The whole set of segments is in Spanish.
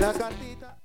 la cartita.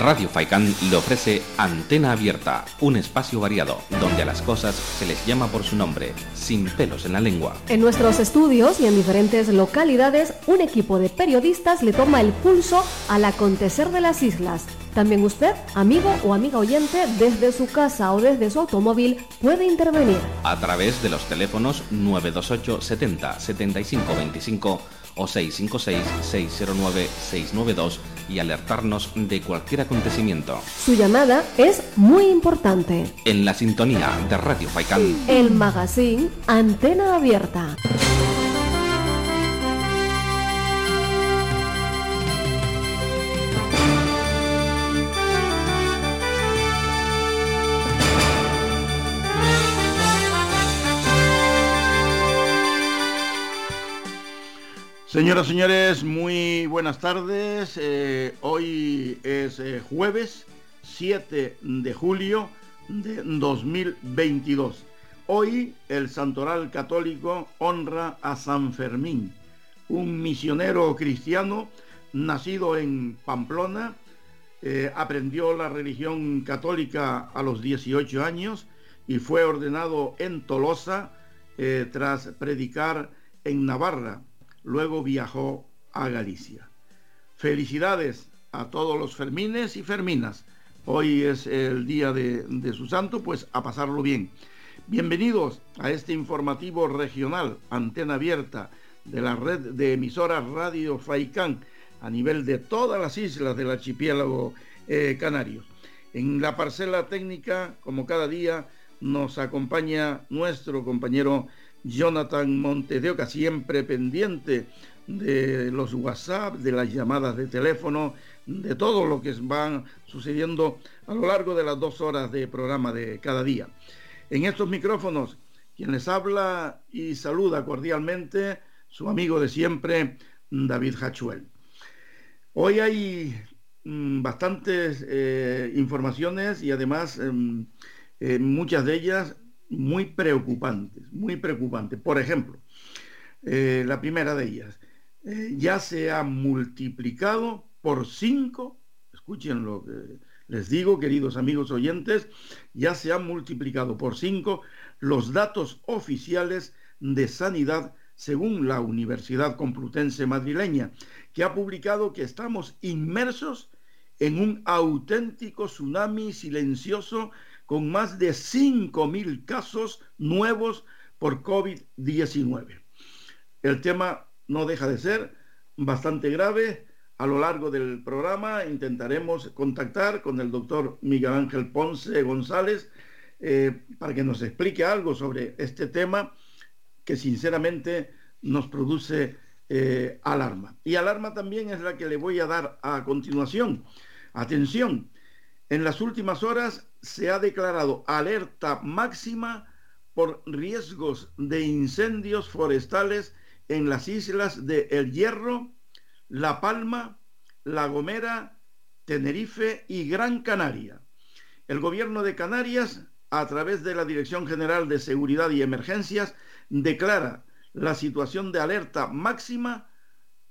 Radio Faikán le ofrece Antena Abierta, un espacio variado donde a las cosas se les llama por su nombre, sin pelos en la lengua. En nuestros estudios y en diferentes localidades, un equipo de periodistas le toma el pulso al acontecer de las islas. También usted, amigo o amiga oyente, desde su casa o desde su automóvil, puede intervenir. A través de los teléfonos 928 70 75 25 o 656-609-692 y alertarnos de cualquier acontecimiento. Su llamada es muy importante. En la sintonía de Radio Faikán. El magazine Antena Abierta. Señoras y señores, muy buenas tardes. Eh, hoy es eh, jueves 7 de julio de 2022. Hoy el Santoral Católico honra a San Fermín, un misionero cristiano nacido en Pamplona. eh, aprendió la religión católica a los 18 años y fue ordenado en Tolosa tras predicar en Navarra luego viajó a Galicia. Felicidades a todos los Fermines y Ferminas. Hoy es el día de, su santo, pues a pasarlo bien. Bienvenidos a este informativo regional, antena abierta de la red de emisoras Radio Faicán a nivel de todas las islas del archipiélago eh, canario. En la parcela técnica, como cada día, nos acompaña nuestro compañero Jonathan Montedeoca, siempre pendiente de los WhatsApp, de las llamadas de teléfono, de todo lo que van sucediendo a lo largo de las dos horas de programa de cada día. En estos micrófonos, quien les habla y saluda cordialmente, su amigo de siempre, David Hachuel. Hoy hay mmm, bastantes eh, informaciones y además eh, muchas de ellas muy preocupantes, muy preocupantes. Por ejemplo, eh, la primera de ellas, eh, ya se ha multiplicado por cinco, escuchen lo que les digo, queridos amigos oyentes, ya se han multiplicado por cinco los datos oficiales de sanidad según la Universidad Complutense Madrileña, que ha publicado que estamos inmersos en un auténtico tsunami silencioso con más de 5.000 casos nuevos por COVID-19. El tema no deja de ser bastante grave. A lo largo del programa intentaremos contactar con el doctor Miguel Ángel Ponce González eh, para que nos explique algo sobre este tema que sinceramente nos produce eh, alarma. Y alarma también es la que le voy a dar a continuación. Atención, en las últimas horas se ha declarado alerta máxima por riesgos de incendios forestales en las islas de El Hierro, La Palma, La Gomera, Tenerife y Gran Canaria. El gobierno de Canarias, a través de la Dirección General de Seguridad y Emergencias, declara la situación de alerta máxima,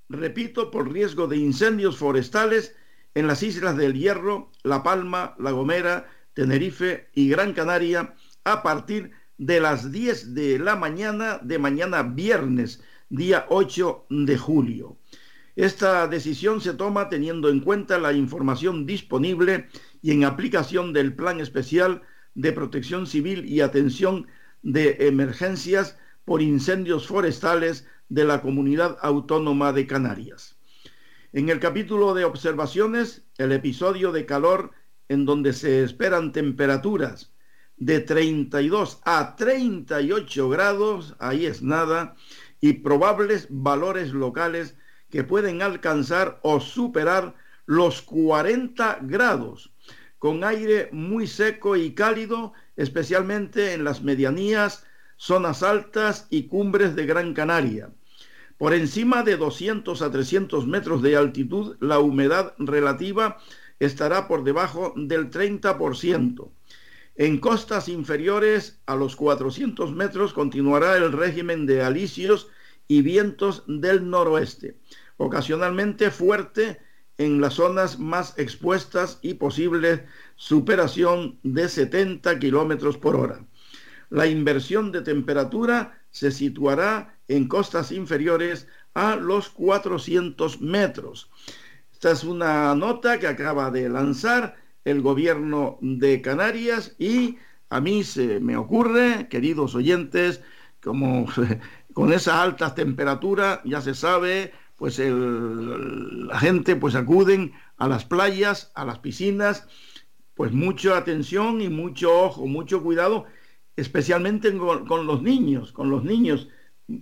repito, por riesgo de incendios forestales en las islas del Hierro, La Palma, La Gomera, Tenerife y Gran Canaria a partir de las 10 de la mañana de mañana viernes, día 8 de julio. Esta decisión se toma teniendo en cuenta la información disponible y en aplicación del Plan Especial de Protección Civil y Atención de Emergencias por Incendios Forestales de la Comunidad Autónoma de Canarias. En el capítulo de observaciones, el episodio de calor en donde se esperan temperaturas de 32 a 38 grados, ahí es nada, y probables valores locales que pueden alcanzar o superar los 40 grados, con aire muy seco y cálido, especialmente en las medianías, zonas altas y cumbres de Gran Canaria. Por encima de 200 a 300 metros de altitud, la humedad relativa estará por debajo del 30%. En costas inferiores a los 400 metros continuará el régimen de alisios y vientos del noroeste, ocasionalmente fuerte en las zonas más expuestas y posible superación de 70 kilómetros por hora. La inversión de temperatura se situará en costas inferiores a los 400 metros. Esta es una nota que acaba de lanzar el gobierno de Canarias y a mí se me ocurre, queridos oyentes, como con esas altas temperaturas, ya se sabe, pues la gente pues acuden a las playas, a las piscinas, pues mucha atención y mucho ojo, mucho cuidado, especialmente con, los niños, con los niños,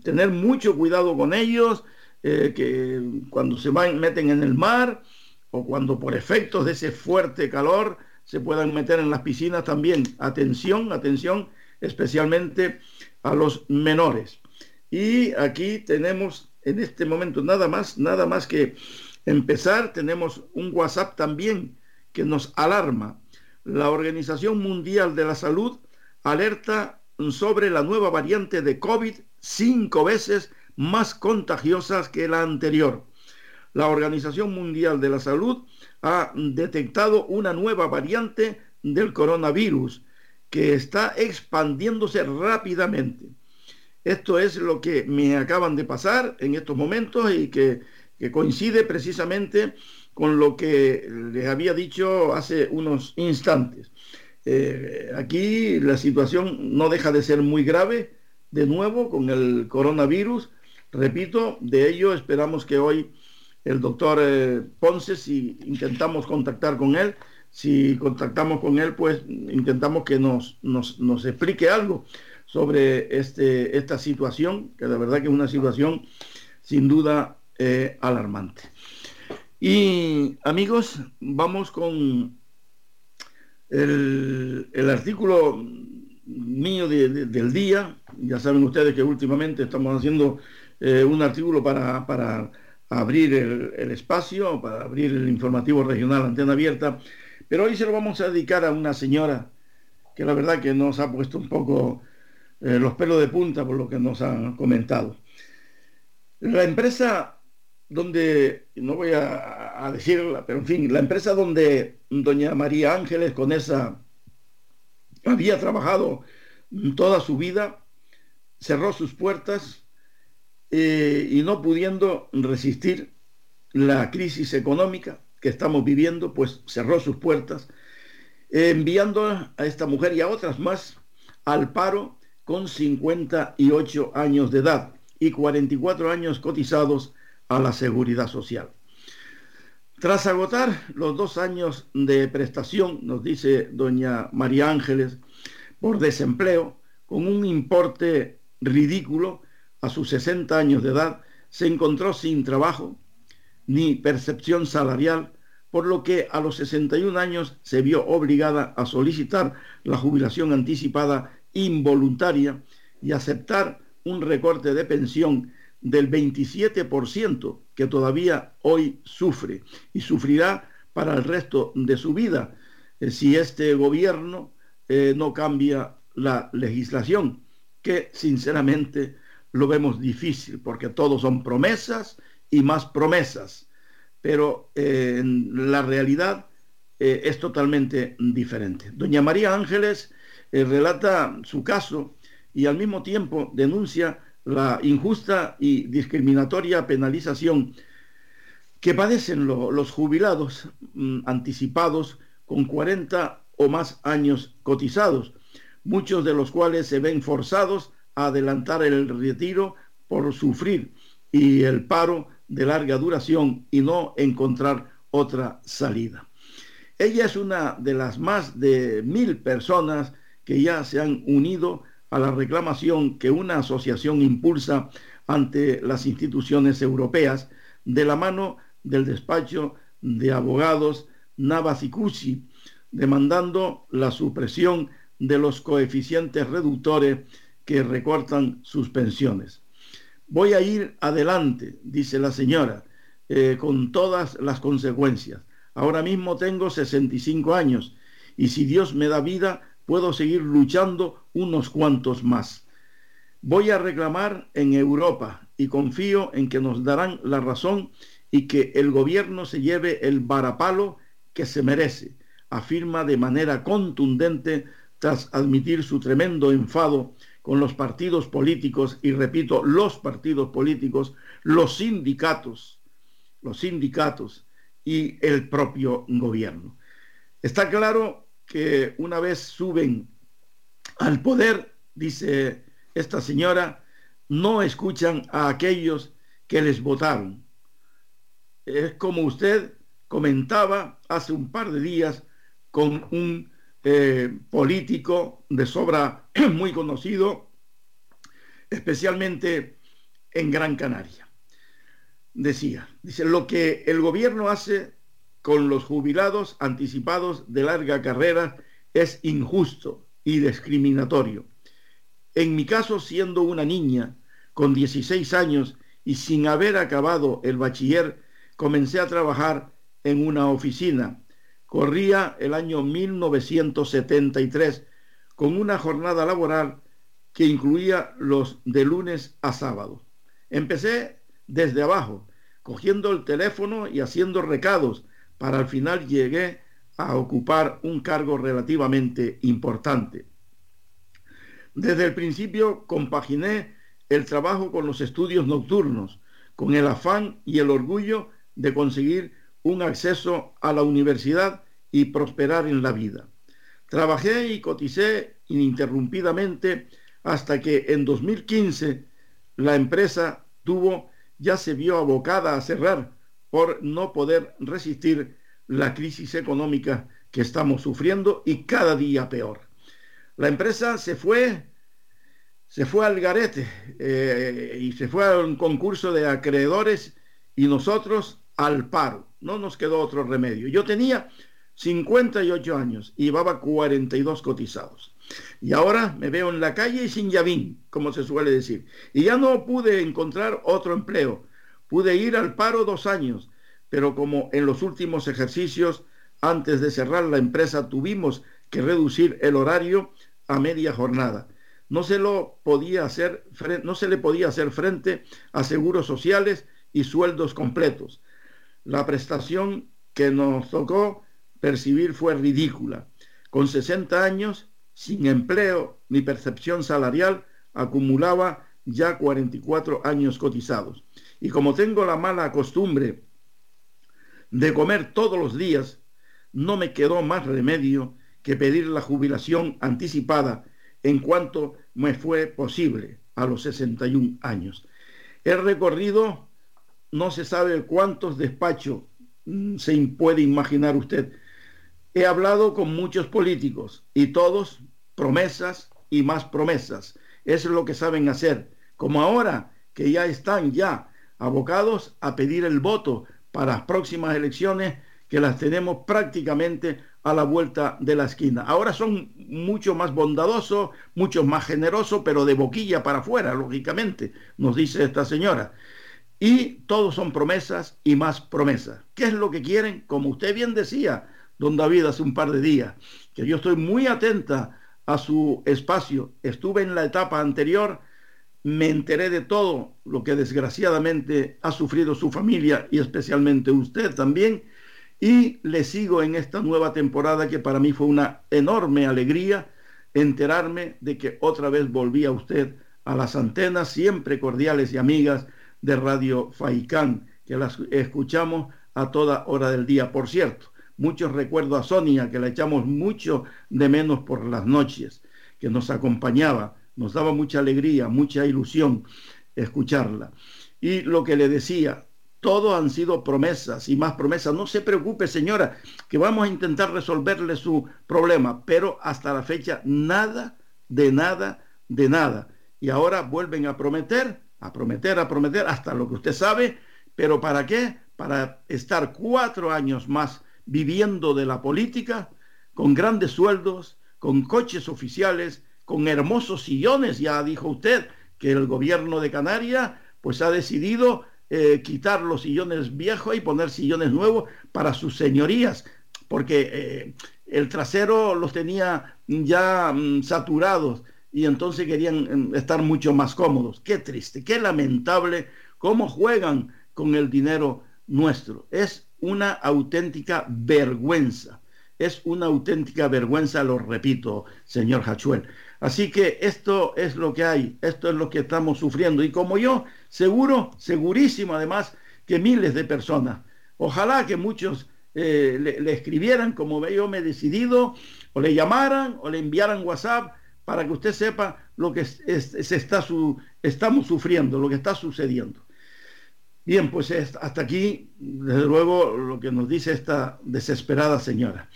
tener mucho cuidado con ellos, eh, que cuando se van, meten en el mar o cuando por efectos de ese fuerte calor se puedan meter en las piscinas también. Atención, atención, especialmente a los menores. Y aquí tenemos en este momento nada más, nada más que empezar, tenemos un WhatsApp también que nos alarma. La Organización Mundial de la Salud alerta sobre la nueva variante de COVID cinco veces más contagiosas que la anterior. La Organización Mundial de la Salud ha detectado una nueva variante del coronavirus que está expandiéndose rápidamente. Esto es lo que me acaban de pasar en estos momentos y que, coincide precisamente con lo que les había dicho hace unos instantes. Eh, aquí la situación no deja de ser muy grave, de nuevo, con el coronavirus. Repito, de ello esperamos que hoy el doctor eh, Ponce, si intentamos contactar con él, si contactamos con él, pues intentamos que nos, nos, nos explique algo sobre este, esta situación, que la verdad que es una situación sin duda eh, alarmante. Y amigos, vamos con el, artículo mío del día. Ya saben ustedes que últimamente estamos haciendo eh, un artículo para, para abrir el, espacio, para abrir el informativo regional Antena Abierta, pero hoy se lo vamos a dedicar a una señora que la verdad que nos ha puesto un poco eh, los pelos de punta por lo que nos han comentado. La empresa donde, no voy a, decirla, pero en fin, la empresa donde doña María Ángeles con esa había trabajado toda su vida, cerró sus puertas eh, y no pudiendo resistir la crisis económica que estamos viviendo, pues cerró sus puertas, enviando a esta mujer y a otras más al paro con 58 años de edad y 44 años cotizados a la seguridad social. Tras agotar los dos años de prestación, nos dice doña María Ángeles, por desempleo, con un importe ridículo, a sus 60 años de edad, se encontró sin trabajo ni percepción salarial, por lo que a los 61 años se vio obligada a solicitar la jubilación anticipada involuntaria y aceptar un recorte de pensión del 27% que todavía hoy sufre y sufrirá para el resto de su vida eh, si este gobierno eh, no cambia la legislación, que sinceramente lo vemos difícil porque todos son promesas y más promesas, pero eh, la realidad es totalmente diferente. Doña María Ángeles eh, relata su caso y al mismo tiempo denuncia la injusta y discriminatoria penalización que padecen los jubilados mm, anticipados con 40 o más años cotizados, muchos de los cuales se ven forzados adelantar el retiro por sufrir y el paro de larga duración y no encontrar otra salida. Ella es una de las más de mil personas que ya se han unido a la reclamación que una asociación impulsa ante las instituciones europeas de la mano del despacho de abogados Navasicucci, demandando la supresión de los coeficientes reductores que recortan sus pensiones. Voy a ir adelante, dice la señora, eh, con todas las consecuencias. Ahora mismo tengo 65 años y si Dios me da vida, puedo seguir luchando unos cuantos más. Voy a reclamar en Europa y confío en que nos darán la razón y que el gobierno se lleve el varapalo que se merece, afirma de manera contundente tras admitir su tremendo enfado con los partidos políticos, y repito, los partidos políticos, los sindicatos, los sindicatos y el propio gobierno. Está claro que una vez suben al poder, dice esta señora, no escuchan a aquellos que les votaron. Es como usted comentaba hace un par de días con un eh, político de sobra muy conocido, especialmente en Gran Canaria. Decía, dice, lo que el gobierno hace con los jubilados anticipados de larga carrera es injusto y discriminatorio. En mi caso, siendo una niña con 16 años y sin haber acabado el bachiller, comencé a trabajar en una oficina. Corría el año 1973 con una jornada laboral que incluía los de lunes a sábado. Empecé desde abajo, cogiendo el teléfono y haciendo recados, para al final llegué a ocupar un cargo relativamente importante. Desde el principio compaginé el trabajo con los estudios nocturnos, con el afán y el orgullo de conseguir un acceso a la universidad y prosperar en la vida. Trabajé y coticé ininterrumpidamente hasta que en 2015 la empresa tuvo, ya se vio abocada a cerrar por no poder resistir la crisis económica que estamos sufriendo y cada día peor. La empresa se fue, se fue al garete eh, y se fue a un concurso de acreedores y nosotros al paro. No nos quedó otro remedio. Yo tenía 58 años y llevaba 42 cotizados. Y ahora me veo en la calle y sin llavín, como se suele decir. Y ya no pude encontrar otro empleo. Pude ir al paro dos años, pero como en los últimos ejercicios, antes de cerrar la empresa, tuvimos que reducir el horario a media jornada. No se, lo podía hacer, no se le podía hacer frente a seguros sociales y sueldos completos. La prestación que nos tocó percibir fue ridícula. Con 60 años, sin empleo ni percepción salarial, acumulaba ya 44 años cotizados. Y como tengo la mala costumbre de comer todos los días, no me quedó más remedio que pedir la jubilación anticipada en cuanto me fue posible a los 61 años. He recorrido no se sabe cuántos despachos mm, se puede imaginar usted. He hablado con muchos políticos y todos promesas y más promesas. Eso es lo que saben hacer. Como ahora que ya están ya abocados a pedir el voto para las próximas elecciones que las tenemos prácticamente a la vuelta de la esquina. Ahora son mucho más bondadosos, mucho más generosos, pero de boquilla para afuera, lógicamente, nos dice esta señora. Y todos son promesas y más promesas. ¿Qué es lo que quieren? Como usted bien decía, don David, hace un par de días, que yo estoy muy atenta a su espacio. Estuve en la etapa anterior, me enteré de todo lo que desgraciadamente ha sufrido su familia y especialmente usted también. Y le sigo en esta nueva temporada que para mí fue una enorme alegría enterarme de que otra vez volvía usted a las antenas, siempre cordiales y amigas de Radio Faicán, que las escuchamos a toda hora del día. Por cierto, muchos recuerdo a Sonia, que la echamos mucho de menos por las noches, que nos acompañaba, nos daba mucha alegría, mucha ilusión escucharla. Y lo que le decía, todo han sido promesas y más promesas. No se preocupe, señora, que vamos a intentar resolverle su problema, pero hasta la fecha nada, de nada, de nada. Y ahora vuelven a prometer a prometer, a prometer, hasta lo que usted sabe, pero ¿para qué? Para estar cuatro años más viviendo de la política, con grandes sueldos, con coches oficiales, con hermosos sillones, ya dijo usted que el gobierno de Canarias pues ha decidido eh, quitar los sillones viejos y poner sillones nuevos para sus señorías, porque eh, el trasero los tenía ya mm, saturados y entonces querían em, estar mucho más cómodos. Qué triste, qué lamentable cómo juegan con el dinero nuestro. Es una auténtica vergüenza. Es una auténtica vergüenza, lo repito, señor Hachuel. Así que esto es lo que hay, esto es lo que estamos sufriendo. Y como yo, seguro, segurísimo además, que miles de personas, ojalá que muchos eh, le, escribieran como yo me he decidido, o le llamaran, o le enviaran WhatsApp, para que usted sepa lo que está estamos sufriendo, lo que está sucediendo. Bien, pues hasta aquí, desde luego, lo que nos dice esta desesperada señora.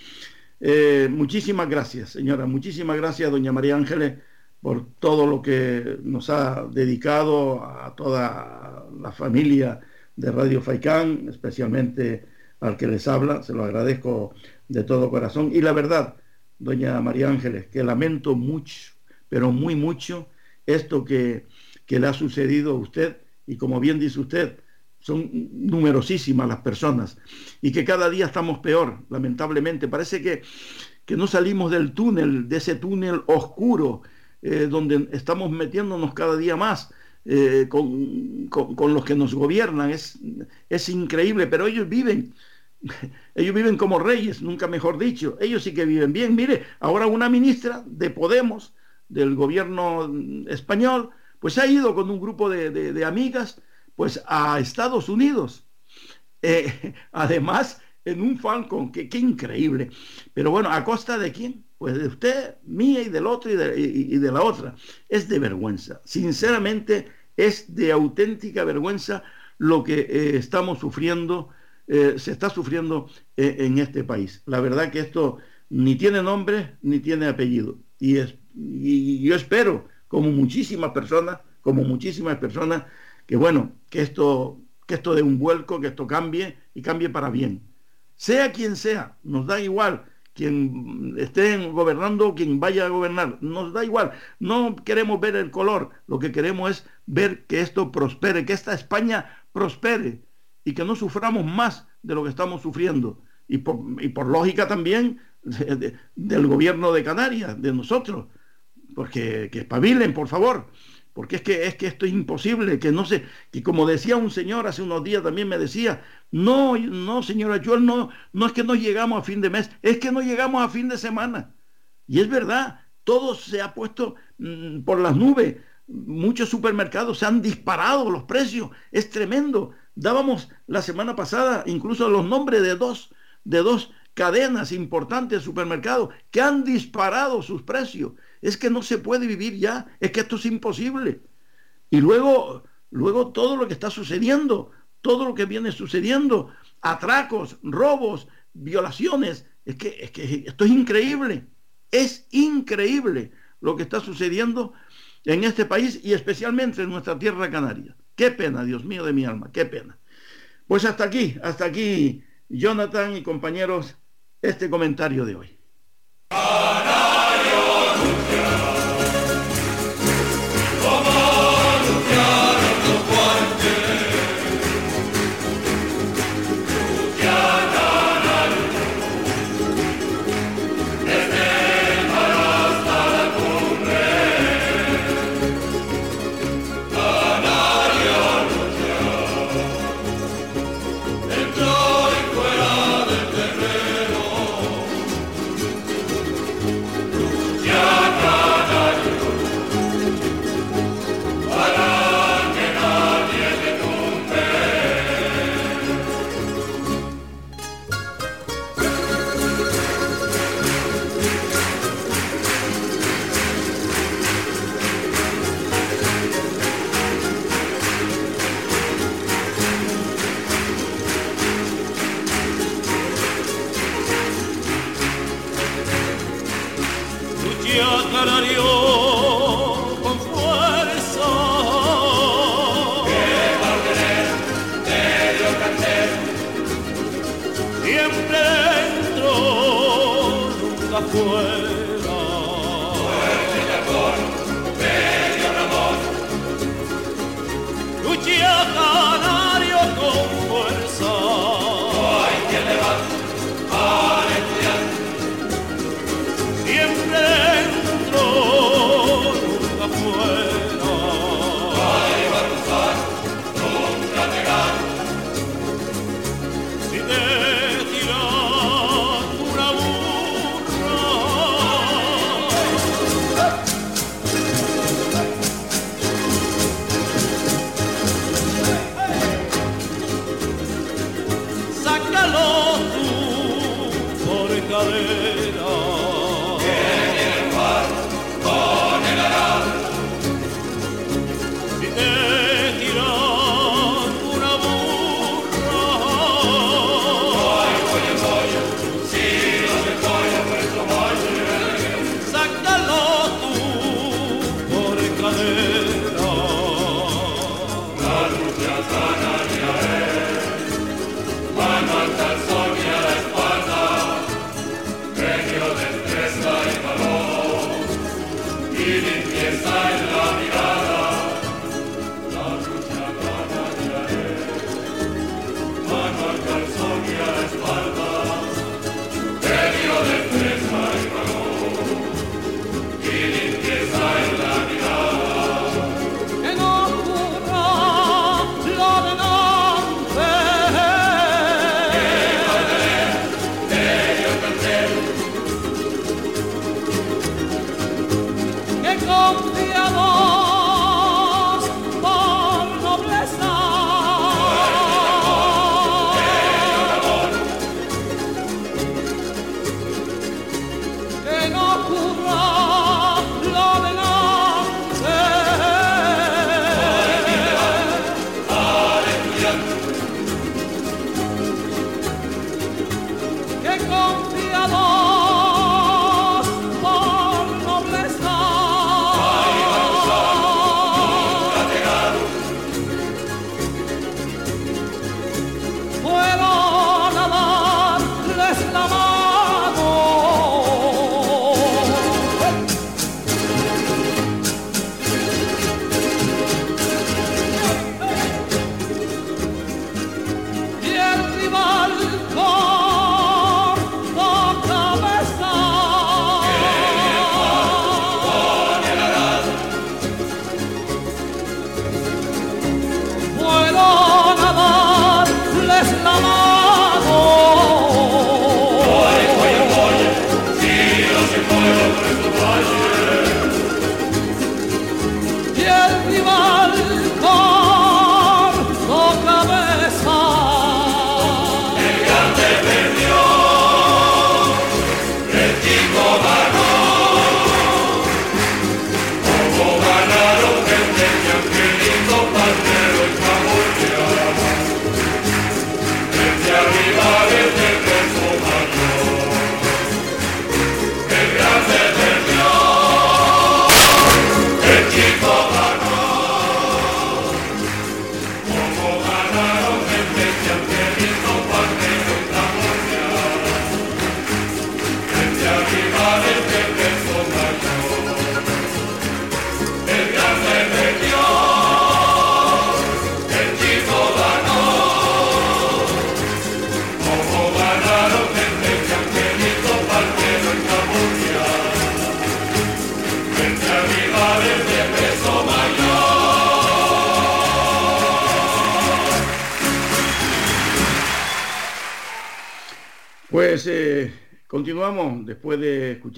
Eh, muchísimas gracias, señora. Muchísimas gracias, doña María Ángeles, por todo lo que nos ha dedicado a toda la familia de Radio Faicán, especialmente al que les habla. Se lo agradezco de todo corazón. Y la verdad, doña María Ángeles, que lamento mucho, pero muy mucho, esto que, que le ha sucedido a usted. Y como bien dice usted, son numerosísimas las personas y que cada día estamos peor, lamentablemente. Parece que, que no salimos del túnel, de ese túnel oscuro, eh, donde estamos metiéndonos cada día más eh, con, con, los que nos gobiernan. Es, es increíble, pero ellos viven. Ellos viven como reyes, nunca mejor dicho. Ellos sí que viven bien. Mire, ahora una ministra de Podemos, del gobierno español, pues ha ido con un grupo de, amigas pues a Estados Unidos. Eh, además, en un Falcon, que qué increíble. Pero bueno, ¿a costa de quién? Pues de usted, mía y del otro y de, la otra. Es de vergüenza. Sinceramente, es de auténtica vergüenza lo que eh, estamos sufriendo, eh, se está sufriendo en este país. La verdad que esto ni tiene nombre ni tiene apellido. Y, es, y yo espero, como muchísimas personas, como muchísimas personas, que bueno, que esto, que esto dé un vuelco, que esto cambie y cambie para bien. Sea quien sea, nos da igual quien esté gobernando o quien vaya a gobernar, nos da igual. No queremos ver el color, lo que queremos es ver que esto prospere, que esta España prospere y que no suframos más de lo que estamos sufriendo. Y por, y por lógica también del gobierno de Canarias, de nosotros, porque que espabilen, por favor porque es que, es que esto es imposible, que no sé, que como decía un señor hace unos días también me decía, no, no, señora Joel, no, no es que no llegamos a fin de mes, es que no llegamos a fin de semana. Y es verdad, todo se ha puesto mm, por las nubes, muchos supermercados se han disparado los precios, es tremendo. Dábamos la semana pasada incluso los nombres de dos, de dos cadenas importantes de supermercados que han disparado sus precios es que no se puede vivir ya, es que esto es imposible. Y luego, luego todo lo que está sucediendo, todo lo que viene sucediendo, atracos, robos, violaciones, es que, es que esto es increíble, es increíble lo que está sucediendo en este país y especialmente en nuestra tierra canaria. Qué pena, Dios mío de mi alma, qué pena. Pues hasta aquí, hasta aquí, Jonathan y compañeros, este comentario de hoy.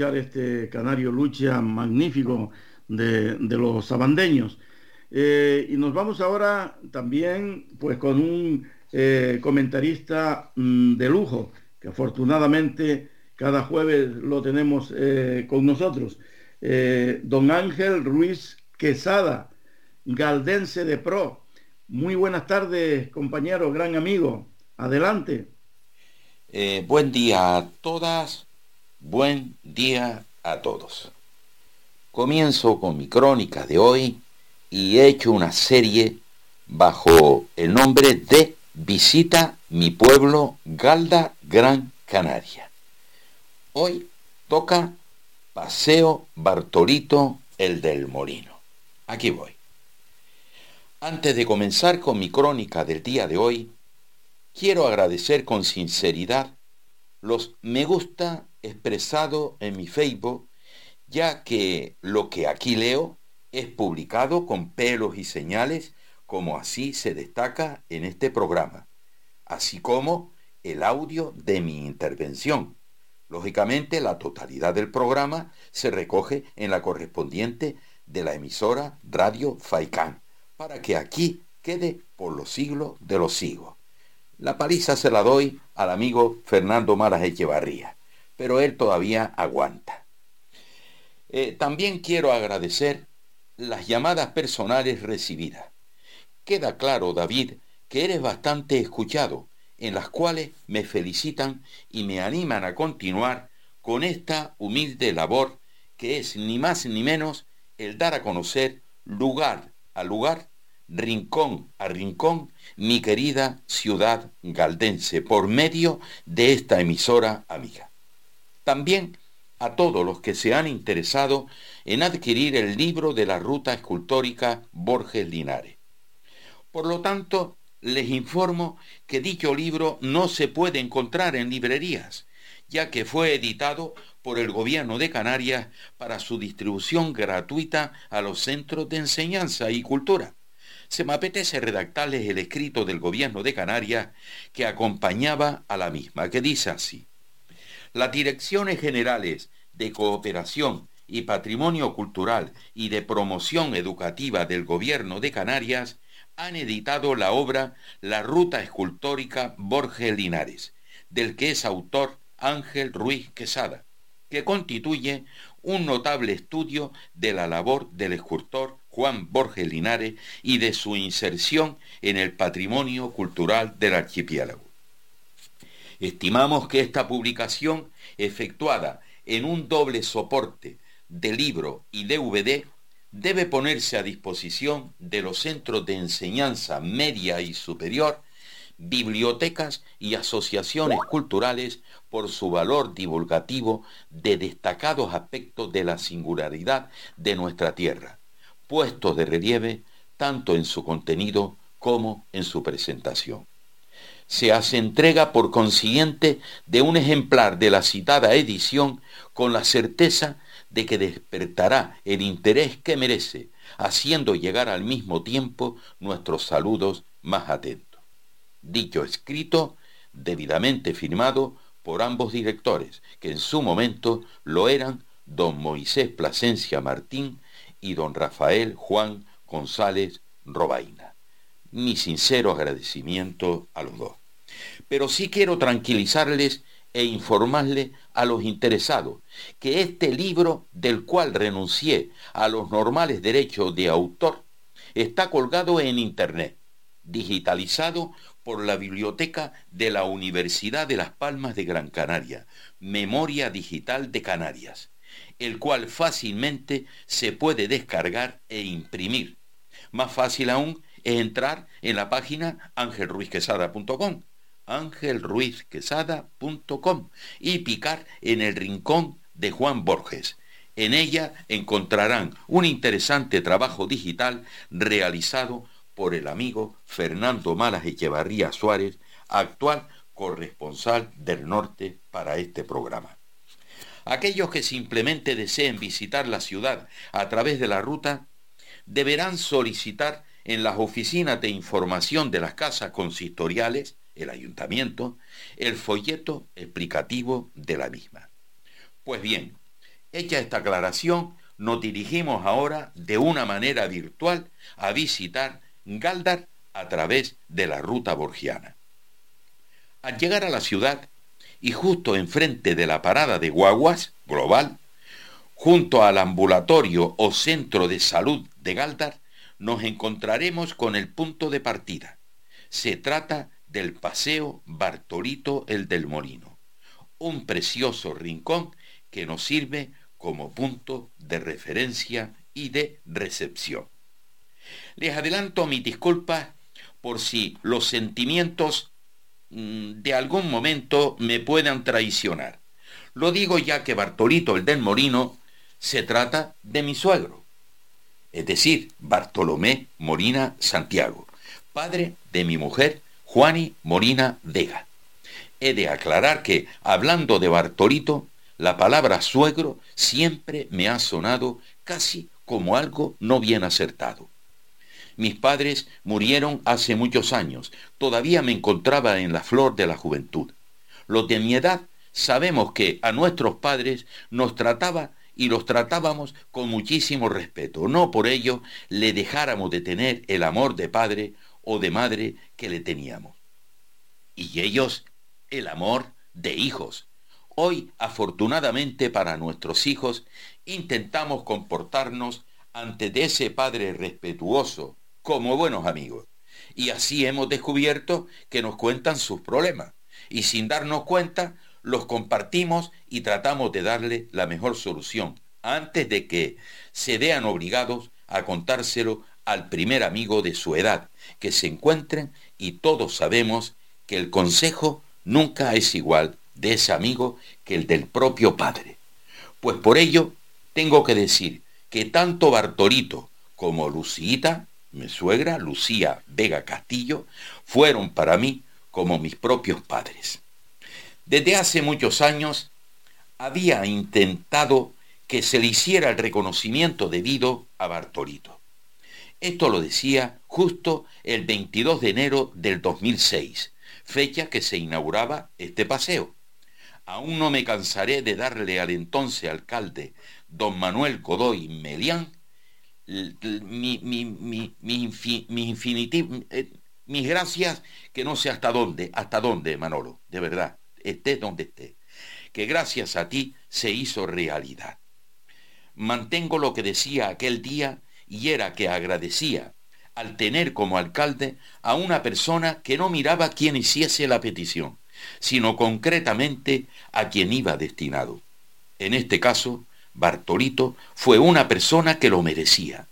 Este canario lucha magnífico de, los sabandeños. Eh, y nos vamos ahora también pues con un eh, comentarista mm, de lujo, que afortunadamente cada jueves lo tenemos con nosotros. don Ángel Ruiz Quesada, galdense de pro. Muy buenas tardes, compañero, gran amigo. Adelante. Eh, buen día a todas, buen día a todos. Comienzo con mi crónica de hoy y he hecho una serie bajo el nombre de Visita mi pueblo Galda Gran Canaria. Hoy toca Paseo Bartolito el del Molino. Aquí voy. Antes de comenzar con mi crónica del día de hoy, quiero agradecer con sinceridad los me gusta expresado en mi Facebook, ya que lo que aquí leo es publicado con pelos y señales, como así se destaca en este programa, así como el audio de mi intervención. Lógicamente, la totalidad del programa se recoge en la correspondiente de la emisora Radio Faicán, para que aquí quede por los siglos de los siglos. La paliza se la doy al amigo Fernando Maras Echevarría, pero él todavía aguanta. Eh, también quiero agradecer las llamadas personales recibidas. Queda claro, David, que eres bastante escuchado, en las cuales me felicitan y me animan a continuar con esta humilde labor que es ni más ni menos el dar a conocer lugar a lugar rincón a rincón mi querida ciudad galdense por medio de esta emisora amiga. También a todos los que se han interesado en adquirir el libro de la ruta escultórica Borges Linares. Por lo tanto, les informo que dicho libro no se puede encontrar en librerías, ya que fue editado por el Gobierno de Canarias para su distribución gratuita a los centros de enseñanza y cultura. Se me apetece redactarles el escrito del Gobierno de Canarias que acompañaba a la misma, que dice así. Las direcciones generales de cooperación y patrimonio cultural y de promoción educativa del Gobierno de Canarias han editado la obra La Ruta Escultórica Borges Linares, del que es autor Ángel Ruiz Quesada, que constituye un notable estudio de la labor del escultor Juan Borges Linares y de su inserción en el patrimonio cultural del archipiélago. Estimamos que esta publicación, efectuada en un doble soporte de libro y DVD, debe ponerse a disposición de los centros de enseñanza media y superior, bibliotecas y asociaciones culturales por su valor divulgativo de destacados aspectos de la singularidad de nuestra tierra, puestos de relieve tanto en su contenido como en su presentación se hace entrega por consiguiente de un ejemplar de la citada edición con la certeza de que despertará el interés que merece, haciendo llegar al mismo tiempo nuestros saludos más atentos. Dicho escrito, debidamente firmado por ambos directores, que en su momento lo eran don Moisés Plasencia Martín y don Rafael Juan González Robaina. Mi sincero agradecimiento a los dos pero sí quiero tranquilizarles e informarles a los interesados que este libro, del cual renuncié a los normales derechos de autor, está colgado en Internet, digitalizado por la Biblioteca de la Universidad de Las Palmas de Gran Canaria, Memoria Digital de Canarias, el cual fácilmente se puede descargar e imprimir. Más fácil aún es entrar en la página angelruizquesada.com angelruizquesada.com y picar en el rincón de Juan Borges. En ella encontrarán un interesante trabajo digital realizado por el amigo Fernando Malas Echevarría Suárez, actual corresponsal del norte para este programa. Aquellos que simplemente deseen visitar la ciudad a través de la ruta deberán solicitar en las oficinas de información de las casas consistoriales el ayuntamiento, el folleto explicativo de la misma. Pues bien, hecha esta aclaración, nos dirigimos ahora de una manera virtual a visitar Galdar a través de la ruta borgiana. Al llegar a la ciudad y justo enfrente de la parada de guaguas global, junto al ambulatorio o centro de salud de Galdar, nos encontraremos con el punto de partida. Se trata del Paseo Bartolito el del Molino, un precioso rincón que nos sirve como punto de referencia y de recepción. Les adelanto mis disculpas por si los sentimientos mm, de algún momento me puedan traicionar. Lo digo ya que Bartolito el del Molino se trata de mi suegro, es decir, Bartolomé Molina Santiago, padre de mi mujer Juani Morina Vega. He de aclarar que, hablando de Bartolito, la palabra suegro siempre me ha sonado casi como algo no bien acertado. Mis padres murieron hace muchos años, todavía me encontraba en la flor de la juventud. Los de mi edad sabemos que a nuestros padres nos trataba y los tratábamos con muchísimo respeto. No por ello le dejáramos de tener el amor de padre o de madre que le teníamos. Y ellos el amor de hijos. Hoy, afortunadamente para nuestros hijos, intentamos comportarnos ante de ese padre respetuoso, como buenos amigos. Y así hemos descubierto que nos cuentan sus problemas. Y sin darnos cuenta, los compartimos y tratamos de darle la mejor solución, antes de que se vean obligados a contárselo al primer amigo de su edad que se encuentren y todos sabemos que el consejo nunca es igual de ese amigo que el del propio padre. Pues por ello tengo que decir que tanto Bartolito como Lucita, mi suegra, Lucía Vega Castillo, fueron para mí como mis propios padres. Desde hace muchos años había intentado que se le hiciera el reconocimiento debido a Bartolito. Esto lo decía justo el 22 de enero del 2006, fecha que se inauguraba este paseo. Aún no me cansaré de darle al entonces alcalde, don Manuel Godoy Melián, mi, mi, eh, mis gracias, que no sé hasta dónde, hasta dónde, Manolo, de verdad, esté donde esté, que gracias a ti se hizo realidad. Mantengo lo que decía aquel día y era que agradecía al tener como alcalde a una persona que no miraba quien hiciese la petición, sino concretamente a quien iba destinado. En este caso, Bartolito fue una persona que lo merecía.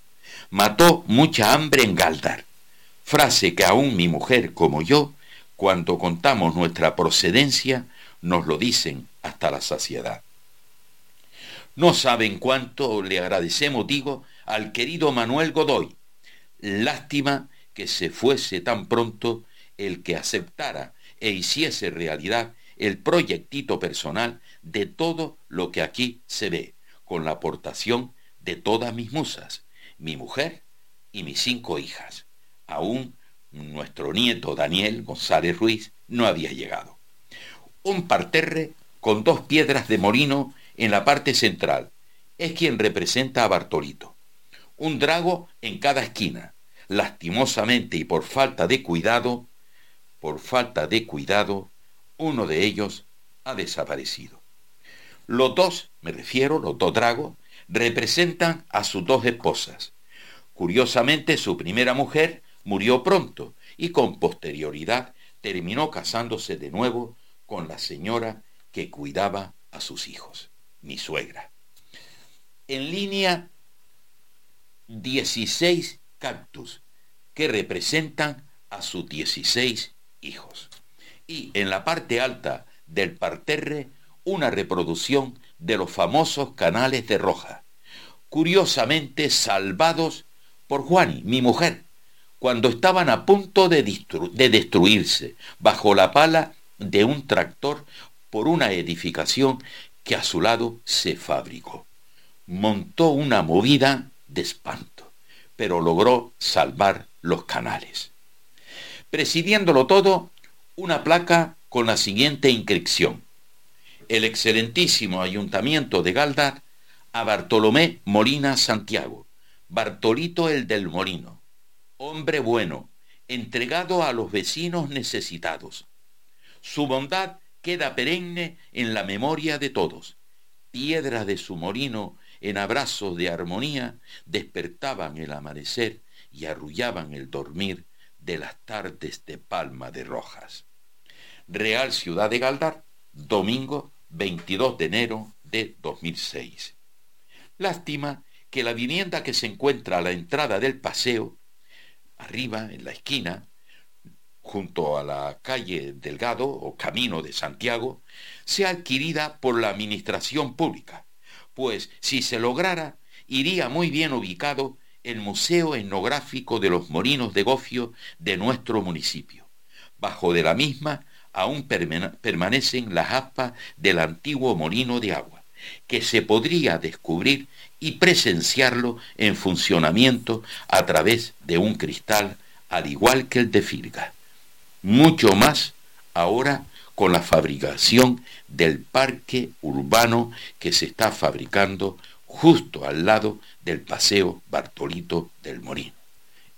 Mató mucha hambre en Galdar, frase que aún mi mujer como yo, cuando contamos nuestra procedencia, nos lo dicen hasta la saciedad. No saben cuánto le agradecemos, digo, al querido Manuel Godoy. Lástima que se fuese tan pronto el que aceptara e hiciese realidad el proyectito personal de todo lo que aquí se ve, con la aportación de todas mis musas, mi mujer y mis cinco hijas. Aún nuestro nieto Daniel González Ruiz no había llegado. Un parterre con dos piedras de molino en la parte central es quien representa a Bartolito. Un drago en cada esquina. Lastimosamente y por falta de cuidado, por falta de cuidado, uno de ellos ha desaparecido. Los dos, me refiero, los dos dragos, representan a sus dos esposas. Curiosamente, su primera mujer murió pronto y con posterioridad terminó casándose de nuevo con la señora que cuidaba a sus hijos, mi suegra. En línea, 16 cactus que representan a sus 16 hijos. Y en la parte alta del parterre, una reproducción de los famosos canales de Roja, curiosamente salvados por Juani, mi mujer, cuando estaban a punto de, de destruirse bajo la pala de un tractor por una edificación que a su lado se fabricó. Montó una movida de espanto, pero logró salvar los canales. Presidiéndolo todo, una placa con la siguiente inscripción el excelentísimo ayuntamiento de Galdar a Bartolomé Molina Santiago, Bartolito el del Molino, hombre bueno, entregado a los vecinos necesitados. Su bondad queda perenne en la memoria de todos. Piedras de su molino en abrazos de armonía despertaban el amanecer y arrullaban el dormir de las tardes de Palma de Rojas. Real Ciudad de Galdar, domingo 22 de enero de 2006. Lástima que la vivienda que se encuentra a la entrada del paseo, arriba en la esquina, junto a la calle Delgado o Camino de Santiago, sea adquirida por la administración pública, pues si se lograra, iría muy bien ubicado el Museo Etnográfico de los Morinos de Gofio de nuestro municipio. Bajo de la misma aún permanecen las aspas del antiguo molino de agua, que se podría descubrir y presenciarlo en funcionamiento a través de un cristal, al igual que el de Firga. Mucho más ahora con la fabricación del parque urbano que se está fabricando justo al lado del Paseo Bartolito del Molino,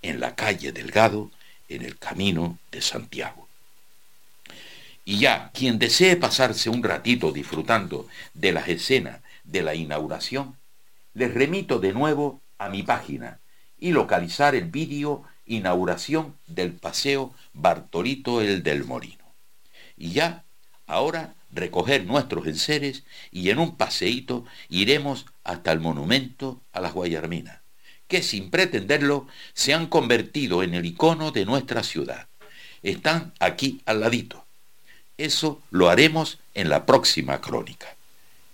en la calle Delgado, en el camino de Santiago. Y ya, quien desee pasarse un ratito disfrutando de las escenas de la inauguración, les remito de nuevo a mi página y localizar el vídeo inauguración del paseo Bartolito el del Molino. Y ya, ahora, recoger nuestros enseres y en un paseíto iremos hasta el monumento a las Guayarminas, que sin pretenderlo se han convertido en el icono de nuestra ciudad. Están aquí al ladito. Eso lo haremos en la próxima crónica.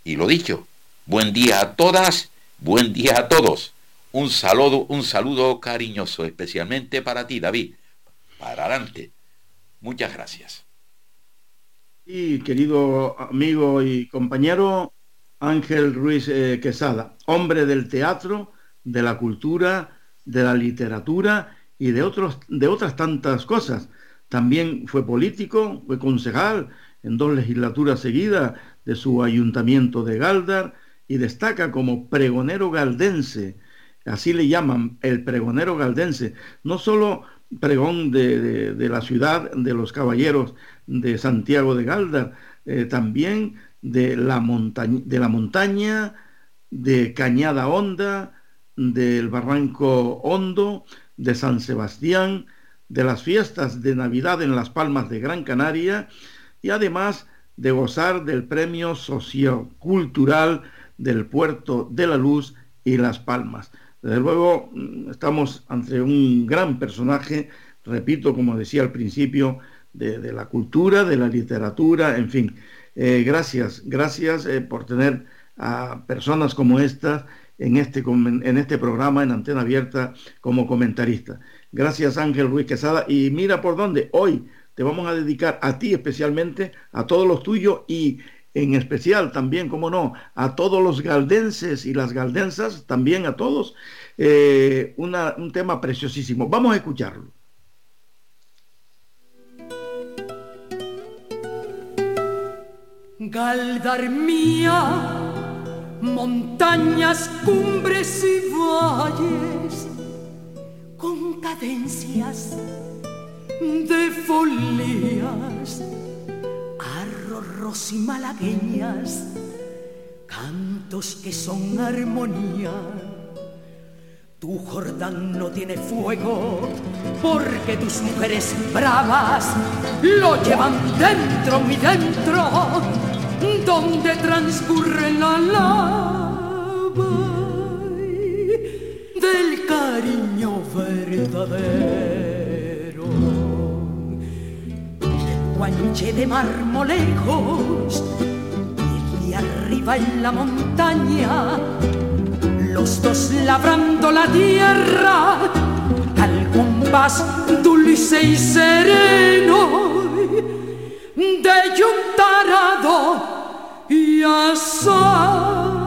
Y lo dicho, buen día a todas, buen día a todos. Un saludo, un saludo cariñoso, especialmente para ti, David. Para adelante. Muchas gracias. Y querido amigo y compañero Ángel Ruiz eh, Quesada, hombre del teatro, de la cultura, de la literatura y de, otros, de otras tantas cosas. También fue político, fue concejal en dos legislaturas seguidas de su ayuntamiento de Galdar y destaca como pregonero galdense, así le llaman el pregonero galdense, no solo pregón de, la ciudad de los caballeros de Santiago de Galdar, eh, también de la, montaña, de la montaña, de Cañada Honda, del Barranco Hondo, de San Sebastián, de las fiestas de Navidad en las Palmas de Gran Canaria y además de gozar del premio sociocultural del Puerto de la Luz y Las Palmas. Desde luego mm, estamos ante un gran personaje, repito, como decía al principio, de, la cultura, de la literatura, en fin. Eh, gracias, gracias eh, por tener a personas como estas en este, en este programa en Antena Abierta como comentarista. Gracias Ángel Ruiz Quesada y mira por dónde hoy te vamos a dedicar a ti especialmente, a todos los tuyos y en especial también, como no, a todos los galdenses y las galdensas, también a todos, eh, un tema preciosísimo. Vamos a escucharlo. Galdar mía, montañas, cumbres y valles, con cadencias de folías arroros y malagueñas, cantos que son armonía. Tu Jordán no tiene fuego porque tus mujeres bravas lo llevan dentro, mi dentro, donde transcurre la lava del cariño verdadero. guanche de marmolejos y arriba en la montaña los dos labrando la tierra al compás dulce y sereno de un y asado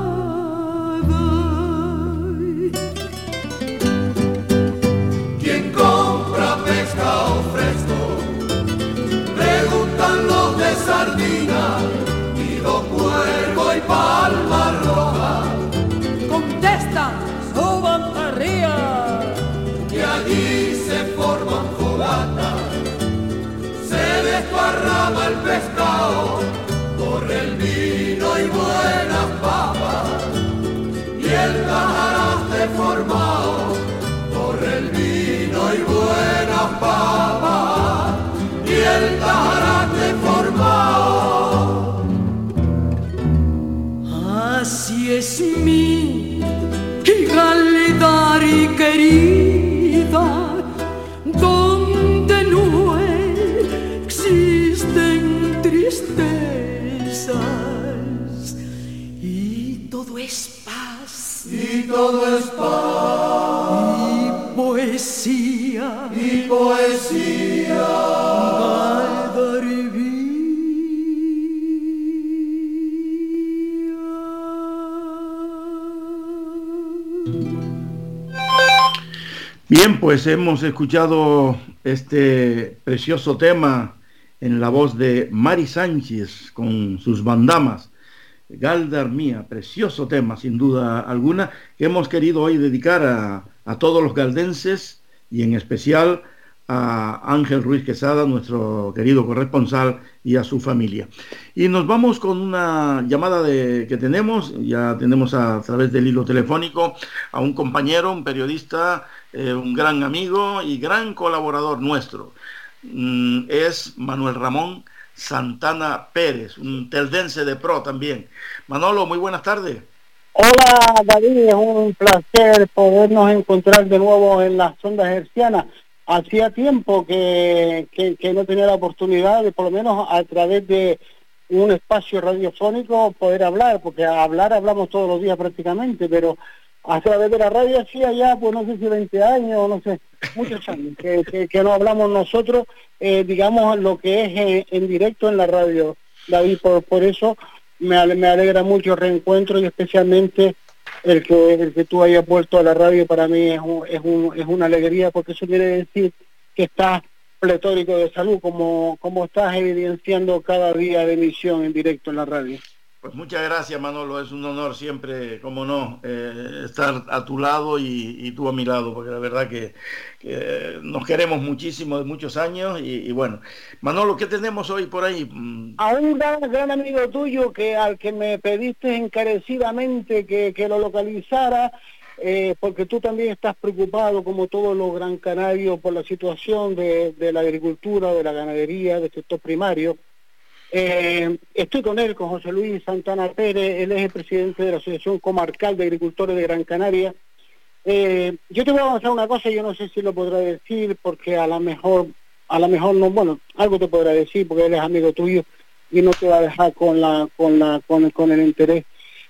querida, donde no existen tristezas y todo es paz. Y todo es paz. Bien, pues hemos escuchado este precioso tema en la voz de Mari Sánchez con sus bandamas. Galdar Mía, precioso tema sin duda alguna, que hemos querido hoy dedicar a, a todos los galdenses y en especial a Ángel Ruiz Quesada, nuestro querido corresponsal, y a su familia. Y nos vamos con una llamada de, que tenemos, ya tenemos a, través del hilo telefónico a un compañero, un periodista, eh, un gran amigo y gran colaborador nuestro. Mm, es Manuel Ramón Santana Pérez, un teldense de pro también. Manolo, muy buenas tardes. Hola David, es un placer podernos encontrar de nuevo en las ondas hercianas. Hacía tiempo que, no tenía la oportunidad de, por lo menos a través de un espacio radiofónico, poder hablar, porque hablar hablamos todos los días prácticamente, pero a través de la radio hacía ya, pues no sé si 20 años, no sé, muchos años, que, que, no hablamos nosotros, eh, digamos, lo que es eh, en directo en la radio, David, por, por eso me, me alegra mucho el reencuentro y especialmente el que, el que tú hayas vuelto a la radio para mí es, un, es, un, es una alegría porque eso quiere decir que estás pletórico de salud como, como estás evidenciando cada día de emisión en directo en la radio. Pues muchas gracias Manolo, es un honor siempre, como no, eh, estar a tu lado y, tú a mi lado, porque la verdad que, nos queremos muchísimo de muchos años y, bueno, Manolo, ¿qué tenemos hoy por ahí? A un gran, amigo tuyo que al que me pediste encarecidamente que, lo localizara, eh, porque tú también estás preocupado, como todos los gran canarios, por la situación de, de la agricultura, de la ganadería, del sector primario. Eh, estoy con él, con José Luis Santana Pérez, él es el presidente de la Asociación Comarcal de Agricultores de Gran Canaria. Eh, yo te voy a avanzar una cosa, yo no sé si lo podrá decir, porque a lo mejor, a lo mejor no, bueno, algo te podrá decir, porque él es amigo tuyo y no te va a dejar con la, con la, con, el interés.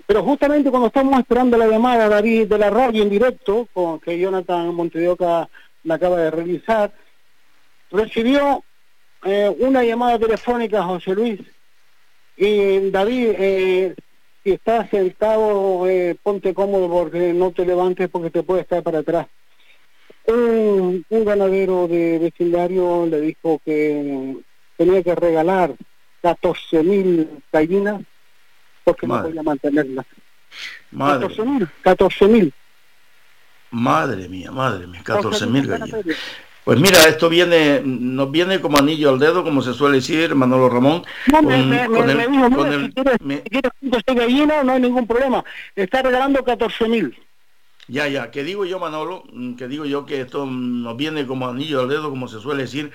Pero justamente cuando estamos esperando la llamada David de la radio en directo, con que Jonathan Montedioca la acaba de realizar, recibió eh, una llamada telefónica, José Luis. Y David, eh, si estás sentado, eh, ponte cómodo porque no te levantes porque te puede estar para atrás. Un, ganadero de vecindario le dijo que tenía que regalar 14 mil gallinas porque no podía mantenerlas. Madre. 14 mil. Madre mía, madre mía, 14 mil gallinas. Pues mira, esto viene, nos viene como anillo al dedo, como se suele decir, Manolo Ramón. No, me, me, el, si quieres, no hay ningún problema. Está regalando 14 mil. Ya, ya, que digo yo, Manolo, que digo yo que esto nos viene como anillo al dedo, como se suele decir,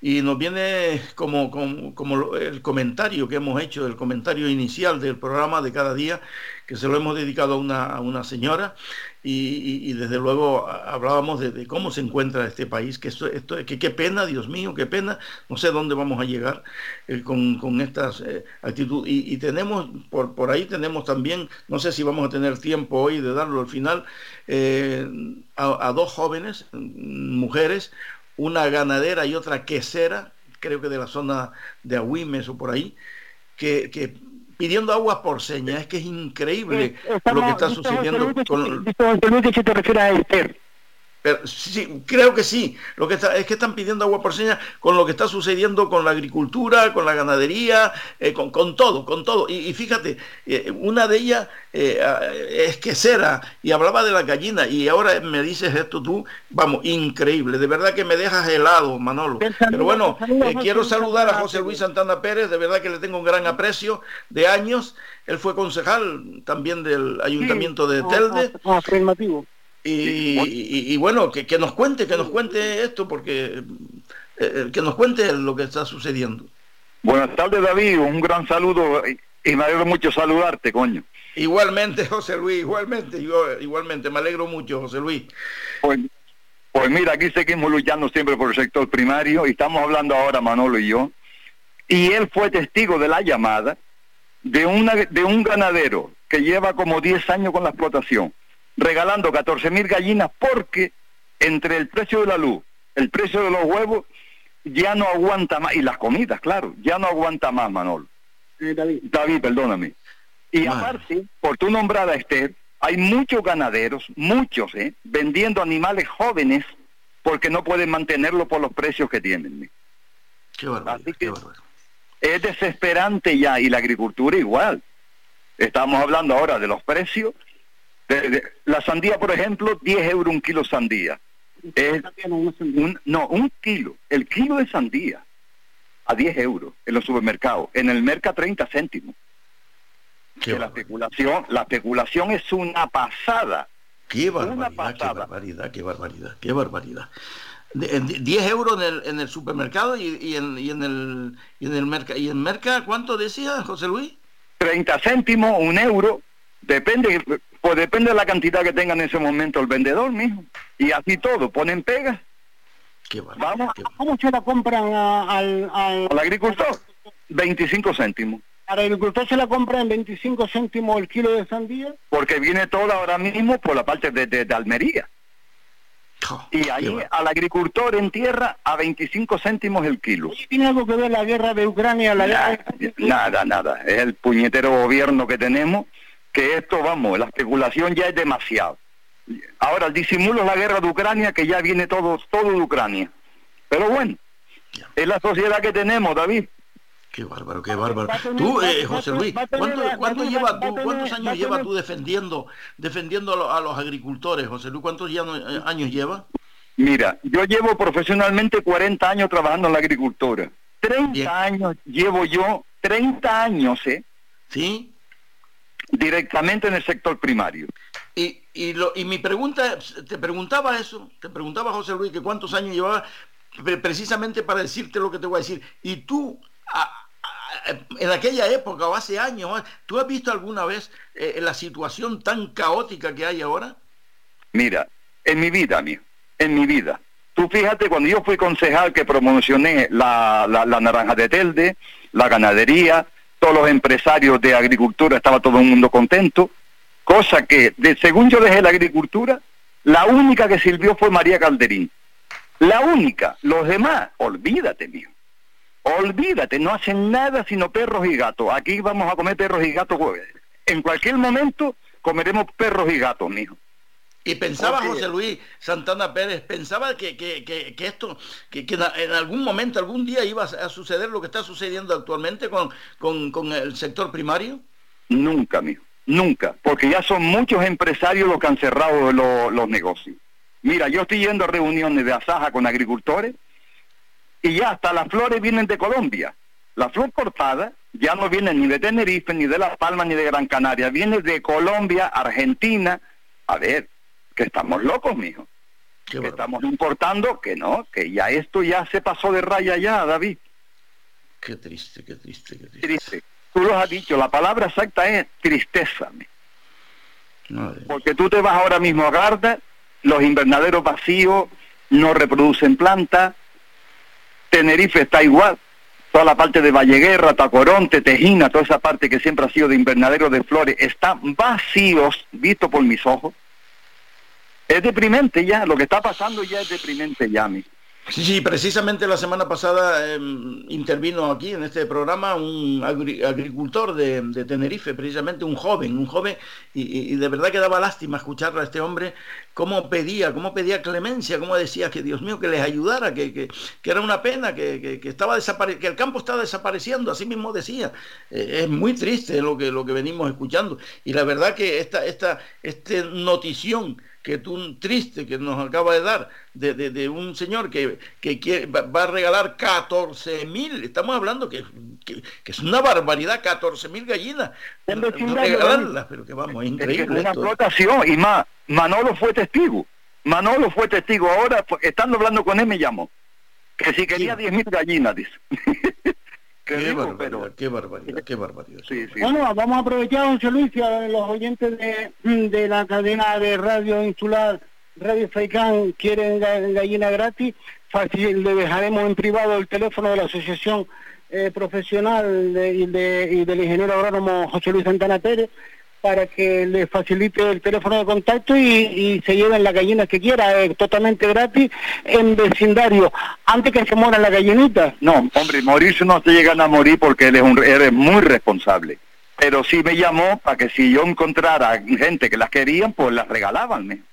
y nos viene como, como, el comentario que hemos hecho, el comentario inicial del programa de cada día, que se lo hemos dedicado a una, una señora, y, desde luego hablábamos de, cómo se encuentra este país, que esto, esto que qué pena, Dios mío, qué pena, no sé dónde vamos a llegar eh, con, con, estas eh, actitudes. Y, tenemos, por, por ahí tenemos también, no sé si vamos a tener tiempo hoy de darlo al final, eh, a, dos jóvenes, mujeres, una ganadera y otra quesera, creo que de la zona de Agüimes o por ahí, que, que pidiendo agua por señas. Es que es increíble lo que está sucediendo con... te a Esther. Pero, sí, creo que sí. Lo que está, es que están pidiendo agua por señas con lo que está sucediendo con la agricultura, con la ganadería, eh, con, con, todo, con todo. Y, fíjate, eh, una de ellas eh, es quesera y hablaba de la gallina y ahora me dices esto tú, vamos, increíble. De verdad que me dejas helado, Manolo. Pero bueno, quiero saludar a José Luis Santana Pérez, de verdad que le tengo un gran aprecio de años. Él fue concejal también del Ayuntamiento de Telde. afirmativo. Y, bueno, que, nos cuente, que nos cuente esto, porque eh, eh, que nos cuente lo que está sucediendo. Buenas tardes, David, un gran saludo y me alegro mucho saludarte, coño. Igualmente, José Luis, igualmente, igualmente, me alegro mucho, José Luis. Pues, pues mira, aquí seguimos luchando siempre por el sector primario y estamos hablando ahora, Manolo y yo, y él fue testigo de la llamada de, una, de un ganadero que lleva como 10 años con la explotación regalando 14 mil gallinas porque entre el precio de la luz, el precio de los huevos, ya no aguanta más, y las comidas, claro, ya no aguanta más, Manolo. David. David, perdóname. Y aparte, por tu nombrada Esther, hay muchos ganaderos, muchos, ¿eh? vendiendo animales jóvenes porque no pueden mantenerlo por los precios que tienen. Qué Así que Es desesperante ya, y la agricultura igual. Estamos hablando ahora de los precios la sandía, por ejemplo, 10 euros un kilo sandía. no, un kilo. El kilo de sandía a 10 euros en los supermercados. En el mercado 30 céntimos. la especulación, la especulación es una pasada. Qué barbaridad, qué barbaridad, qué barbaridad, qué barbaridad. 10 euros en el, en el supermercado y, en, y en el y en el mercado. ¿Y en mercado cuánto decía José Luis? 30 céntimos, un euro Depende, pues depende de la cantidad que tenga en ese momento el vendedor, mijo. Y así todo, ponen pegas. Qué bueno. Vamos ¿Cómo se la compran a- al, al, al agricultor, 25 céntimos. al agricultor? ¿Se la compra en 25 céntimos el kilo de sandía? Porque viene todo ahora mismo por la parte de, de- de Almería. Oh, Y qué ahí bueno. al agricultor en tierra a 25 céntimos el kilo. Oye, ¿Tiene algo que ver la guerra de Ucrania? La guerra de- Nada, nada. Es el puñetero gobierno que tenemos, que esto, vamos, la especulación ya es demasiado. Ahora, el disimulo es la guerra de Ucrania, que ya viene todo, todo de Ucrania. Pero bueno, es la sociedad que tenemos, David. Qué bárbaro, qué bárbaro. Tener- Tú, eh, José Luis, ¿cuánto, cuánto lleva tú, cuántos años llevas tú defendiendo, defendiendo a, lo- a los agricultores, José Luis? ¿Cuántos ya no- eh, años lleva? Mira, yo llevo profesionalmente 40 años trabajando en la agricultura. 30 Bien. años llevo yo, 30 años, ¿eh? ¿Sí? Directamente en el sector primario. Y, y, lo, y mi pregunta, te preguntaba eso, te preguntaba José Luis que cuántos años llevaba pre- precisamente para decirte lo que te voy a decir. Y tú, a- a- en aquella época o hace años, ¿tú has visto alguna vez eh, la situación tan caótica que hay ahora? Mira, en mi vida, amigo, en mi vida. Tú fíjate, cuando yo fui concejal que promocioné la, la, la naranja de Telde, la ganadería, todos los empresarios de agricultura, estaba todo el mundo contento, cosa que, según yo dejé la agricultura, la única que sirvió fue María Calderín. La única, los demás, olvídate, mío. Olvídate, no hacen nada sino perros y gatos. Aquí vamos a comer perros y gatos. En cualquier momento comeremos perros y gatos, mijo. Y pensaba José Luis Santana Pérez, pensaba que, que, que, que esto, que, que en algún momento, algún día iba a suceder lo que está sucediendo actualmente con, con, con el sector primario. Nunca, mijo, nunca, porque ya son muchos empresarios los que han cerrado lo- los negocios. Mira, yo estoy yendo a reuniones de asaja con agricultores y ya hasta las flores vienen de Colombia. La flor cortada ya no viene ni de Tenerife, ni de Las Palmas, ni de Gran Canaria, viene de Colombia, Argentina. A ver, que estamos locos, mijo. Qué Que bárbaro. estamos importando, que no, que ya esto ya se pasó de raya ya, David. Qué triste, qué triste, qué triste. Triste. Tú lo has dicho, la palabra exacta es tristeza. Madre. Porque tú te vas ahora mismo a Garda, los invernaderos vacíos, no reproducen plantas, Tenerife está igual, toda la parte de Valleguerra, Tacoronte, Tejina, toda esa parte que siempre ha sido de invernadero de flores, están vacíos, visto por mis ojos. Es deprimente ya, lo que está pasando ya es deprimente ya, mi. Sí, sí, precisamente la semana pasada eh, intervino aquí en este programa un agri- agricultor de, Tenerife, precisamente un joven, un joven, y, de verdad que daba lástima escuchar a este hombre cómo pedía, cómo pedía clemencia, cómo decía que Dios mío que les ayudara, que, que- que era una pena, que, que- estaba que el campo estaba desapareciendo, así mismo decía. Eh, es muy triste lo que, lo que venimos escuchando. Y la verdad que esta, esta, este notición que tú triste que nos acaba de dar de, de- de un señor que, que quiere- va, a regalar 14 mil, estamos hablando que, que- que es una barbaridad, 14 mil gallinas, regalarlas, pero que vamos, es que es increíble una esto. explotación y más, Manolo fue testigo. Manolo fue testigo. Ahora, pues, estando hablando con él, me llamó. Que si quería Sí. 10.000 gallinas, dice. Qué digo, barbaridad, pero- qué barbaridad, qué barbaridad. Sí, sí. Bueno, vamos a aprovechar, José Luis, y a los oyentes de, de la cadena de radio insular Radio Faicán quieren ga- gallina gratis. Fácil, le dejaremos en privado el teléfono de la Asociación eh, Profesional de- y, de- y del ingeniero agrónomo José Luis Santana Pérez para que le facilite el teléfono de contacto y, se lleven las gallinas que quiera, eh, totalmente gratis, en vecindario, antes que se mueran las gallinitas. No, hombre, morirse no se llegan a morir porque él es, un, él es muy responsable. Pero sí me llamó para que si yo encontrara gente que las querían, pues las regalaban. me.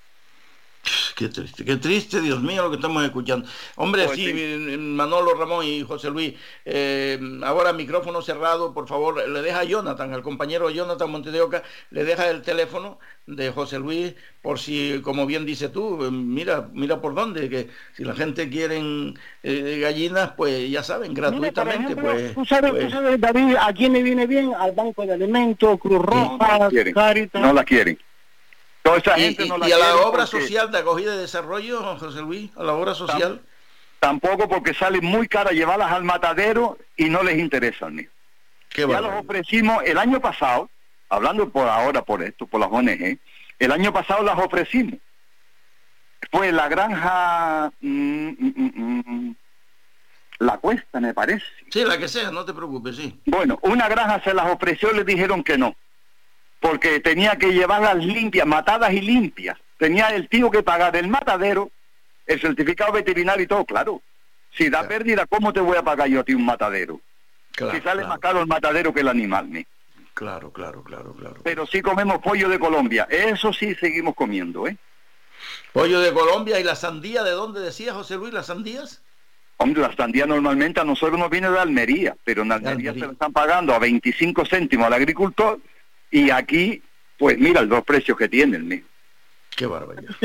Qué triste, qué triste, Dios mío, lo que estamos escuchando. Hombre, Pues sí, sí. eh, Manolo, Ramón y José Luis, eh, ahora micrófono cerrado, por favor, le deja a Jonathan, al compañero Jonathan Montedeoca, le deja el teléfono de José Luis, por si, como bien dices tú, eh, mira, mira por dónde, que si la gente quiere gallinas, pues ya saben, Mira, gratuitamente, ejemplo, pues, tú, sabes, pues, tú sabes, David, ¿a quién le viene bien? Al Banco de Alimentos, Cruz No, no Roja. Caritas. No la quieren. Toda esa y, gente y- no la y a la obra social de acogida y desarrollo, José Luis, a la obra social. Tampoco porque sale muy cara llevarlas al matadero y no les interesa, mío. Qué Ya los barbaridad. ofrecimos el año pasado, hablando por ahora por esto, por las ONG, el año pasado las ofrecimos. Fue la granja mm, mm, mm, La Cuesta, me parece. Sí, la que sea, no te preocupes, sí. Bueno, una granja se las ofreció y le dijeron que no, porque tenía que llevarlas limpias, matadas y limpias. Tenía el tío que pagar el matadero, el certificado veterinario y todo, claro. Si da pérdida, ¿cómo te voy a pagar yo a ti un matadero? si sale más caro el matadero que el animal, ¿me? Claro, claro, claro, claro. Pero sí comemos pollo de Colombia, eso sí seguimos comiendo, ¿eh? Pollo de Colombia y la sandía, ¿de dónde decía José Luis las sandías? Hombre, la sandía normalmente a nosotros nos viene de Almería, pero en Almería, se lo están pagando a 25 céntimos al agricultor y aquí, pues mira los precios que tienen, ¿me? Qué barbaridad.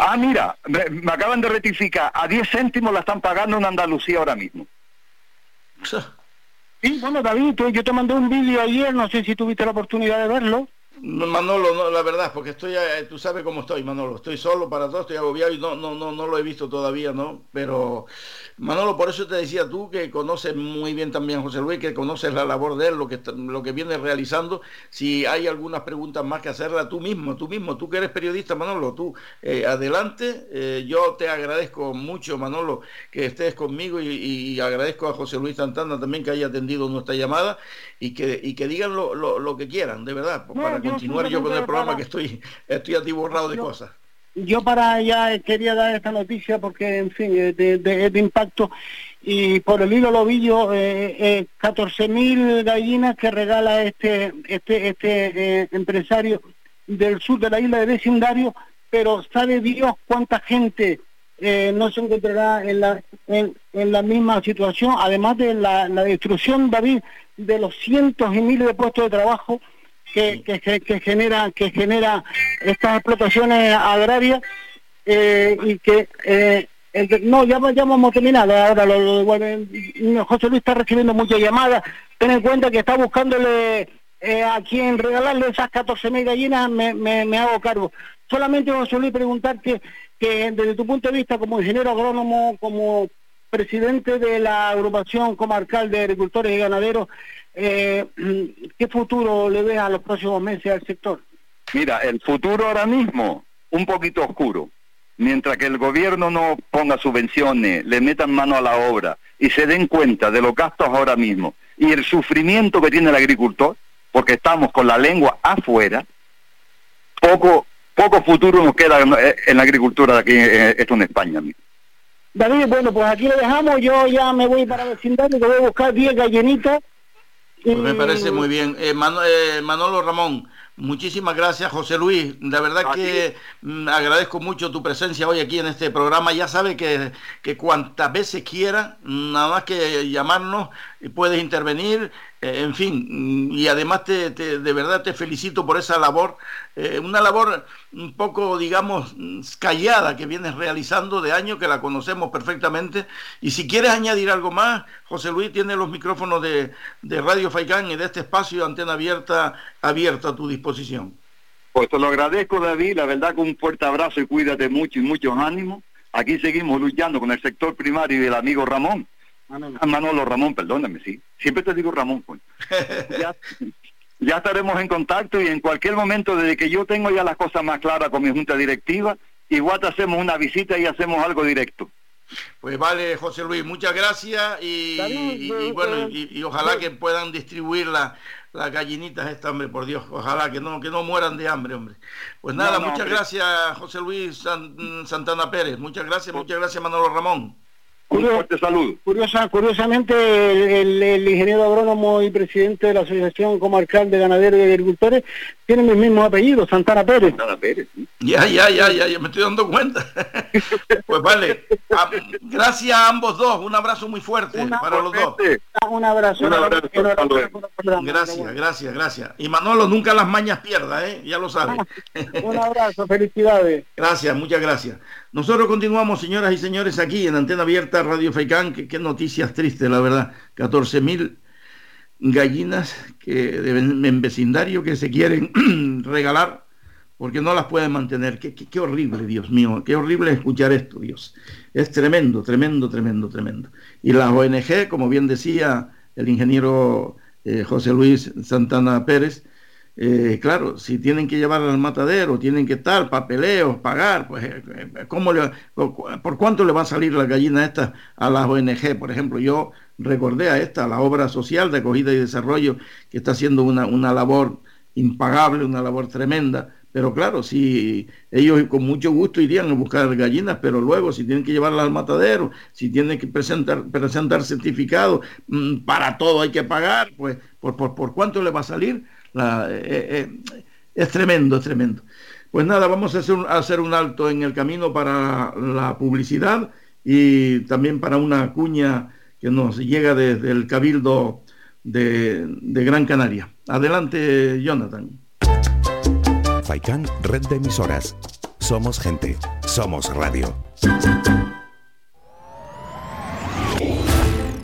Ah, mira, me, me, acaban de rectificar, a 10 céntimos la están pagando en Andalucía ahora mismo. Sí, bueno, David, yo te mandé un vídeo ayer, no sé si tuviste la oportunidad de verlo. Manolo, no, la verdad, porque estoy, eh, tú sabes cómo estoy, Manolo, estoy solo para todo, estoy agobiado y no, no, no, no lo he visto todavía, ¿no? Pero, Manolo, por eso te decía tú que conoces muy bien también a José Luis, que conoces la labor de él, lo que, lo que viene realizando, si hay algunas preguntas más que hacerla tú mismo, tú mismo, tú que eres periodista, Manolo, tú, eh, adelante, eh, yo te agradezco mucho, Manolo, que estés conmigo y, agradezco a José Luis Santana también que haya atendido nuestra llamada y que, y que digan lo, lo, que quieran, de verdad, para continuar yo con el programa que estoy, estoy atiborrado de cosas. Yo para ya quería dar esta noticia porque, en fin, es de, impacto. Y por el hilo lobillo, eh, eh, 14.000 gallinas que regala este este este eh, empresario del sur de la isla de vecindario, pero sabe Dios cuánta gente eh, no se encontrará en la, en, la misma situación, además de la, la destrucción, David, de los cientos y miles de puestos de trabajo que, que, genera que genera estas explotaciones agrarias eh, y que eh, no, ya, ya vamos a terminar, ahora lo, José Luis está recibiendo muchas llamadas, ten en cuenta que está buscándole eh, a quien regalarle esas 14.000 gallinas, me, me, me, hago cargo. Solamente José Luis preguntarte que desde tu punto de vista como ingeniero agrónomo, como presidente de la agrupación comarcal de agricultores y ganaderos, eh, ¿qué futuro le ve a los próximos meses al sector? Mira, el futuro ahora mismo, un poquito oscuro. Mientras que el gobierno no ponga subvenciones, le metan mano a la obra y se den cuenta de los gastos ahora mismo y el sufrimiento que tiene el agricultor, porque estamos con la lengua afuera, poco poco futuro nos queda en la agricultura de aquí, eh, esto en España. David, bueno, pues aquí lo dejamos, yo ya me voy para vecindario, que voy a buscar 10 gallinitas pues me parece muy bien. Eh, eh, Manolo Ramón, muchísimas gracias, José Luis. La verdad que mm, agradezco mucho tu presencia hoy aquí en este programa. Ya sabe que, que cuantas veces quiera, nada más que llamarnos, puedes intervenir en fin, y además te, de verdad te felicito por esa labor, eh, una labor un poco, digamos, callada que vienes realizando de año, que la conocemos perfectamente. Y si quieres añadir algo más, José Luis tiene los micrófonos de, Radio Faicán y de este espacio de antena abierta, abierto a tu disposición. Pues te lo agradezco, David, la verdad que un fuerte abrazo y cuídate mucho y muchos ánimos. Aquí seguimos luchando con el sector primario y el amigo Ramón Manolo. Ramón, perdóname, sí. Siempre te digo Ramón, pues. ya, estaremos en contacto y en cualquier momento, desde que yo tengo ya las cosas más claras con mi junta directiva, igual te hacemos una visita y hacemos algo directo. Pues vale, José Luis, muchas gracias y, bueno, y, ojalá que puedan distribuir las gallinitas esta, hombre, por Dios, ojalá que no, que no mueran de hambre, hombre. Pues nada, muchas gracias, José Luis Santana Pérez, muchas gracias, muchas gracias, Manolo Ramón. Curiosa, curiosamente, el, ingeniero agrónomo y presidente de la Asociación Comarcal de Ganaderos y Agricultores tiene mis mismos apellidos, Santana Pérez. Santana Pérez. Ya, ya, ya, ya, ya me estoy dando cuenta. pues vale, gracias a ambos dos, un abrazo muy fuerte para los dos. Un abrazo. Un abrazo. Gracias, gracias, gracias. Y Manolo, nunca las mañas pierda, ¿eh? ya lo sabe. un abrazo, felicidades. Gracias, muchas gracias. Nosotros continuamos, señoras y señores, aquí en Antena Abierta Radio Feicán. Qué, noticias tristes, la verdad. 14.000 gallinas que en vecindario que se quieren regalar porque no las pueden mantener. Qué, qué, horrible, Dios mío. Qué horrible escuchar esto, Dios. Es tremendo, tremendo, tremendo, tremendo. Y las ONG, como bien decía el ingeniero eh, José Luis Santana Pérez, eh, claro, si tienen que llevarla al matadero, tienen que estar, papeleos, pagar, pues, eh, eh, ¿cómo le, ¿por cuánto le va a salir la gallina esta a las ONG? Por ejemplo, yo recordé a esta, la obra social de acogida y desarrollo, que está haciendo una, una labor impagable, una labor tremenda, pero claro, si ellos con mucho gusto irían a buscar gallinas, pero luego si tienen que llevarlas al matadero, si tienen que presentar, presentar certificado, mm, para todo hay que pagar, pues por, por, por cuánto le va a salir eh, eh, es tremendo, es tremendo. Pues nada, vamos a hacer, un, alto en el camino para la publicidad y también para una cuña que nos llega desde el Cabildo de, de Gran Canaria. Adelante, Jonathan. Faikán, red de emisoras. Somos gente, somos radio.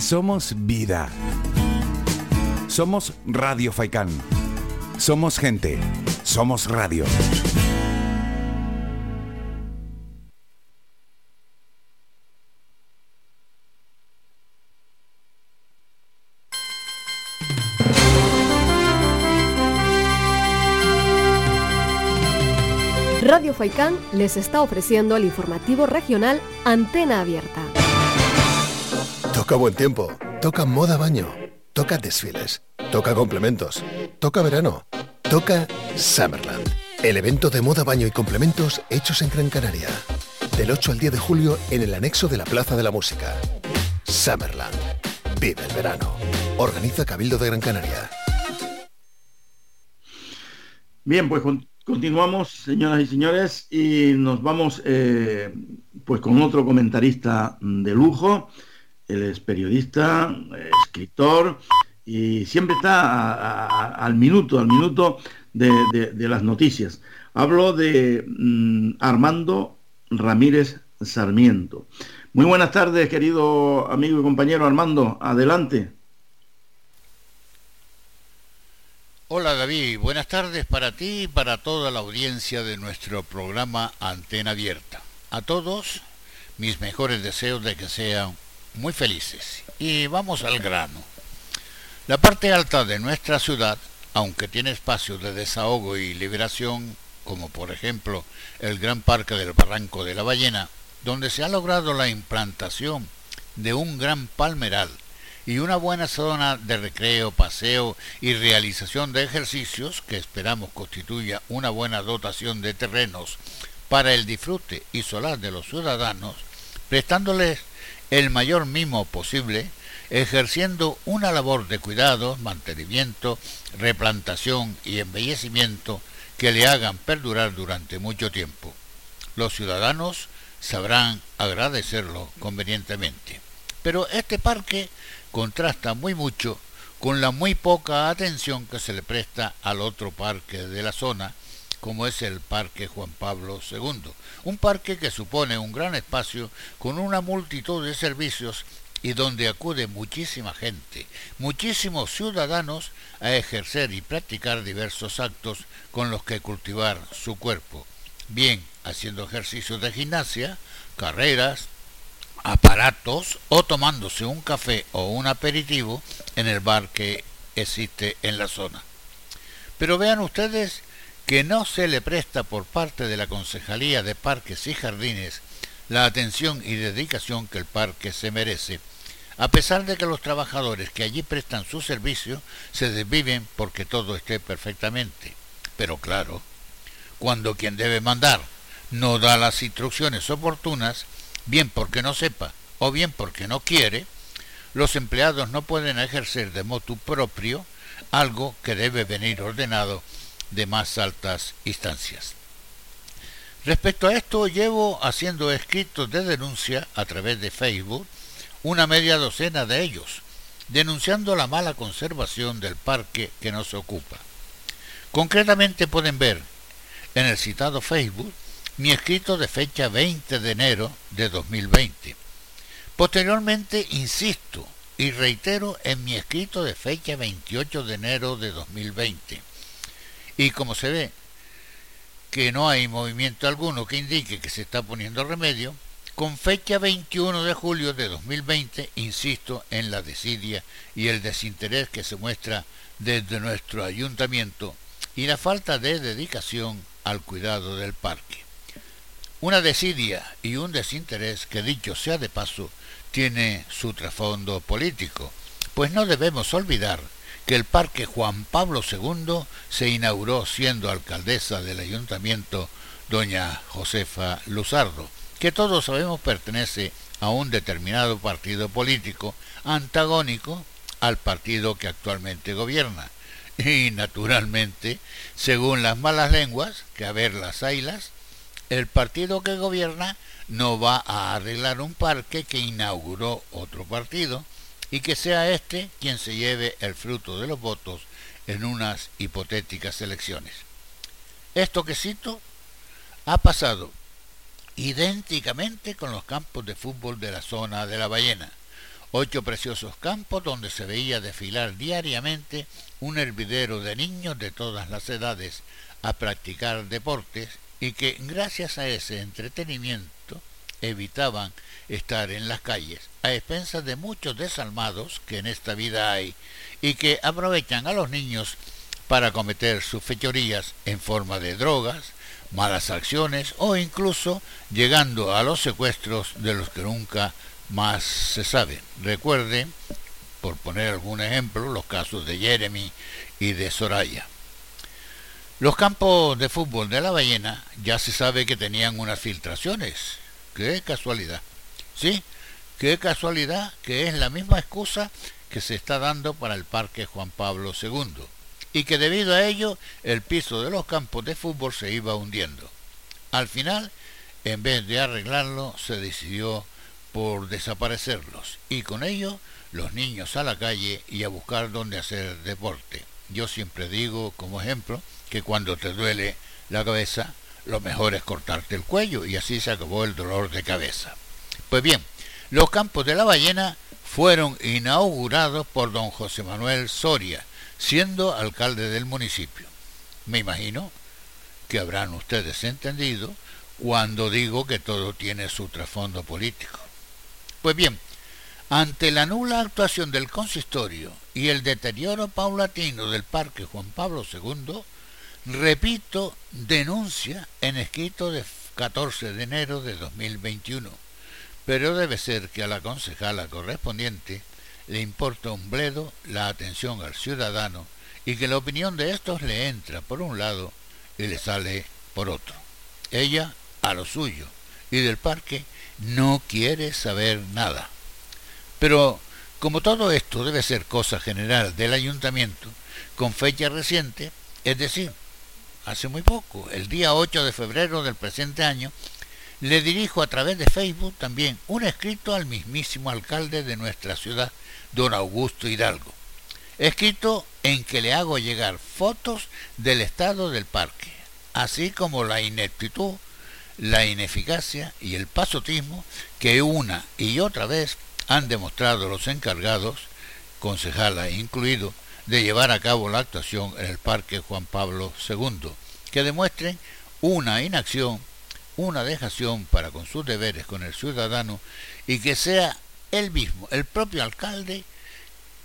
Somos vida. Somos Radio Faikán. Somos gente. Somos radio. Radio Faikán les está ofreciendo el informativo regional Antena Abierta. Toca buen tiempo, toca moda baño, toca desfiles, toca complementos, toca verano, toca Summerland, el evento de moda baño y complementos hechos en Gran Canaria. Del 8 al 10 de julio en el anexo de la Plaza de la Música. Summerland. Vive el verano. Organiza Cabildo de Gran Canaria. Bien, pues continuamos, señoras y señores, y nos vamos eh, pues con otro comentarista de lujo. Él es periodista, escritor y siempre está al minuto, al minuto de, las noticias. Hablo de mm, Armando Ramírez Sarmiento. Muy buenas tardes, querido amigo y compañero Armando. Adelante. Hola David, buenas tardes para ti y para toda la audiencia de nuestro programa Antena Abierta. A todos, mis mejores deseos de que sean muy felices. Y vamos al grano. La parte alta de nuestra ciudad, aunque tiene espacios de desahogo y liberación, como por ejemplo el Gran Parque del Barranco de la Ballena, donde se ha logrado la implantación de un gran palmeral y una buena zona de recreo, paseo y realización de ejercicios que esperamos constituya una buena dotación de terrenos para el disfrute y solar de los ciudadanos, prestándoles el mayor mimo posible, ejerciendo una labor de cuidado, mantenimiento, replantación y embellecimiento que le hagan perdurar durante mucho tiempo. Los ciudadanos sabrán agradecerlo convenientemente. Pero este parque contrasta muy mucho con la muy poca atención que se le presta al otro parque de la zona, como es el Parque Juan Pablo II, un parque que supone un gran espacio con una multitud de servicios y donde acude muchísima gente, muchísimos ciudadanos a ejercer y practicar diversos actos con los que cultivar su cuerpo, bien haciendo ejercicios de gimnasia, carreras, aparatos o tomándose un café o un aperitivo en el bar que existe en la zona. Pero vean ustedes que no se le presta por parte de la Concejalía de Parques y Jardines la atención y dedicación que el parque se merece, a pesar de que los trabajadores que allí prestan su servicio se desviven porque todo esté perfectamente. Pero claro, cuando quien debe mandar no da las instrucciones oportunas, bien porque no sepa o bien porque no quiere, los empleados no pueden ejercer de motu propio algo que debe venir ordenado de más altas instancias. Respecto a esto, llevo haciendo escritos de denuncia a través de Facebook una media docena de ellos, denunciando la mala conservación del parque que nos ocupa. Concretamente pueden ver en el citado Facebook mi escrito de fecha 20 de enero de 2020. Posteriormente, insisto y reitero en mi escrito de fecha 28 de enero de 2020. Y como se ve que no hay movimiento alguno que indique que se está poniendo remedio, con fecha 21 de julio de 2020 insisto en la desidia y el desinterés que se muestra desde nuestro ayuntamiento y la falta de dedicación al cuidado del parque. Una desidia y un desinterés que dicho sea de paso tiene su trasfondo político, pues no debemos olvidar que el Parque Juan Pablo II se inauguró siendo alcaldesa del ayuntamiento doña Josefa Luzardo, que todos sabemos pertenece a un determinado partido político antagónico al partido que actualmente gobierna. Y naturalmente, según las malas lenguas, que a ver las ailas, el partido que gobierna no va a arreglar un parque que inauguró otro partido y que sea este quien se lleve el fruto de los votos en unas hipotéticas elecciones. Esto que cito ha pasado idénticamente con los campos de fútbol de la zona de la ballena. Ocho preciosos campos donde se veía desfilar diariamente un hervidero de niños de todas las edades a practicar deportes y que gracias a ese entretenimiento evitaban estar en las calles, a expensas de muchos desalmados que en esta vida hay y que aprovechan a los niños para cometer sus fechorías en forma de drogas, malas acciones o incluso llegando a los secuestros de los que nunca más se sabe. Recuerden, por poner algún ejemplo, los casos de Jeremy y de Soraya. Los campos de fútbol de la ballena ya se sabe que tenían unas filtraciones. Qué casualidad. Sí, qué casualidad que es la misma excusa que se está dando para el Parque Juan Pablo II y que debido a ello el piso de los campos de fútbol se iba hundiendo. Al final, en vez de arreglarlo, se decidió por desaparecerlos y con ello los niños a la calle y a buscar dónde hacer deporte. Yo siempre digo como ejemplo que cuando te duele la cabeza, lo mejor es cortarte el cuello y así se acabó el dolor de cabeza. Pues bien, los campos de la ballena fueron inaugurados por don José Manuel Soria, siendo alcalde del municipio. Me imagino que habrán ustedes entendido cuando digo que todo tiene su trasfondo político. Pues bien, ante la nula actuación del consistorio y el deterioro paulatino del Parque Juan Pablo II, repito, denuncia en escrito de 14 de enero de 2021, pero debe ser que a la concejala correspondiente le importa un bledo la atención al ciudadano y que la opinión de estos le entra por un lado y le sale por otro. Ella a lo suyo y del parque no quiere saber nada. Pero como todo esto debe ser cosa general del ayuntamiento, con fecha reciente, es decir, hace muy poco, el día 8 de febrero del presente año, le dirijo a través de Facebook también un escrito al mismísimo alcalde de nuestra ciudad, don Augusto Hidalgo. Escrito en que le hago llegar fotos del estado del parque, así como la ineptitud, la ineficacia y el pasotismo que una y otra vez han demostrado los encargados, concejala incluido, de llevar a cabo la actuación en el Parque Juan Pablo II, que demuestren una inacción, una dejación para con sus deberes con el ciudadano y que sea él mismo, el propio alcalde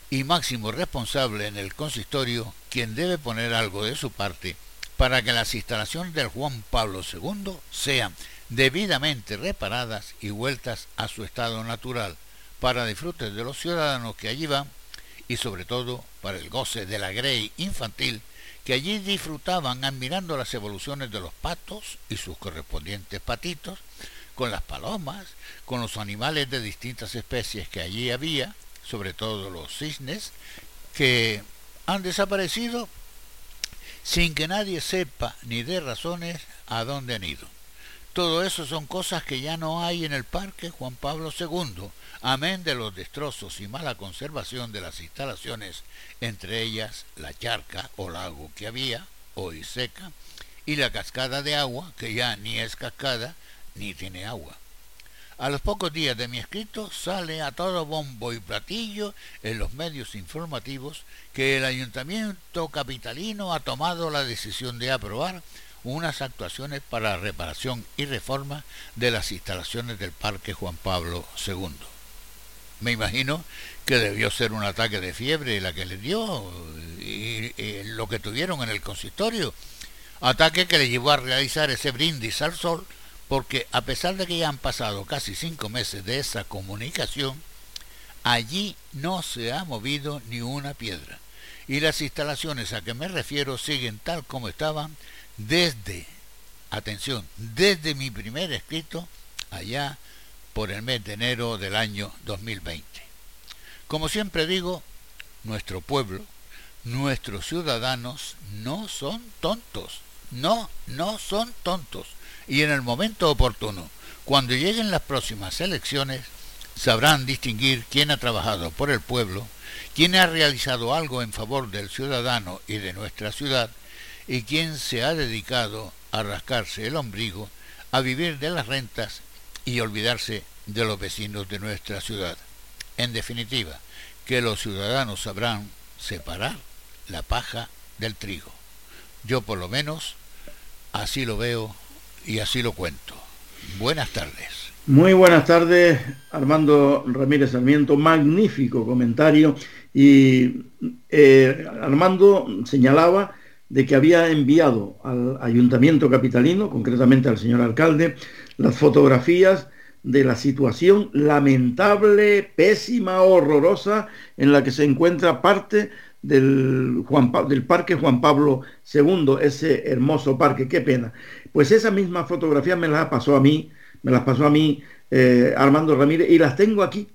y máximo responsable en el consistorio, quien debe poner algo de su parte para que las instalaciones del Juan Pablo II sean debidamente reparadas y vueltas a su estado natural, para disfrute de los ciudadanos que allí van y sobre todo para el goce de la grey infantil que allí disfrutaban admirando las evoluciones de los patos y sus correspondientes patitos, con las palomas, con los animales de distintas especies que allí había, sobre todo los cisnes, que han desaparecido sin que nadie sepa ni dé razones a dónde han ido. Todo eso son cosas que ya no hay en el Parque Juan Pablo II, amén de los destrozos y mala conservación de las instalaciones, entre ellas la charca o lago que había, hoy seca, y la cascada de agua, que ya ni es cascada ni tiene agua. A los pocos días de mi escrito sale a todo bombo y platillo en los medios informativos que el ayuntamiento capitalino ha tomado la decisión de aprobar unas actuaciones para reparación y reforma de las instalaciones del Parque Juan Pablo II. Me imagino que debió ser un ataque de fiebre la que le dio y, lo que tuvieron en el consistorio. Ataque que le llevó a realizar ese brindis al sol porque a pesar de que ya han pasado casi cinco meses de esa comunicación, allí no se ha movido ni una piedra. Y las instalaciones a que me refiero siguen tal como estaban desde, atención, desde mi primer escrito allá por el mes de enero del año 2020. Como siempre digo, nuestro pueblo, nuestros ciudadanos no son tontos, no, no son tontos. Y en el momento oportuno, cuando lleguen las próximas elecciones, sabrán distinguir quién ha trabajado por el pueblo, quién ha realizado algo en favor del ciudadano y de nuestra ciudad, y quién se ha dedicado a rascarse el ombligo, a vivir de las rentas y olvidarse de los vecinos de nuestra ciudad. En definitiva, que los ciudadanos sabrán separar la paja del trigo. Yo por lo menos así lo veo y así lo cuento. Buenas tardes. Muy buenas tardes, Armando Ramírez Sarmiento. Magnífico comentario. Y eh, Armando señalaba de que había enviado al ayuntamiento capitalino, concretamente al señor alcalde, las fotografías de la situación lamentable, pésima, horrorosa en la que se encuentra parte del, Parque Juan Pablo II, ese hermoso parque, qué pena. Pues esa misma fotografía me las pasó a mí, me las pasó a mí eh, Armando Ramírez y las tengo aquí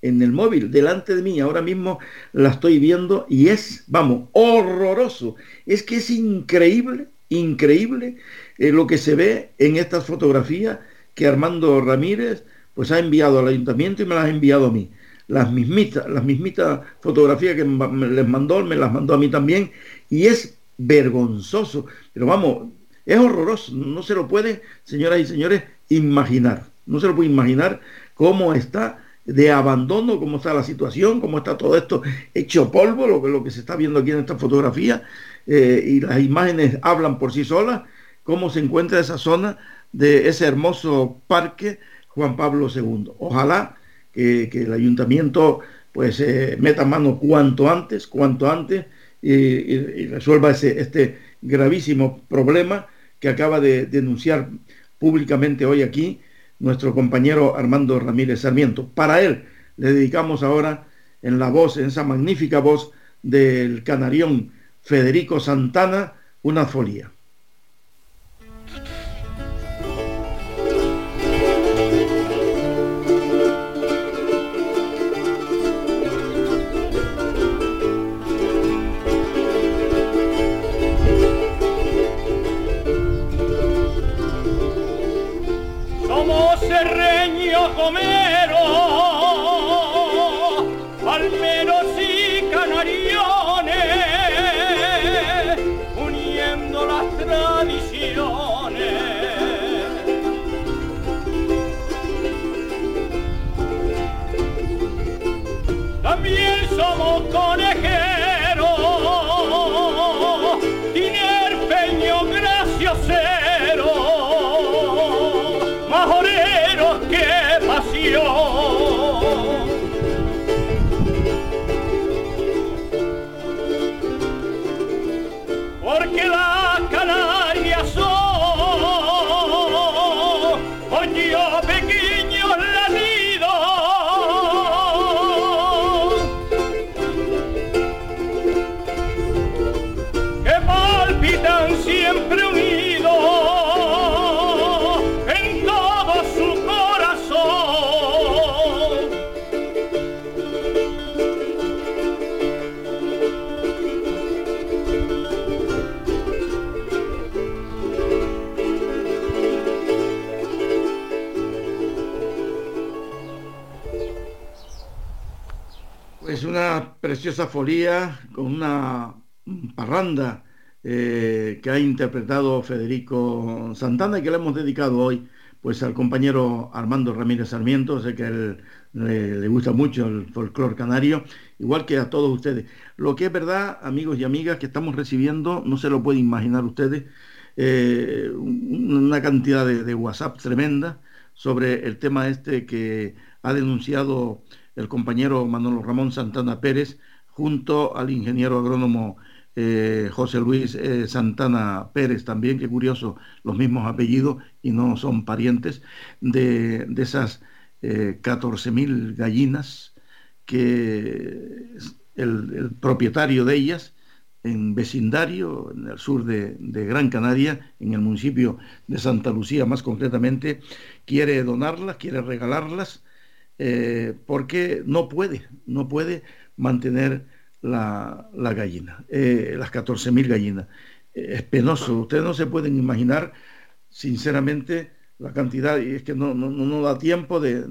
en el móvil, delante de mí, ahora mismo la estoy viendo y es, vamos, horroroso. Es que es increíble, increíble eh, lo que se ve en estas fotografías que Armando Ramírez pues ha enviado al ayuntamiento y me las ha enviado a mí. Las mismitas, las mismitas fotografías que les mandó, me las mandó a mí también y es vergonzoso. Pero vamos, es horroroso, no se lo puede, señoras y señores, imaginar. No se lo puede imaginar cómo está de abandono, cómo está la situación, cómo está todo esto hecho polvo, lo que, lo que se está viendo aquí en esta fotografía, eh, y las imágenes hablan por sí solas, cómo se encuentra esa zona de ese hermoso parque Juan Pablo II. Ojalá que, el ayuntamiento pues eh, meta mano cuanto antes, cuanto antes y, resuelva ese, este, gravísimo problema que acaba de denunciar públicamente hoy aquí nuestro compañero Armando Ramírez Sarmiento. Para él le dedicamos ahora en la voz, en esa magnífica voz del canarión Federico Santana, una folía. Preciosa folía con una parranda eh, que ha interpretado Federico Santana y que le hemos dedicado hoy pues al compañero Armando Ramírez Sarmiento, sé que él le, gusta mucho el folclore canario, igual que a todos ustedes. Lo que es verdad, amigos y amigas, que estamos recibiendo, no se lo pueden imaginar ustedes, eh, una cantidad de, de WhatsApp tremenda sobre el tema este que ha denunciado el compañero Manolo Ramón Santana Pérez, junto al ingeniero agrónomo eh, José Luis eh, Santana Pérez también, qué curioso, los mismos apellidos y no son parientes, de, esas eh, 14.000 gallinas que el, propietario de ellas, en vecindario, en el sur de, de, Gran Canaria, en el municipio de Santa Lucía más concretamente, quiere donarlas, quiere regalarlas eh, porque no puede, no puede mantener la, gallina, eh, las 14.000 gallinas. Eh, es penoso, ustedes no se pueden imaginar, sinceramente, la cantidad, y es que no, no, da tiempo de,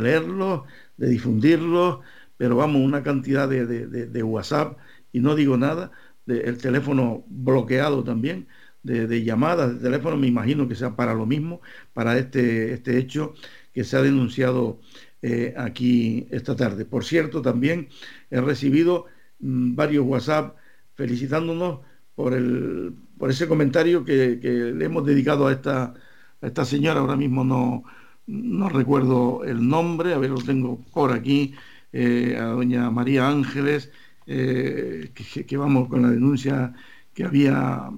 leerlo, de difundirlo, pero vamos, una cantidad de, WhatsApp, y no digo nada, el teléfono bloqueado también, de, llamadas, de teléfono, me imagino que sea para lo mismo, para este, este hecho que se ha denunciado eh, aquí esta tarde. Por cierto, también he recibido mm, varios WhatsApp felicitándonos por, el, por ese comentario que, le hemos dedicado a esta, a esta señora. Ahora mismo no, no recuerdo el nombre, a ver, lo tengo por aquí, eh, a doña María Ángeles, eh, que, vamos con la denuncia que había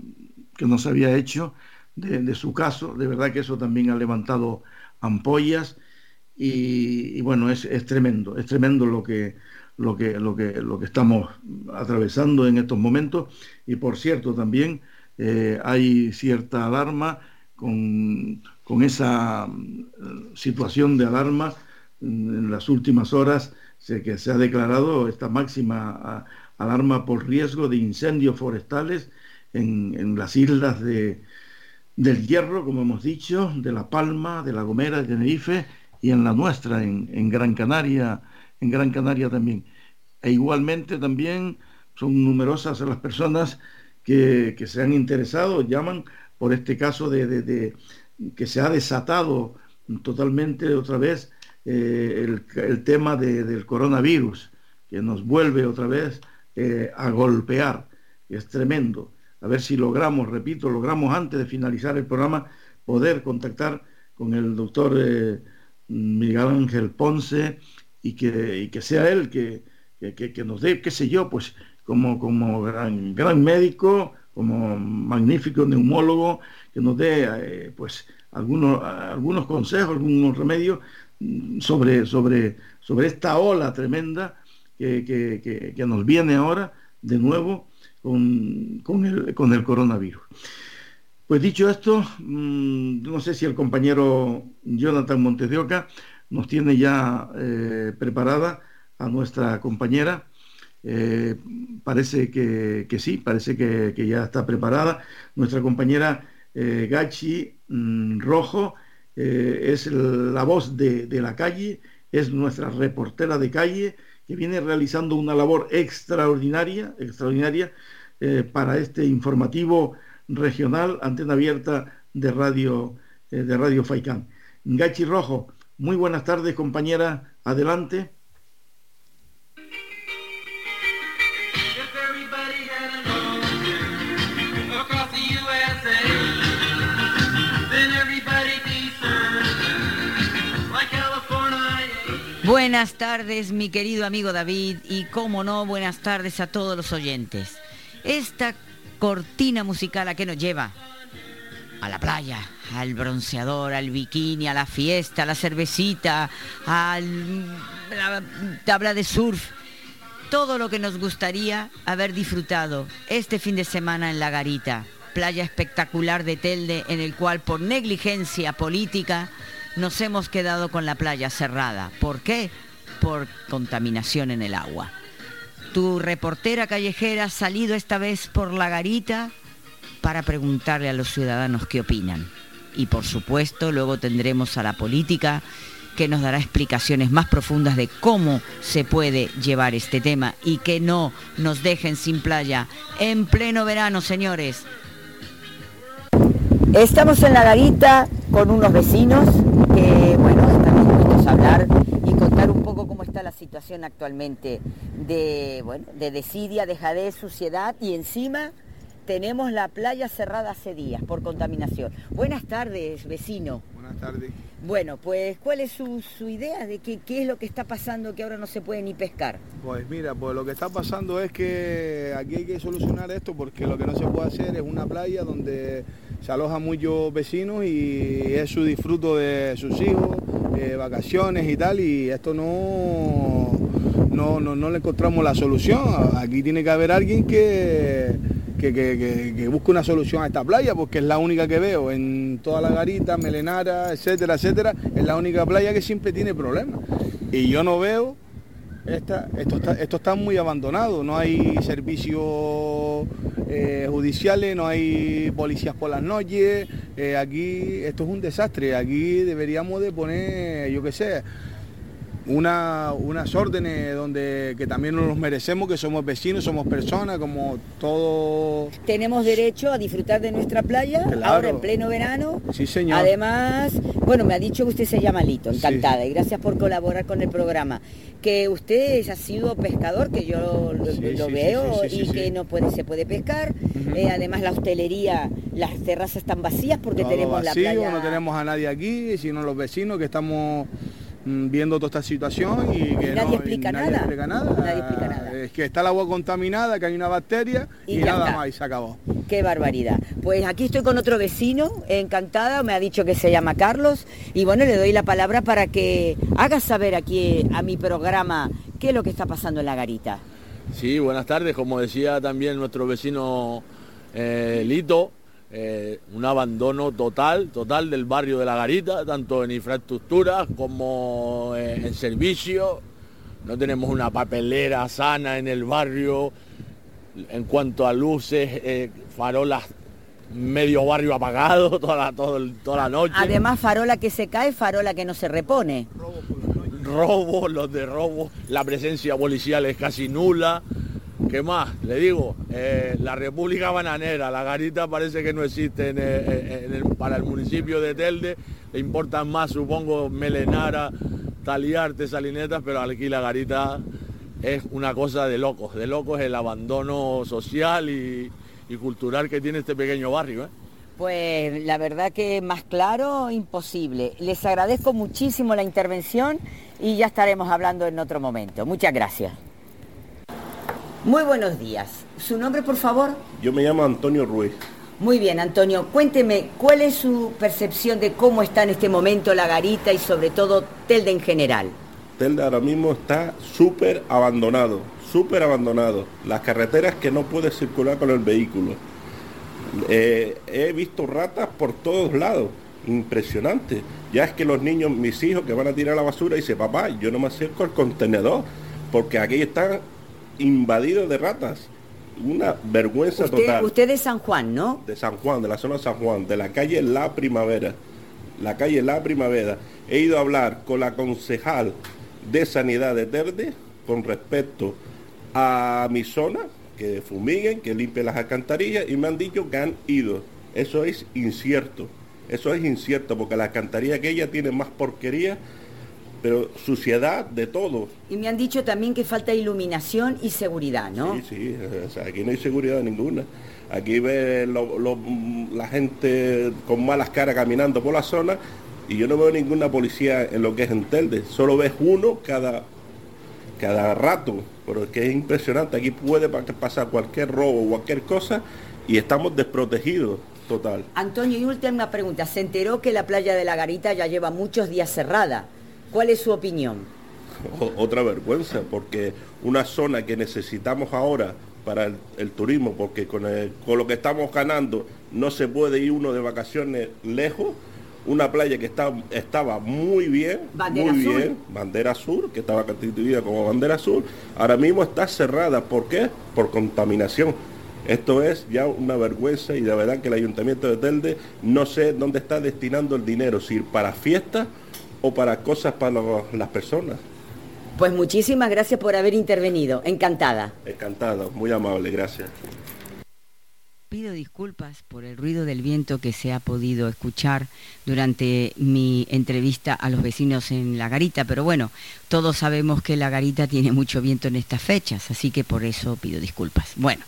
que nos había hecho de, de, su caso. De verdad que eso también ha levantado ampollas y, bueno, es, tremendo, es tremendo lo que, lo, que, lo, que, lo que estamos atravesando en estos momentos. Y por cierto, también eh, hay cierta alarma con, esa mm, situación de alarma mm, en las últimas horas sé que se ha declarado esta máxima alarma por riesgo de incendios forestales en, las islas de, del Hierro, como hemos dicho, de La Palma, de La Gomera, de Tenerife y en la nuestra, en, Gran Canaria, en Gran Canaria también. E igualmente también son numerosas las personas que, se han interesado, llaman por este caso de, que se ha desatado totalmente otra vez eh, el, tema del coronavirus, que nos vuelve otra vez eh, a golpear. Es tremendo. A ver si logramos, repito, logramos antes de finalizar el programa poder contactar con el doctor eh, Miguel Ángel Ponce y que, que sea él que, que, nos dé, qué sé yo, pues como, como gran, gran médico, como magnífico neumólogo que nos dé eh, pues algunos, algunos consejos, algunos remedios mm, sobre, sobre, sobre esta ola tremenda que, nos viene ahora de nuevo con, con, el, con el coronavirus. Pues dicho esto, mm, no sé si el compañero Jonathan Montes de Oca nos tiene ya eh, preparada a nuestra compañera. Eh, parece que, sí, parece que, ya está preparada. Nuestra compañera eh, Gachi mm, Rojo es la voz de, de, la calle, es nuestra reportera de calle que viene realizando una labor extraordinaria, extraordinaria para este informativo regional, antena abierta de Radio, eh, de Radio Faicán. Gachi Rojo, muy buenas tardes, compañera, adelante. Buenas tardes, mi querido amigo David, y como no, buenas tardes a todos los oyentes. Esta cortina musical a qué nos lleva? A la playa, al bronceador, al bikini, a la fiesta, a la cervecita, a la tabla de surf. Todo lo que nos gustaría haber disfrutado este fin de semana en La Garita, playa espectacular de Telde, en el cual por negligencia política nos hemos quedado con la playa cerrada. ¿Por qué? Por contaminación en el agua. Tu reportera callejera ha salido esta vez por la garita para preguntarle a los ciudadanos qué opinan. Y por supuesto, luego tendremos a la política que nos dará explicaciones más profundas de cómo se puede llevar este tema y que no nos dejen sin playa en pleno verano, señores. Estamos en la garita con unos vecinos que, bueno, están dispuestos a hablar y contar un poco cómo está la situación actualmente de, bueno, de desidia, dejadez, suciedad y encima tenemos la playa cerrada hace días por contaminación. Buenas tardes, vecino. Buenas tardes. Bueno, pues ¿cuál es su, idea de qué, qué es lo que está pasando que ahora no se puede ni pescar? Pues mira, pues lo que está pasando es que aquí hay que solucionar esto porque lo que no se puede hacer es una playa donde se alojan muchos vecinos y es su disfruto de sus hijos, eh, vacaciones y tal, y esto no, no, no, le encontramos la solución. Aquí tiene que haber alguien que, que, busque una solución a esta playa, porque es la única que veo en toda la garita, Melenara, etcétera, etcétera, es la única playa que siempre tiene problemas. Y yo no veo esta, esto, está, muy abandonado, no hay servicios eh, judiciales, no hay policías por las noches, eh, aquí esto es un desastre, aquí deberíamos de poner, yo qué sé, una, unas órdenes donde que también nos los merecemos, que somos vecinos, somos personas, como todo. Tenemos derecho a disfrutar de nuestra playa, ahora en pleno verano. Sí, señor. Además, bueno, me ha dicho que usted se llama Lito, encantada, y gracias por colaborar con el programa. Que usted ha sido pescador, que yo lo, veo, y que no puede, se puede pescar. Eh, además, la hostelería, las terrazas están vacías porque tenemos la playa. No tenemos a nadie aquí, sino los vecinos que estamos viendo toda esta situación y que nadie, explica, nada. explica nada. Es que está el agua contaminada, que hay una bacteria y, nada más y se acabó. Qué barbaridad. Pues aquí estoy con otro vecino, encantada, me ha dicho que se llama Carlos y bueno, le doy la palabra para que haga saber aquí a mi programa qué es lo que está pasando en la garita. Sí, buenas tardes, como decía también nuestro vecino eh, Lito, eh, un abandono total, total del barrio de La Garita, tanto en infraestructuras como eh, en servicio. No tenemos una papelera sana en el barrio. En cuanto a luces, eh, farolas, medio barrio apagado toda la, toda la noche. Además, farola que se cae, farola que no se repone. Robo, los de robo, la presencia policial es casi nula. ¿Qué más? Le digo, eh, la República Bananera, la garita parece que no existe para el municipio de Telde, le importan más, supongo, Melenara, Taliarte, Salinetas, pero aquí la garita es una cosa de locos, de locos el abandono social y, cultural que tiene este pequeño barrio. ¿eh? Pues la verdad que más claro, imposible. Les agradezco muchísimo la intervención y ya estaremos hablando en otro momento. Muchas gracias. Muy buenos días. ¿Su nombre, por favor? Yo me llamo Antonio Ruiz. Muy bien, Antonio. Cuénteme, ¿cuál es su percepción de cómo está en este momento la garita y sobre todo Telde en general? Telde ahora mismo está súper abandonado, súper abandonado. Las carreteras que no puede circular con el vehículo. Eh, he visto ratas por todos lados, impresionante. Ya es que los niños, mis hijos que van a tirar la basura, dicen, papá, yo no me acerco al contenedor, porque aquí están invadidos de ratas. Una vergüenza total. Usted es San Juan, ¿no? De San Juan, de la zona de San Juan, de la calle La Primavera. La calle La Primavera. He ido a hablar con la concejal de Sanidad de Terde con respecto a mi zona, que fumiguen, que limpien las alcantarillas y me han dicho que han ido. Eso es incierto. Eso es incierto porque la alcantarilla que ella tiene más porquería pero suciedad de todo. Y me han dicho también que falta iluminación y seguridad, ¿no? Sí, sí, aquí no hay seguridad ninguna. Aquí ve la gente con malas caras caminando por la zona y yo no veo ninguna policía en lo que es en Telde, solo ves uno cada, cada rato, pero es que es impresionante, aquí puede pasar cualquier robo, cualquier cosa y estamos desprotegidos. Total. Antonio, y última pregunta. Se enteró que la playa de la Garita ya lleva muchos días cerrada. ¿Cuál es su opinión? otra vergüenza, porque una zona que necesitamos ahora para el, turismo, porque con, lo que estamos ganando no se puede ir uno de vacaciones lejos, una playa que estaba muy bien, muy bien, bandera sur, que estaba constituida como bandera sur, ahora mismo está cerrada. ¿Por qué? Por contaminación. Esto es ya una vergüenza y de verdad que el Ayuntamiento de Telde no sé dónde está destinando el dinero, si para fiestas o para cosas para las personas. Pues muchísimas gracias por haber intervenido. Encantada. Encantado, muy amable, gracias. Pido disculpas por el ruido del viento que se ha podido escuchar durante mi entrevista a los vecinos en La Garita, pero bueno, todos sabemos que La Garita tiene mucho viento en estas fechas, así que por eso pido disculpas. Bueno,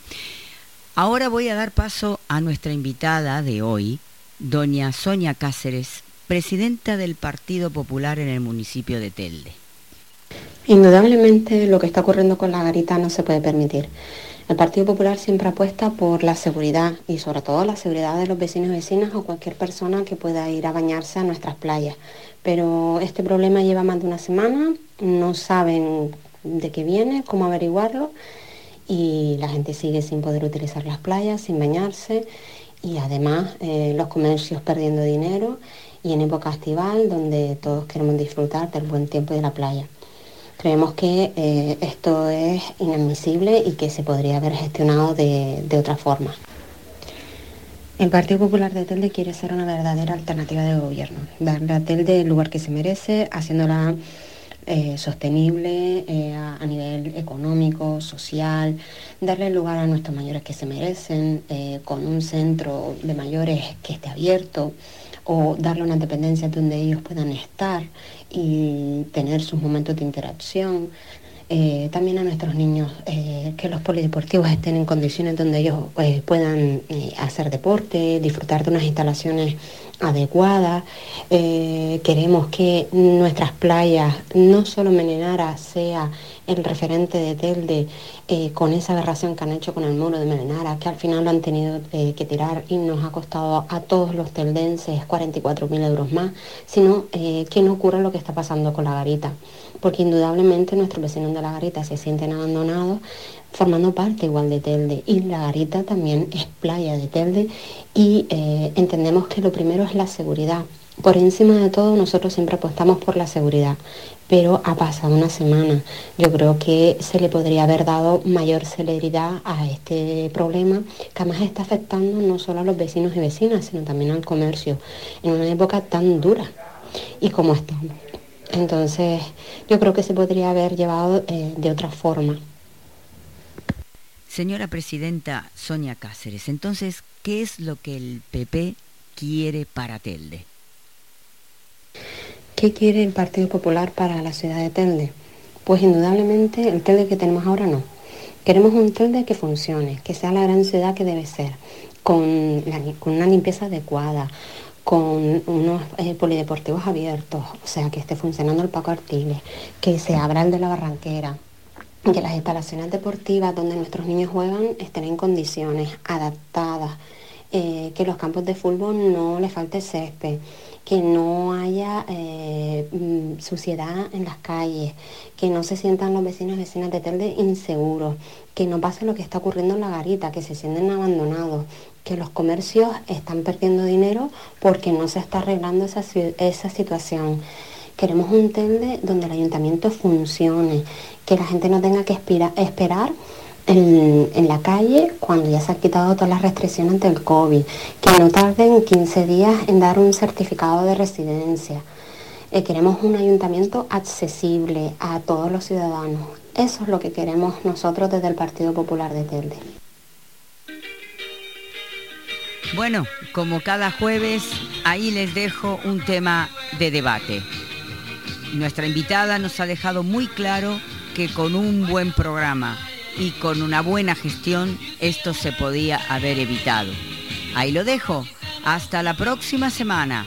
ahora voy a dar paso a nuestra invitada de hoy, doña Sonia Cáceres, presidenta del Partido Popular en el municipio de Telde. Indudablemente lo que está ocurriendo con la garita no se puede permitir. El Partido Popular siempre apuesta por la seguridad y sobre todo la seguridad de los vecinos y vecinas o cualquier persona que pueda ir a bañarse a nuestras playas. Pero este problema lleva más de una semana, no saben de qué viene, cómo averiguarlo y la gente sigue sin poder utilizar las playas, sin bañarse y además eh, los comercios perdiendo dinero y en época estival donde todos queremos disfrutar del buen tiempo de la playa. Creemos que eh, esto es inadmisible y que se podría haber gestionado de, otra forma. El Partido Popular de Telde quiere ser una verdadera alternativa de gobierno, darle a Telde el lugar que se merece, haciéndola eh, sostenible eh, a, nivel económico, social, darle el lugar a nuestros mayores que se merecen, con un centro de mayores que esté abierto, o darle una dependencia donde ellos puedan estar y tener sus momentos de interacción. Eh, también a nuestros niños eh, que los polideportivos estén en condiciones donde ellos eh, puedan hacer deporte, disfrutar de unas instalaciones adecuadas. queremos que nuestras playas, no solo Melenara, sea el referente de Telde con esa aberración que han hecho con el muro de Melenara, que al final lo han tenido que tirar y nos ha costado a todos los teldenses 44.000 euros más, sino que no ocurra lo que está pasando con la garita, porque indudablemente nuestros vecinos de la garita se sienten abandonados formando parte igual de Telde y la garita también es playa de Telde y entendemos que lo primero es la seguridad. Por encima de todo nosotros siempre apostamos por la seguridad pero ha pasado una semana. Yo creo que se le podría haber dado mayor celeridad a este problema que además está afectando no solo a los vecinos y vecinas, sino también al comercio en una época tan dura y como estamos. Entonces, yo creo que se podría haber llevado eh, de otra forma. Señora Presidenta Sonia Cáceres, entonces, ¿qué es lo que el PP quiere para Telde? ¿Qué quiere el Partido Popular para la ciudad de Telde? Pues indudablemente el Telde que tenemos ahora no. Queremos un Telde que funcione, que sea la gran ciudad que debe ser, con, una limpieza adecuada, con unos eh, polideportivos abiertos, o sea, que esté funcionando el Paco Artiles, que se abra el de la Barranquera, que las instalaciones deportivas donde nuestros niños juegan estén en condiciones adaptadas, eh, que los campos de fútbol no les falte césped, que no haya eh, mm, suciedad en las calles, que no se sientan los vecinos y vecinas de Telde inseguros, que no pase lo que está ocurriendo en la garita, que se sienten abandonados, que los comercios están perdiendo dinero porque no se está arreglando esa, esa situación. Queremos un Telde donde el ayuntamiento funcione, que la gente no tenga que esperar en, la calle cuando ya se han quitado todas las restricciones del COVID, que no tarden 15 días en dar un certificado de residencia. Eh, queremos un ayuntamiento accesible a todos los ciudadanos. Eso es lo que queremos nosotros desde el Partido Popular de Telde. Bueno, como cada jueves, ahí les dejo un tema de debate. Nuestra invitada nos ha dejado muy claro que con un buen programa y con una buena gestión esto se podía haber evitado. Ahí lo dejo. Hasta la próxima semana.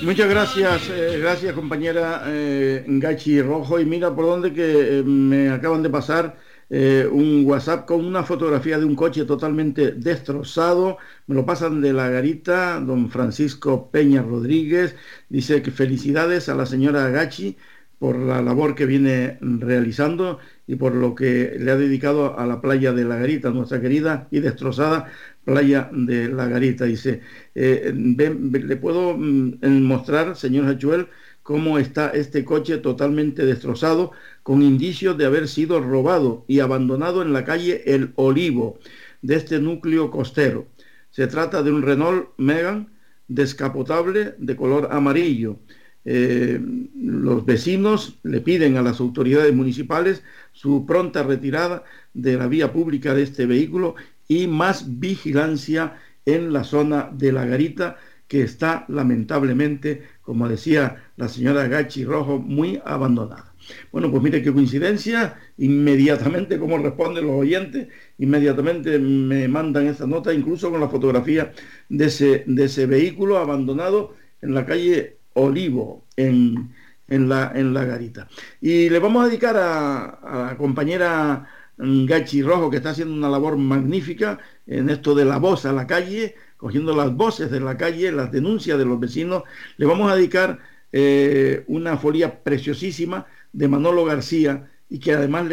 Muchas gracias, eh, gracias compañera eh, Gachi Rojo. Y mira por dónde que eh, me acaban de pasar eh, un WhatsApp con una fotografía de un coche totalmente destrozado. Me lo pasan de la garita, don Francisco Peña Rodríguez. Dice que felicidades a la señora Gachi por la labor que viene realizando y por lo que le ha dedicado a la playa de La Garita, nuestra querida y destrozada playa de La Garita. Dice, eh, le puedo mm, mostrar, señor Hachuel, cómo está este coche totalmente destrozado, con indicios de haber sido robado y abandonado en la calle El Olivo de este núcleo costero. Se trata de un Renault Megan descapotable de color amarillo eh, los vecinos le piden a las autoridades municipales su pronta retirada de la vía pública de este vehículo y más vigilancia en la zona de la garita que está lamentablemente, como decía la señora Gachi Rojo, muy abandonada. Bueno, pues mire qué coincidencia, inmediatamente como responden los oyentes, inmediatamente me mandan esta nota, incluso con la fotografía de ese, de ese vehículo abandonado en la calle Olivo en, la, en la garita. Y le vamos a dedicar a, la compañera Gachi Rojo, que está haciendo una labor magnífica en esto de la voz a la calle, cogiendo las voces de la calle, las denuncias de los vecinos. Le vamos a dedicar eh, una folía preciosísima de Manolo García y que además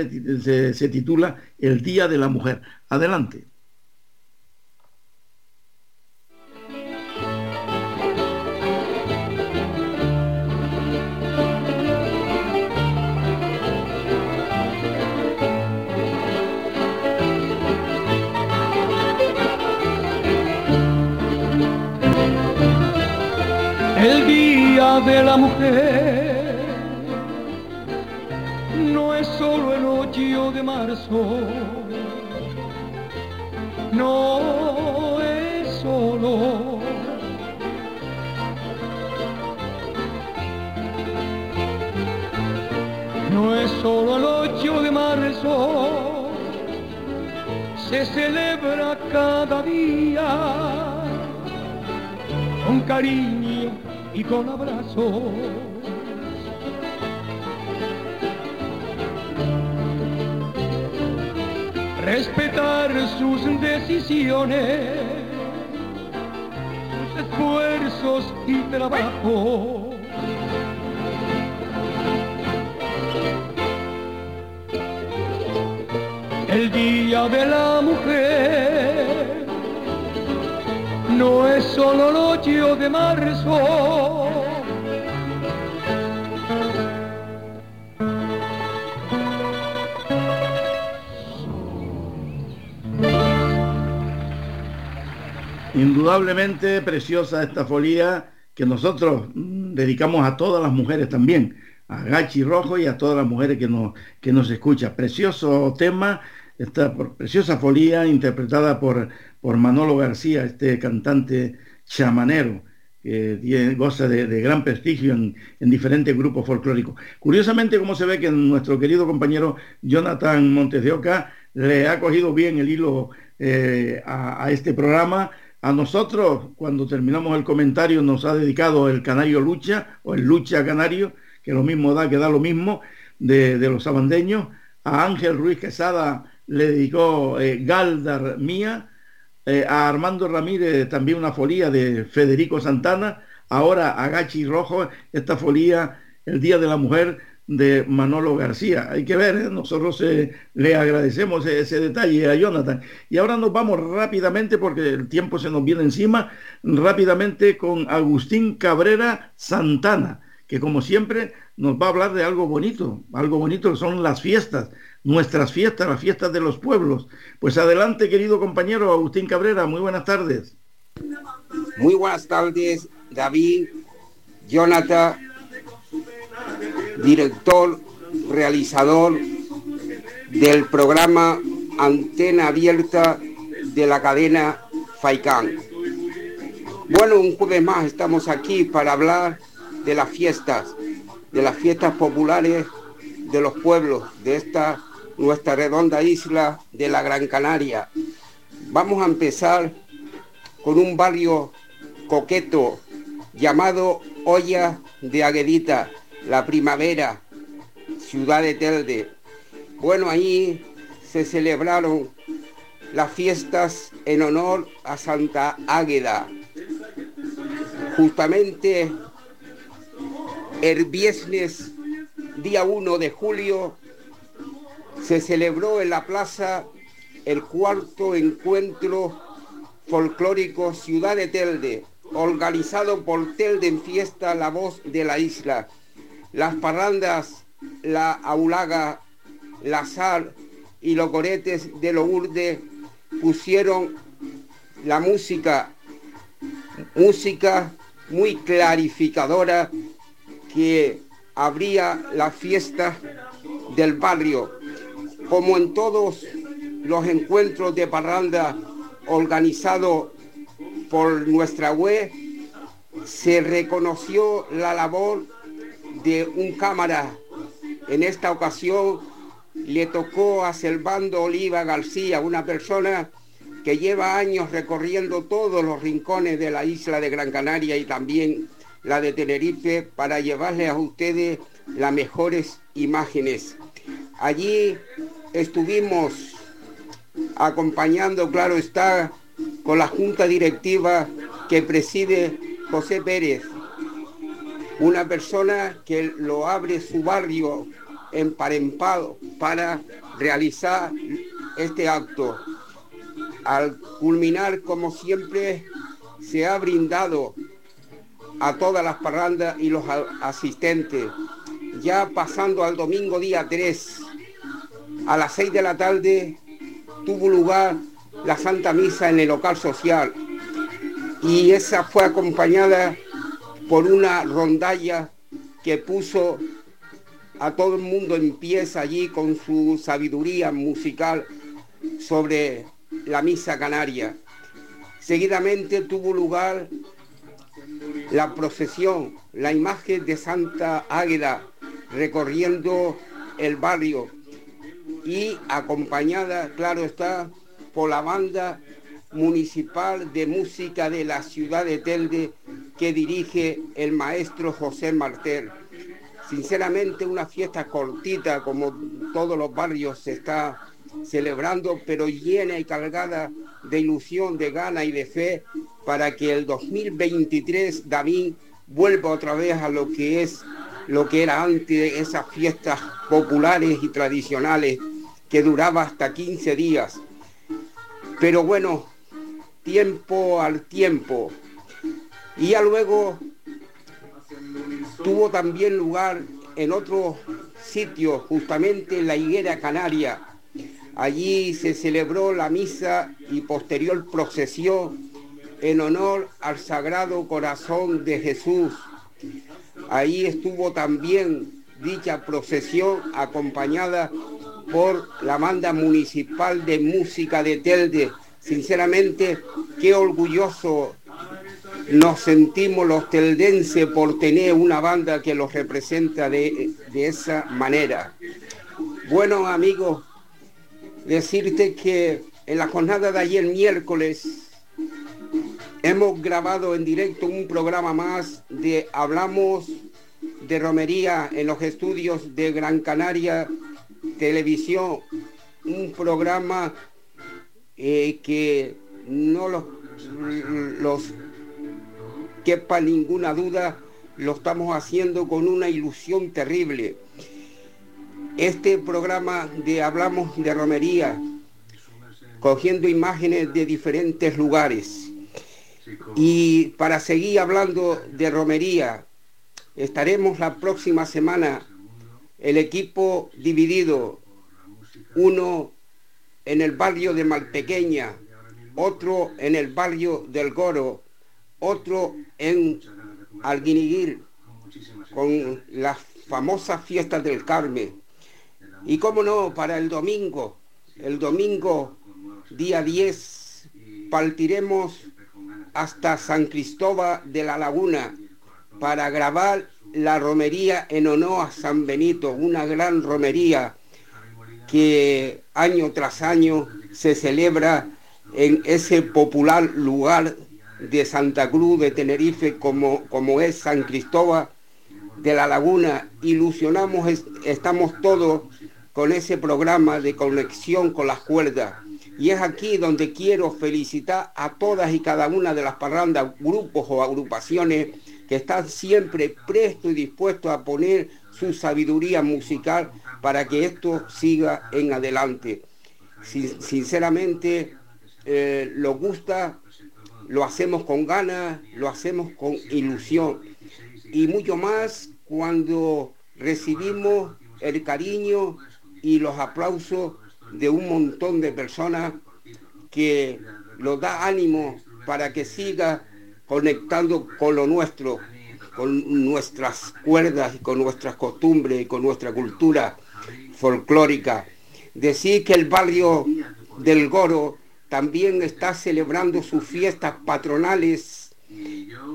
se titula El Día de la Mujer. Adelante. el de la mujer no es solo el 8 de marzo, no es solo. No es solo el 8 de marzo, se celebra cada día con cariño y con abrazos. Respetar sus decisiones, sus esfuerzos y trabajo. El Día de la Mujer no es solo el 8 de marzo. Indudablemente preciosa esta folía que nosotros mm, dedicamos a todas las mujeres también, a Gachi Rojo y a todas las mujeres que nos, que nos escuchan. Precioso tema, esta preciosa folía interpretada por por Manolo García, este cantante chamanero que goza de, gran prestigio en, diferentes grupos folclóricos. Curiosamente, como se ve que nuestro querido compañero Jonathan Montes de Oca le ha cogido bien el hilo eh, a, este programa. A nosotros, cuando terminamos el comentario, nos ha dedicado el Canario Lucha, o el Lucha Canario, que lo mismo da, que da lo mismo, de, los sabandeños, a Ángel Ruiz Quesada le dedicó eh, Galdar Mía, eh, a Armando Ramírez también una folía de Federico Santana, ahora a Gachi Rojo esta folía el Día de la Mujer de Manolo García. Hay que ver, ¿eh? nosotros le agradecemos ese detalle a Jonathan. Y ahora nos vamos rápidamente, porque el tiempo se nos viene encima, rápidamente con Agustín Cabrera Santana, que como siempre nos va a hablar de algo bonito. Algo bonito son las fiestas, nuestras fiestas, las fiestas de los pueblos. Pues adelante, querido compañero Agustín Cabrera, muy buenas tardes. Muy buenas tardes, David, Jonathan director, realizador del programa Antena Abierta de la cadena FAICAN. Bueno, un jueves más estamos aquí para hablar de las fiestas, de las fiestas populares de los pueblos de esta nuestra redonda isla de la Gran Canaria. Vamos a empezar con un barrio coqueto llamado Olla de Aguedita, la primavera, ciudad de Telde. Bueno, ahí se celebraron las fiestas en honor a Santa Águeda. Justamente el viernes día 1 de julio se celebró en la plaza el cuarto encuentro folclórico Ciudad de Telde, organizado por Telde en Fiesta La Voz de la Isla las parrandas, la aulaga, la sal y los coretes de Lourdes pusieron la música, música muy clarificadora que abría la fiesta del barrio. Como en todos los encuentros de parranda organizados por nuestra web, se reconoció la labor de un cámara. En esta ocasión le tocó a Selvando Oliva García, una persona que lleva años recorriendo todos los rincones de la isla de Gran Canaria y también la de Tenerife para llevarles a ustedes las mejores imágenes. Allí estuvimos acompañando, claro está, con la junta directiva que preside José Pérez, una persona que lo abre su barrio emparempado para realizar este acto. Al culminar, como siempre, se ha brindado a todas las parrandas y los asistentes. Ya pasando al domingo día 3, a las 6 de la tarde, tuvo lugar la Santa Misa en el local social. Y esa fue acompañada por una rondalla que puso a todo el mundo en pies allí con su sabiduría musical sobre la misa canaria. Seguidamente tuvo lugar la procesión, la imagen de Santa Águeda recorriendo el barrio y acompañada, claro está, por la banda municipal de música de la ciudad de Telde que dirige el maestro José Martel. Sinceramente una fiesta cortita como todos los barrios se está celebrando, pero llena y cargada de ilusión, de gana y de fe para que el 2023 David vuelva otra vez a lo que es lo que era antes esas fiestas populares y tradicionales que duraba hasta 15 días. Pero bueno, tiempo al tiempo, y ya luego tuvo también lugar en otro sitio, justamente en la higuera canaria. Allí se celebró la misa y posterior procesión en honor al Sagrado Corazón de Jesús. Ahí estuvo también dicha procesión acompañada por la banda municipal de música de Telde. Sinceramente, qué orgulloso nos sentimos los teldenses por tener una banda que los representa de, esa manera. Bueno, amigos, decirte que en la jornada de ayer miércoles hemos grabado en directo un programa más de Hablamos de Romería en los estudios de Gran Canaria televisión un programa eh, que no los, los quepa ninguna duda, lo estamos haciendo con una ilusión terrible. Este programa de Hablamos de Romería, cogiendo imágenes de diferentes lugares. Y para seguir hablando de romería, estaremos la próxima semana el equipo dividido, uno en el barrio de Malpequeña, otro en el barrio del Goro, otro en Alguiniguil, con las famosas fiestas del Carmen. Y cómo no, para el domingo, el domingo día 10, partiremos hasta San Cristóbal de la Laguna para grabar la romería en honor a San Benito, una gran romería que año tras año se celebra en ese popular lugar de Santa Cruz de Tenerife como, como es San Cristóbal de la Laguna. Ilusionamos, estamos todos con ese programa de conexión con las cuerdas. Y es aquí donde quiero felicitar a todas y cada una de las parrandas, grupos o agrupaciones que están siempre prestos y dispuestos a poner su sabiduría musical para que esto siga en adelante. sinceramente, eh, lo gusta, lo hacemos con ganas, lo hacemos con ilusión. Y mucho más cuando recibimos el cariño y los aplausos de un montón de personas que nos da ánimo para que siga conectando con lo nuestro, con nuestras cuerdas y con nuestras costumbres y con nuestra cultura folclórica. Decir que el barrio del Goro también está celebrando sus fiestas patronales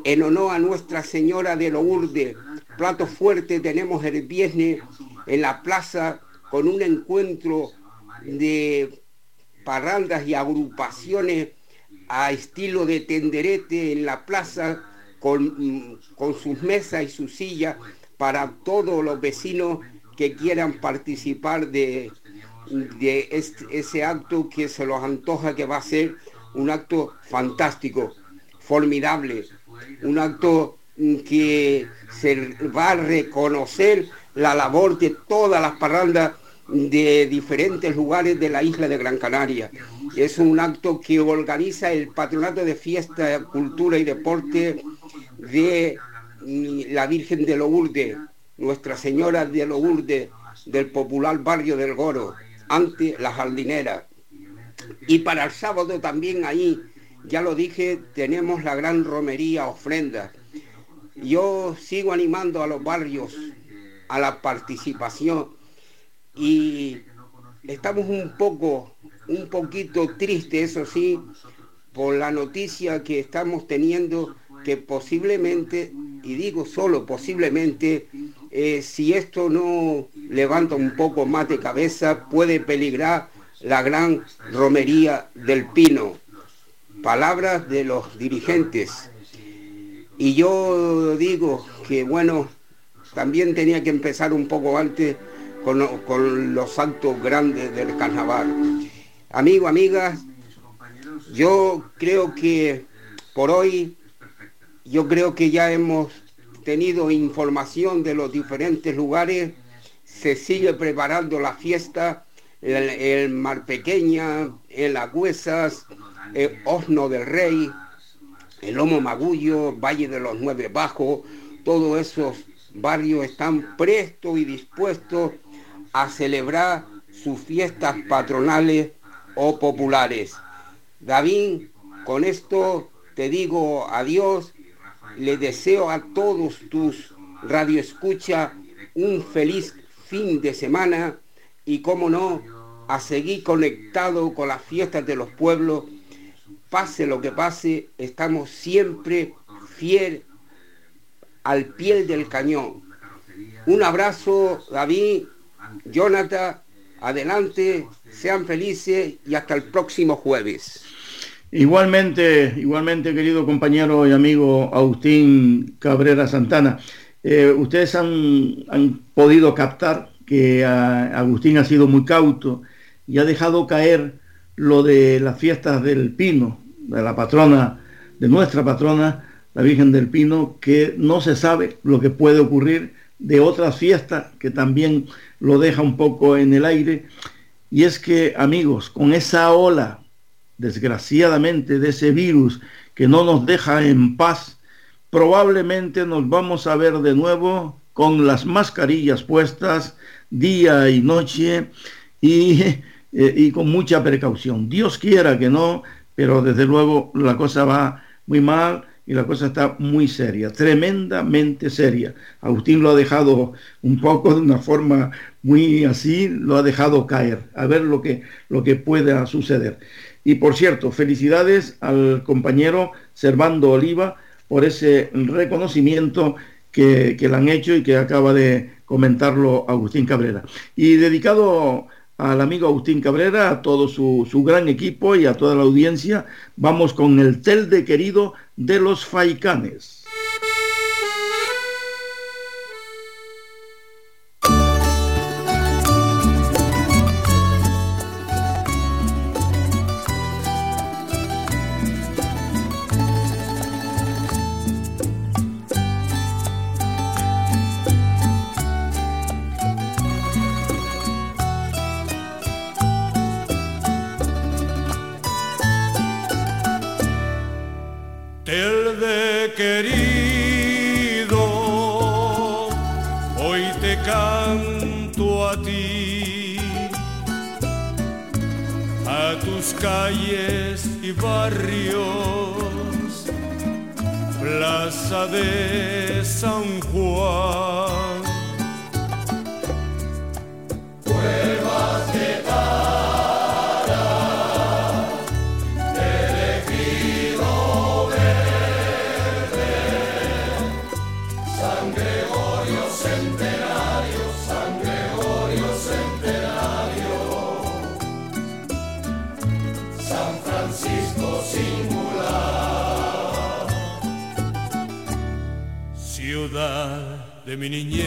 en honor a Nuestra Señora de Lourdes. Plato fuerte tenemos el viernes en la plaza con un encuentro de parrandas y agrupaciones a estilo de tenderete en la plaza con, con sus mesas y sus sillas para todos los vecinos que quieran participar de, de ese acto que se los antoja que va a ser un acto fantástico, formidable, un acto que se va a reconocer la labor de todas las parrandas de diferentes lugares de la isla de Gran Canaria. Es un acto que organiza el Patronato de Fiesta, Cultura y Deporte de mm, la Virgen de Lourdes, Nuestra Señora de Lourdes, del popular barrio del Goro, ante la jardinera. Y para el sábado también ahí, ya lo dije, tenemos la gran romería ofrenda. Yo sigo animando a los barrios a la participación y estamos un poco, un poquito tristes, eso sí, por la noticia que estamos teniendo que posiblemente, y digo solo posiblemente, eh, si esto no levanta un poco más de cabeza, puede peligrar la gran romería del Pino. Palabras de los dirigentes. Y yo digo que, bueno, también tenía que empezar un poco antes con, los santos grandes del carnaval. Amigos, amigas, yo creo que por hoy, yo creo que ya hemos tenido información de los diferentes lugares, se sigue preparando la fiesta, el, Mar Pequeña, en Las Huesas, el Osno del Rey, el Lomo Magullo, Valle de los Nueve Bajos, todos esos barrios están prestos y dispuestos a celebrar sus fiestas patronales o populares. David, con esto te digo adiós, le deseo a todos tus radioescucha un feliz fin de semana y como no, a seguir conectado con las fiestas de los pueblos, pase lo que pase, estamos siempre fiel al pie del cañón. Un abrazo, David, Jonathan, adelante, sean felices y hasta el próximo jueves. Igualmente, igualmente, querido compañero y amigo Agustín Cabrera Santana, eh, ustedes han, podido captar que ah, Agustín ha sido muy cauto y ha dejado caer lo de las fiestas del Pino, de la patrona, de nuestra patrona, la Virgen del Pino, que no se sabe lo que puede ocurrir de otras fiestas que también lo deja un poco en el aire. Y es que, amigos, con esa ola, desgraciadamente, de ese virus que no nos deja en paz, probablemente nos vamos a ver de nuevo con las mascarillas puestas día y noche y, eh, y con mucha precaución. Dios quiera que no, pero desde luego la cosa va muy mal y la cosa está muy seria, tremendamente seria. Agustín lo ha dejado un poco de una forma muy así, lo ha dejado caer, a ver lo que, lo que pueda suceder. Y por cierto, felicidades al compañero Servando Oliva por ese reconocimiento que, que le han hecho y que acaba de comentarlo Agustín Cabrera. Y dedicado al amigo Agustín Cabrera, a todo su, su, gran equipo y a toda la audiencia, vamos con el tel de querido de los Faicanes. De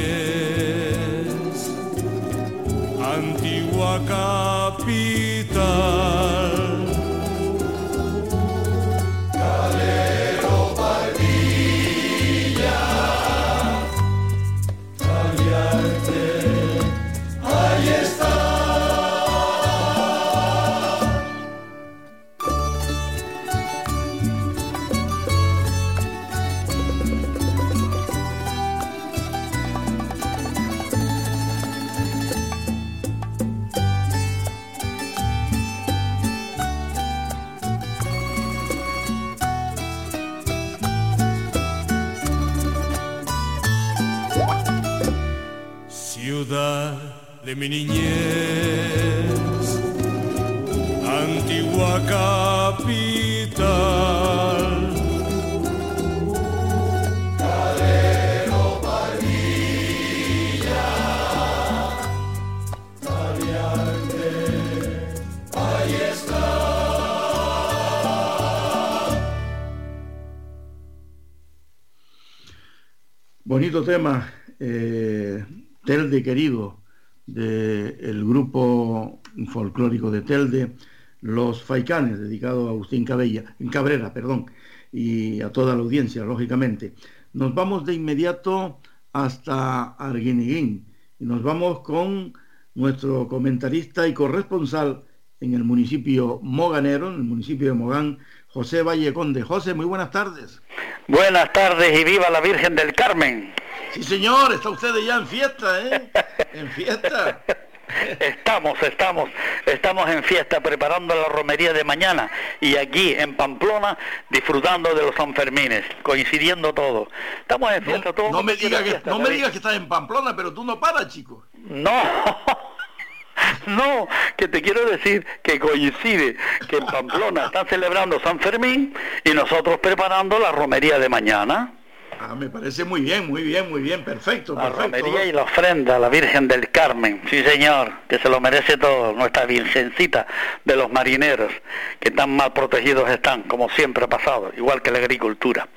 Bonito tema, eh, Telde Querido, del grupo folclórico de Telde, Los Faicanes, dedicado a Agustín Cabella, Cabrera, perdón, y a toda la audiencia, lógicamente. Nos vamos de inmediato hasta Arguineguín y nos vamos con nuestro comentarista y corresponsal en el municipio moganero, en el municipio de Mogán, José Valle Conde. José, muy buenas tardes. Buenas tardes y viva la Virgen del Carmen. Sí, señor, está usted ya en fiesta, ¿eh? En fiesta. Estamos, estamos, estamos en fiesta preparando la romería de mañana y aquí en Pamplona disfrutando de los Sanfermines, coincidiendo todo. Estamos en fiesta no, todos. No me digas que, no me digas que estás en Pamplona, pero tú no paras, chico. No. No, que te quiero decir que coincide que en Pamplona están celebrando San Fermín y nosotros preparando la romería de mañana. Ah, me parece muy bien, muy bien, muy bien, perfecto. La perfecto. romería y la ofrenda a la Virgen del Carmen, sí señor, que se lo merece todo, nuestra virgencita de los marineros, que tan mal protegidos están, como siempre ha pasado, igual que la agricultura.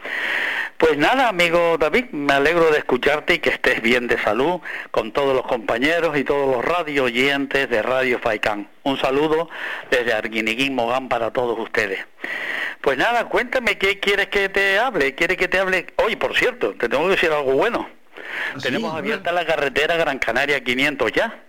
Pues nada, amigo David, me alegro de escucharte y que estés bien de salud con todos los compañeros y todos los radio oyentes de Radio Faicán. Un saludo desde Arguiniguín Mogán para todos ustedes. Pues nada, cuéntame qué quieres que te hable. ¿Quieres que te hable? Hoy, por cierto, te tengo que decir algo bueno. Tenemos abierta la carretera Gran Canaria 500 ya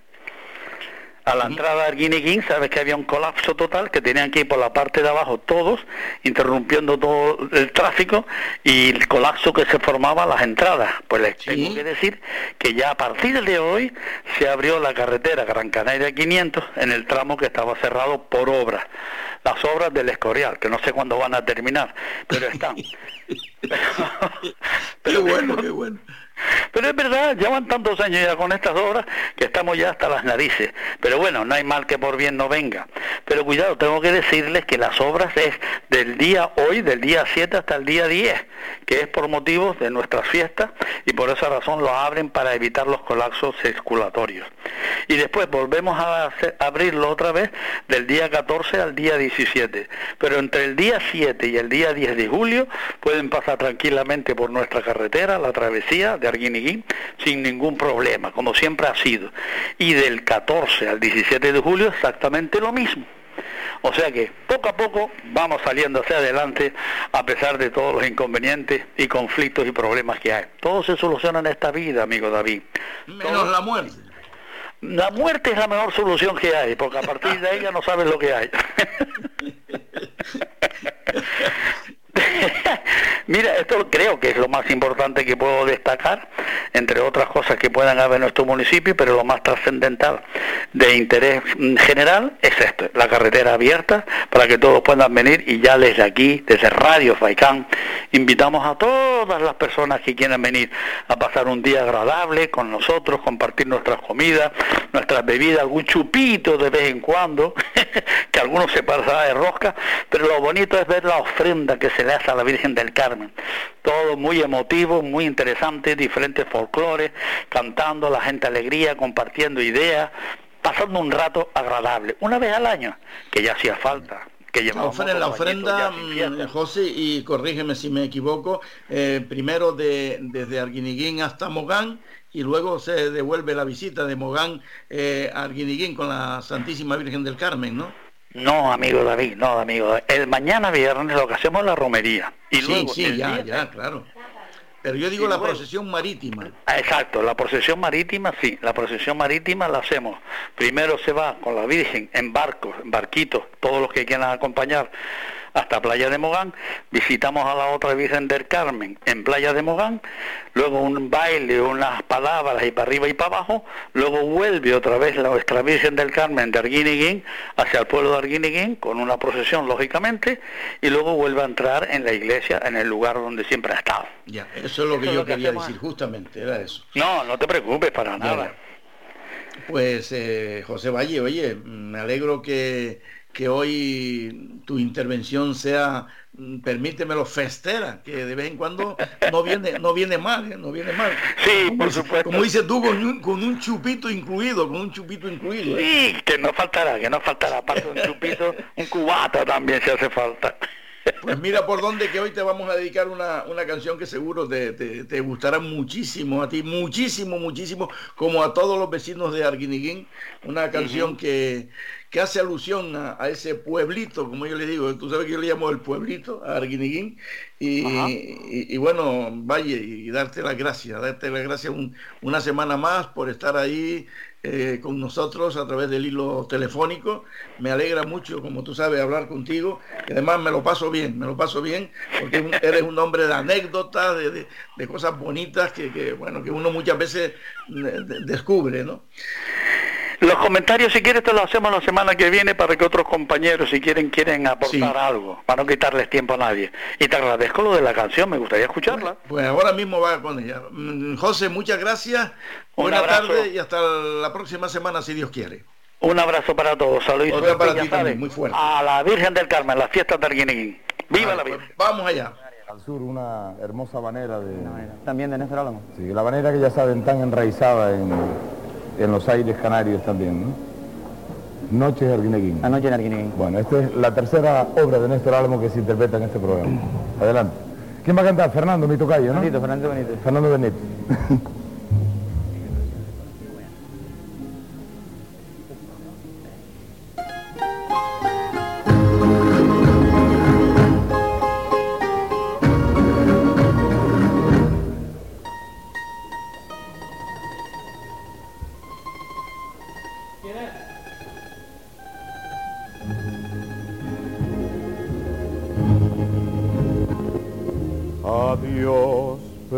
a la entrada de Arguineguín, sabes que había un colapso total, que tenían que ir por la parte de abajo todos, interrumpiendo todo el tráfico y el colapso que se formaba a las entradas. Pues les tengo que decir que ya a partir de hoy se abrió la carretera Gran Canaria 500 en el tramo que estaba cerrado por obras. Las obras del Escorial, que no sé cuándo van a terminar, pero están. qué bueno, qué bueno. Pero es verdad, llevan tantos años ya con estas obras que estamos ya hasta las narices. Pero bueno, no hay mal que por bien no venga. Pero cuidado, tengo que decirles que las obras es del día hoy, del día 7 hasta el día 10, que es por motivos de nuestras fiestas y por esa razón lo abren para evitar los colapsos circulatorios. Y después volvemos a abrirlo otra vez del día 14 al día 17. Pero entre el día 7 y el día 10 de julio pueden pasar tranquilamente por nuestra carretera, la travesía de Arguineguín sin ningún problema, como siempre ha sido. Y del 14 al 17 de julio exactamente lo mismo. O sea que poco a poco vamos saliendo hacia adelante a pesar de todos los inconvenientes y conflictos y problemas que hay. Todo se soluciona en esta vida, amigo David. Menos la muerte. La muerte es la mejor solución que hay, porque a partir de ella no sabes lo que hay. Mira, esto creo que es lo más importante que puedo destacar, entre otras cosas que puedan haber en nuestro municipio, pero lo más trascendental de interés general es esto, la carretera abierta para que todos puedan venir y ya desde aquí, desde Radio Faicán, invitamos a todas las personas que quieran venir a pasar un día agradable con nosotros, compartir nuestras comidas, nuestras bebidas, algún chupito de vez en cuando, que algunos se pasará de rosca, pero lo bonito es ver la ofrenda que se le hace a la Virgen del Carmen. Todo muy emotivo, muy interesante, diferentes folclores, cantando, la gente alegría, compartiendo ideas, pasando un rato agradable, una vez al año, que ya hacía falta. Que la ofrenda, la ofrenda mm, José, y corrígeme si me equivoco, eh, primero de, desde Arguiniguín hasta Mogán, y luego se devuelve la visita de Mogán eh, a Arguiniguín con la Santísima Virgen del Carmen, ¿no? No, amigo David, no, amigo. El mañana viernes lo que hacemos es la romería. Y sí, sí, ya, ya, claro. Pero yo digo la procesión marítima. Ah, exacto, la procesión marítima, sí, la procesión marítima la hacemos. Primero se va con la Virgen en barcos, en barquitos, todos los que quieran acompañar hasta Playa de Mogán, visitamos a la otra Virgen del Carmen en Playa de Mogán, luego un baile, unas palabras y para arriba y para abajo, luego vuelve otra vez la nuestra Virgen del Carmen de Arguineguín hacia el pueblo de Arguineguín con una procesión lógicamente y luego vuelve a entrar en la iglesia en el lugar donde siempre ha estado. Ya, eso es lo que yo quería decir justamente, era eso. No, no te preocupes para nada. Pues eh, José Valle, oye, me alegro que que hoy tu intervención sea, mm, permítemelo, festera, que de vez en cuando no viene, no viene mal, ¿eh? no viene mal. Sí, como, por supuesto. Como dices tú, con un, con un chupito incluido, con un chupito incluido. ¿eh? Sí, que no faltará, que no faltará, aparte de un chupito, un cubata también se hace falta. Pues mira por dónde que hoy te vamos a dedicar una, una canción que seguro te, te, gustará muchísimo a ti, muchísimo, muchísimo, como a todos los vecinos de Arguiniguín, una canción que que hace alusión a, ese pueblito, como yo le digo, tú sabes que yo le llamo el pueblito, a Arguineguín, y, bueno, vaya, y darte las gracias, darte las gracias una semana más por estar ahí eh, con nosotros a través del hilo telefónico. Me alegra mucho, como tú sabes, hablar contigo, y además me lo paso bien, me lo paso bien, porque eres un hombre de anécdotas, de, cosas bonitas que, que, bueno, que uno muchas veces eh, descubre, ¿no? Los comentarios, si quieres, te los hacemos la semana que viene para que otros compañeros, si quieren, quieren aportar algo, para no quitarles tiempo a nadie. Y te agradezco lo de la canción, me gustaría escucharla. Pues, ahora mismo va con ella. Mm, José, muchas gracias. Buenas tardes y hasta la próxima semana, si Dios quiere. Un abrazo para todos. Saludos. muy fuerte. A la Virgen del Carmen, las fiestas de Arguineguín. ¡Viva la pues, Virgen! vamos allá. Al sur, una hermosa banera de... También de Néstor Álamo. Sí, la banera que ya saben, tan enraizada en en los aires canarios también, ¿no? Noches de Arguineguín. Anoche en Arguineguín. Bueno, esta es la tercera obra de Néstor Álamo que se interpreta en este programa. Adelante. ¿Quién va a cantar? Fernando, mi tocayo, ¿no? Benito, Fernando Benítez. Fernando Benítez.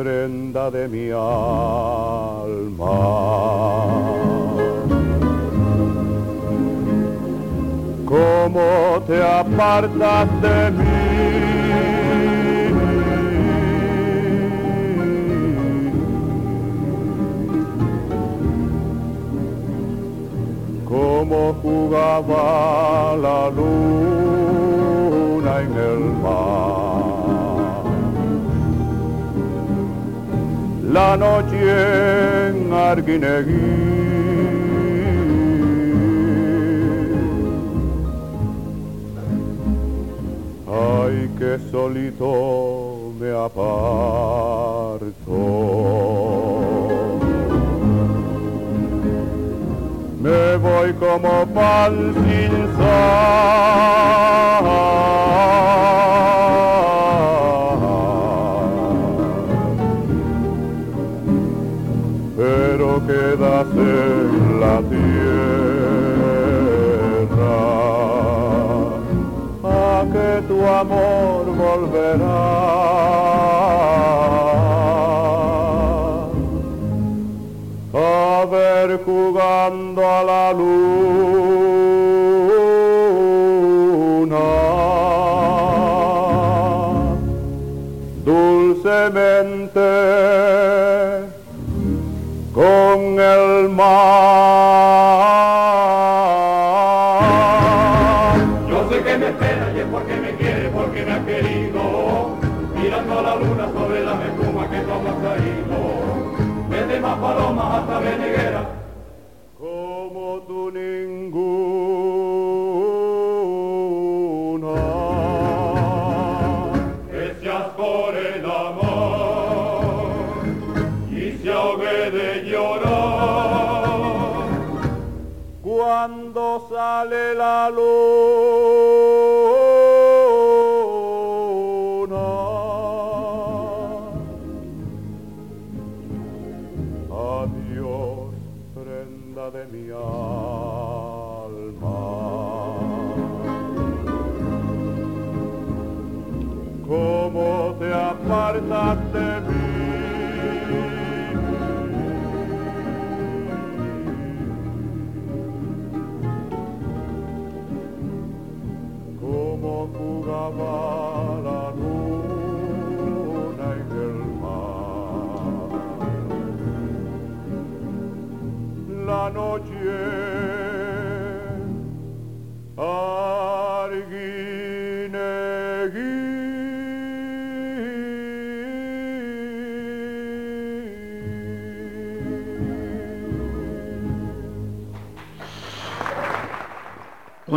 Prenda de mi alma. ¿Cómo te apartas de mí? ¿Cómo jugaba la luna en el mar? La noche en Arguineguín. Ay, que solito me aparto. Me voy como pan sin sal. Jugando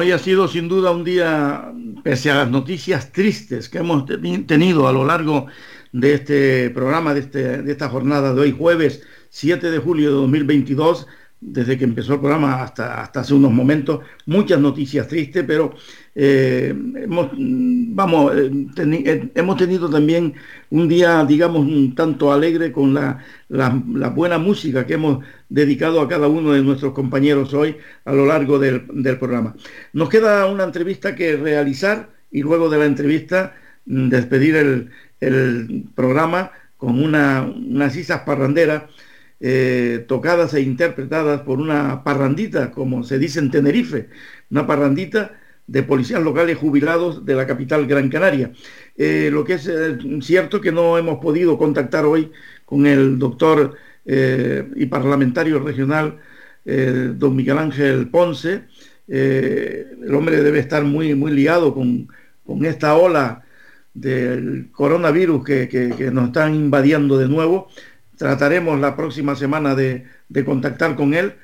Hoy ha sido sin duda un día, pese a las noticias tristes que hemos teni- tenido a lo largo de este programa, de, este- de esta jornada de hoy, jueves 7 de julio de 2022, desde que empezó el programa hasta, hasta hace unos momentos, muchas noticias tristes, pero eh, hemos, vamos, eh, eh, hemos tenido también un día, digamos, un tanto alegre con la, buena música que hemos dedicado a cada uno de nuestros compañeros hoy a lo largo del, programa. Nos queda una entrevista que realizar y luego de la entrevista mm, despedir el, programa con una, unas isas parranderas tocadas e interpretadas por una parrandita, como se dice en Tenerife, una parrandita de policías locales jubilados de la capital Gran Canaria. Eh, lo que es eh, cierto que no hemos podido contactar hoy con el doctor eh, y parlamentario regional, eh, don Miguel Ángel Ponce. El hombre debe estar muy, muy liado con, con esta ola del coronavirus que, que- que nos están invadiendo de nuevo. Trataremos la próxima semana de, de contactar con él.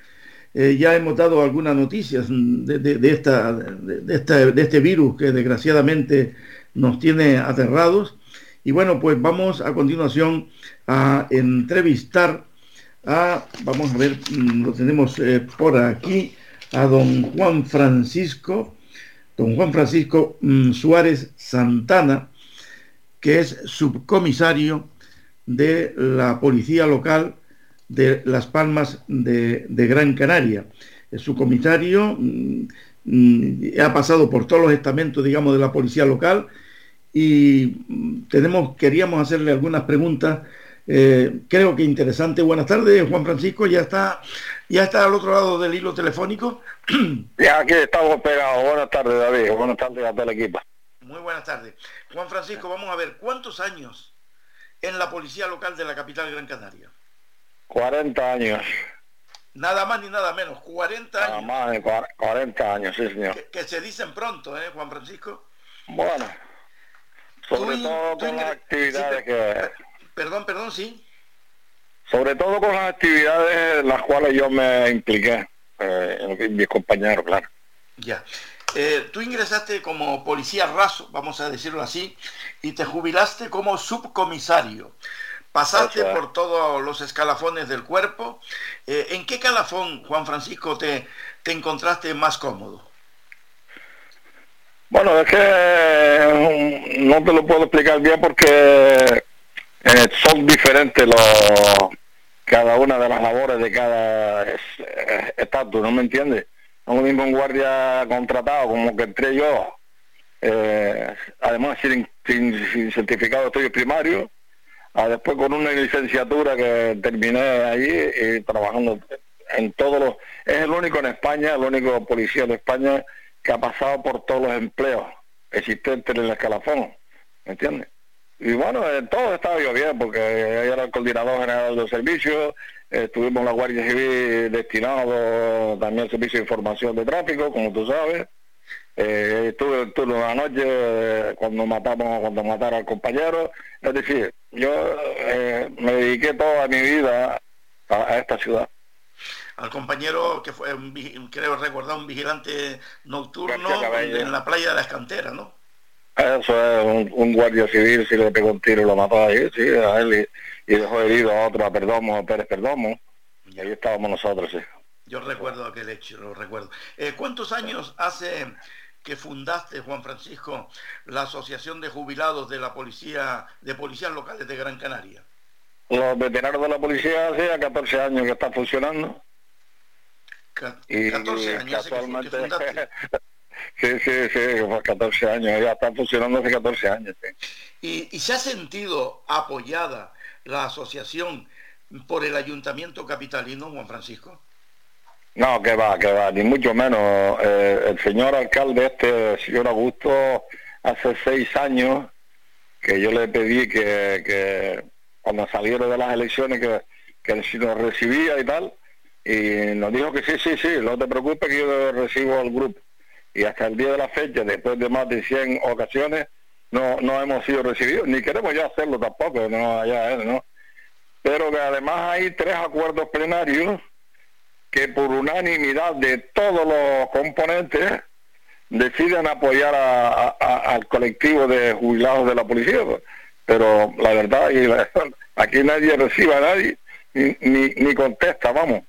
Eh, ya hemos dado algunas noticias de, de esta- de este virus que desgraciadamente nos tiene aterrados. Y bueno, pues vamos a continuación a entrevistar a, vamos a ver, mm, lo tenemos eh, por aquí, a don Juan Francisco, don Juan Francisco mm, Suárez Santana, que es subcomisario de la Policía Local de Las Palmas de, Gran Canaria. Es subcomisario, mm, ha pasado por todos los estamentos, digamos, de la Policía Local y tenemos, queríamos hacerle algunas preguntas eh, creo que interesante. Buenas tardes, Juan Francisco. Ya está, ya está al otro lado del hilo telefónico. Ya aquí estamos pegados. Buenas tardes, David. Buenas tardes a todo el equipo. Muy buenas tardes. Juan Francisco, vamos a ver, ¿cuántos años en la policía local de la capital Gran Canaria? 40 años. Nada más ni nada menos, 40 años. Nada más de 40 años, sí, señor. Que, se dicen pronto, ¿eh, Juan Francisco? Bueno, sobre todo con las actividades que Perdón, perdón, sí. Sobre todo con las actividades en las cuales yo me impliqué, eh, mis compañeros, claro. Ya. Eh, tú ingresaste como policía raso, vamos a decirlo así, y te jubilaste como subcomisario. Pasaste por todos los escalafones del cuerpo. Eh, ¿En qué calafón, Juan Francisco, te, te encontraste más cómodo? Bueno, es que no te lo puedo explicar bien porque eh, son diferentes los cada una de las labores de cada eh, estatus, ¿no me entiendes? No es mismo un guardia contratado como que entré yo, eh, además sin, sin, certificado de estudios primarios, a después con una licenciatura que terminé allí y trabajando en todos los... Es el único en España, el único policía de España que ha pasado por todos los empleos existentes en el escalafón, ¿me entiendes? Y bueno, eh, todo estaba bien porque ella era el coordinador general del servicio, eh, tuvimos la Guardia Civil destinado también al servicio de información de tráfico, como tú sabes. Eh, estuve el turno de la noche eh, cuando matamos, cuando mataron al compañero. Es decir, yo me dediqué toda mi vida a, esta ciudad al compañero que fue, creo recordar, un vigilante nocturno en la playa de la Escantera, ¿no? Eso es un, guardia civil, si le pegó un tiro lo mató ahí, sí, a él, y, dejó herido a otro, a Perdomo, a Pérez Perdomo, y ahí estábamos nosotros, sí. Yo recuerdo aquel hecho, lo recuerdo. Eh, ¿Cuántos años hace que fundaste, Juan Francisco, la Asociación de Jubilados de la Policía, de Policías Locales de Gran Canaria? Los veteranos de la policía hace 14 años que están funcionando. y 14 años que Sí, sí, sí, 14 años, ya están funcionando hace 14 años. ¿Y, ¿Y se ha sentido apoyada la asociación por el ayuntamiento capitalino, Juan Francisco? No, que va, que va, ni mucho menos. Eh, el señor alcalde este, señor Augusto, hace seis años que yo le pedí que, que cuando salieron de las elecciones que, que si nos recibía y tal, y nos dijo que sí, sí, sí, no te preocupes que yo recibo al grupo y hasta el día de la fecha, después de más de 100 ocasiones, no, no hemos sido recibidos, ni queremos ya hacerlo tampoco, no allá ¿no? Pero que además hay tres acuerdos plenarios que por unanimidad de todos los componentes deciden apoyar a, al colectivo de jubilados de la policía. Pero la verdad, aquí nadie recibe a nadie, ni, ni, ni contesta, vamos.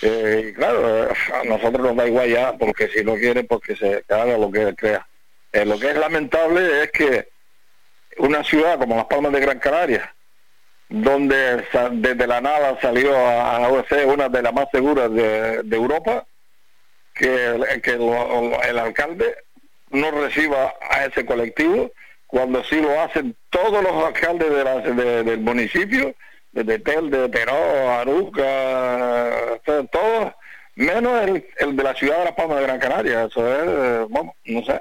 Eh, claro, a nosotros nos da igual ya, porque si no quiere, porque se haga lo que crea. Eh, lo que es lamentable es que una ciudad como Las Palmas de Gran Canaria, donde desde la nada salió a OEC una de las más seguras de, Europa, que, el alcalde no reciba a ese colectivo, cuando sí lo hacen todos los alcaldes de del municipio, de Tel, de Peró, Aruca, todos, menos el, el, de la ciudad de La Palma de Gran Canaria. Eso es, eh, vamos, no sé,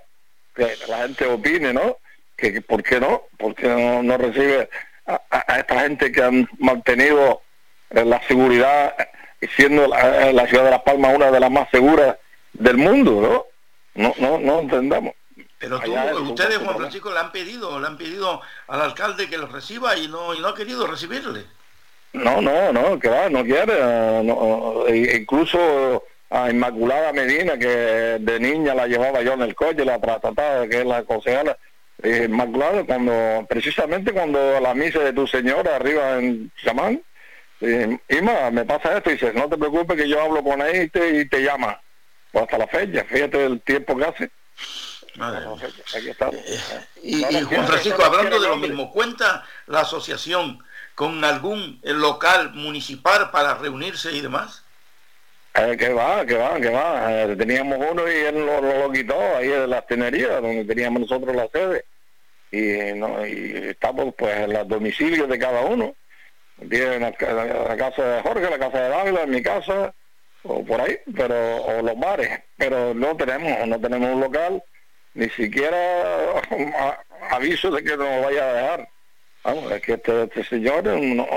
que la gente opine, ¿no? Que, ¿Por qué no? ¿Por qué no, recibe a, esta gente que han mantenido eh, la seguridad, siendo la, la, ciudad de Las Palmas una de las más seguras del mundo, ¿no? No, no, no entendamos. Pero tú, ustedes, Juan Francisco, le han pedido, le han pedido al alcalde que los reciba y no, y no ha querido recibirle. No, no, no, que va, no quiere. No, e incluso a Inmaculada Medina, que de niña la llevaba yo en el coche, la trataba, que es la concejala, eh, más claro, cuando, precisamente cuando la misa de tu señora arriba en Chamán, eh, Ima, me pasa esto, y dice, no te preocupes que yo hablo con él y te, y te llama. Pues hasta la fecha, fíjate el tiempo que hace. Aquí estamos. Y, y Juan Francisco, hablando de lo mismo, ¿cuenta la asociación con algún eh, local municipal para reunirse y demás? Eh, que va, que va, que va. Eh, teníamos uno y él lo, lo- quitó ahí en las tenerías, donde teníamos nosotros la sede. Y, no, y estamos pues en los domicilios de cada uno. Tiene la, ca- la casa de Jorge, la casa de Dávila, mi casa, o por ahí, pero o los bares. Pero no tenemos, no tenemos un local, ni siquiera aviso de que nos vaya a dejar. Vamos, es que este, este señor no,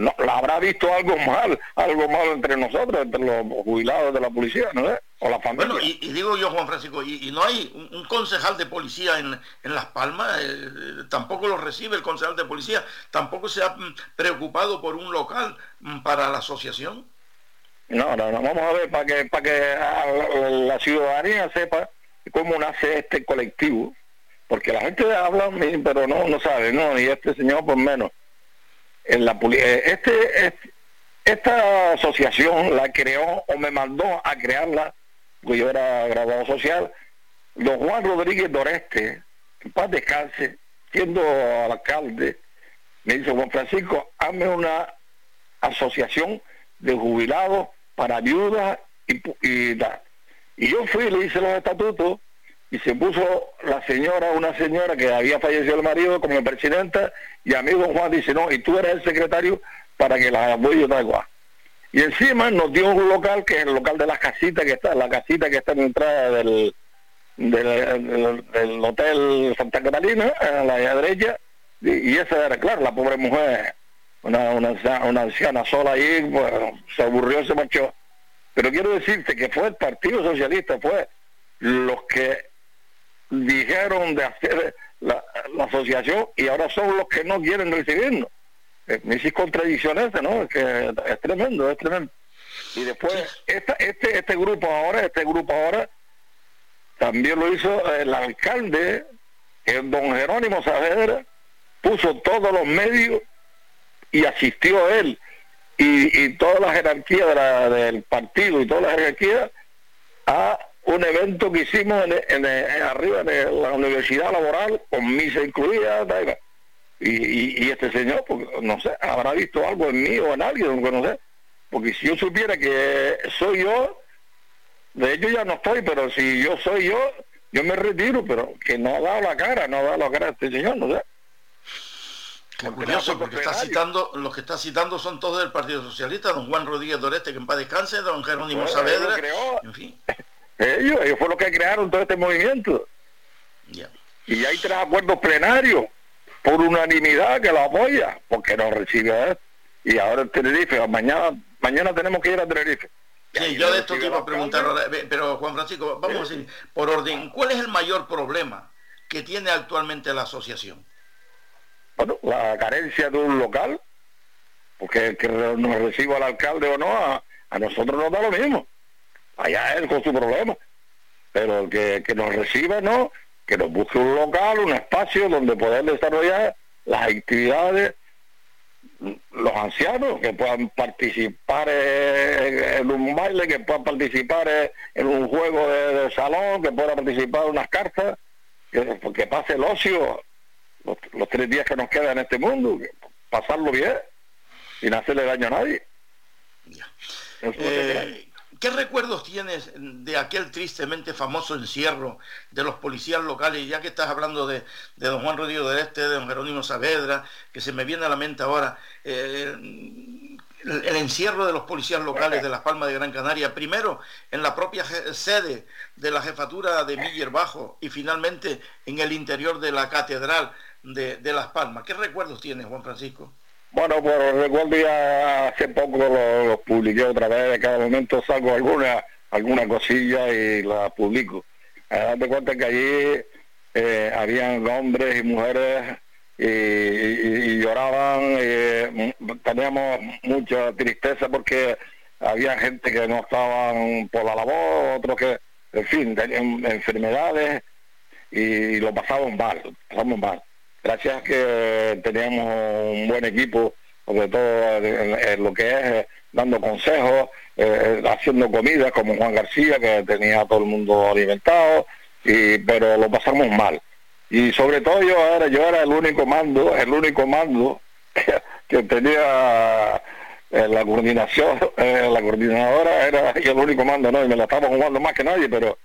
no, la habrá visto algo mal, algo malo entre nosotros, entre los jubilados de la policía, ¿no es? O la familia. Bueno, y, y digo yo, Juan Francisco, ¿y, y no hay un, un concejal de policía en, en Las Palmas? Eh, eh, tampoco lo recibe el concejal de policía, tampoco se ha mm, preocupado por un local mm, para la asociación. No, no, no, vamos a ver para que para que la, la ciudadanía sepa cómo nace este colectivo, porque la gente habla, pero no no sabe, no, y este señor por menos. En la eh, este, este- esta asociación la creó o me mandó a crearla, porque yo era graduado social, don Juan Rodríguez Doreste, en paz descanse, siendo alcalde, me dice Juan Francisco, hazme una asociación de jubilados para viudas y, y. Y yo fui, le hice los estatutos y se puso la señora, una señora que había fallecido el marido como presidenta y a mí don Juan dice, no, y tú eres el secretario para que la apoyo tal cual. Y encima nos dio un local que es el local de las casitas que está, la casita que está en la entrada del, del, hotel Santa Catalina, a la derecha, y, esa era, claro, la pobre mujer, una, una, una anciana sola ahí, bueno, se aburrió, se marchó. Pero quiero decirte que fue el Partido Socialista, fue los que dijeron de hacer la, la asociación y ahora son los que no quieren recibirnos. Eh, Me hice contradicciones, ¿no? Es que es tremendo, es tremendo. Y después, esta, este, este grupo ahora, este grupo ahora, también lo hizo el alcalde, el don Jerónimo Saavedra, puso todos los medios y asistió él y, y toda la jerarquía de la- del partido y toda la jerarquía a un evento que hicimos en, en- en- arriba de la universidad laboral con misa incluida y, y, y este señor pues, no sé habrá visto algo en mí o en alguien no sé porque si yo supiera que soy yo de hecho ya no estoy pero si yo soy yo yo me retiro pero que no ha dado la cara no ha dado la cara a este señor no sé Qué curioso, porque está citando, los que está citando son todos del Partido Socialista, don Juan Rodríguez Doreste, que en paz descanse, don Jerónimo Bueno, Saavedra, creó. en fin. ellos, ellos fueron los que crearon todo este movimiento. Y hay tres acuerdos plenarios por unanimidad que lo apoya, porque no recibe a él. Y ahora el Tenerife, mañana, mañana tenemos que ir a Tenerife. Sí, yo de esto te iba a preguntar pero Juan Francisco, vamos a ir por orden. ¿Cuál es el mayor problema que tiene actualmente la asociación? Bueno, la carencia de un local, porque el que nos reciba el alcalde o no, a, a nosotros nos da lo mismo. Allá él con su problema. Pero el que, que nos reciba, no, que nos busque un local, un espacio donde poder desarrollar las actividades, los ancianos que puedan participar en un baile, que puedan participar en un juego de, de salón, que puedan participar en unas cartas, que, que pase el ocio los, los tres días que nos quedan en este mundo, pasarlo bien, sin hacerle daño a nadie. Eso es Eh, ¿Qué recuerdos tienes de aquel tristemente famoso encierro de los policías locales? Ya que estás hablando de, de don Juan Rodríguez del Este, de don Jerónimo Saavedra, que se me viene a la mente ahora, eh, el, encierro de los policías locales de Las Palmas de Gran Canaria, primero en la propia sede de la jefatura de Miller Bajo y finalmente en el interior de la catedral de, de Las Palmas. ¿Qué recuerdos tienes, Juan Francisco? Bueno, pues recuerdo ya hace poco lo, lo publiqué otra vez, de cada momento saco alguna alguna cosilla y la publico. A darte cuenta que allí eh, habían hombres y mujeres y, y- y lloraban, mm, teníamos mucha tristeza porque había gente que no estaban por la labor, otros que, en fin, tenían enfermedades y lo pasamos mal, pasamos mal. Gracias a que teníamos un buen equipo, sobre todo en, lo que es eh, dando consejos, eh, haciendo comida como Juan García, que tenía a todo el mundo alimentado, y, pero lo pasamos mal. Y sobre todo yo era, yo era el único mando, el único mando que, tenía eh, la coordinación, la coordinadora era yo el único mando, ¿no? Y me la estaba jugando más que nadie, pero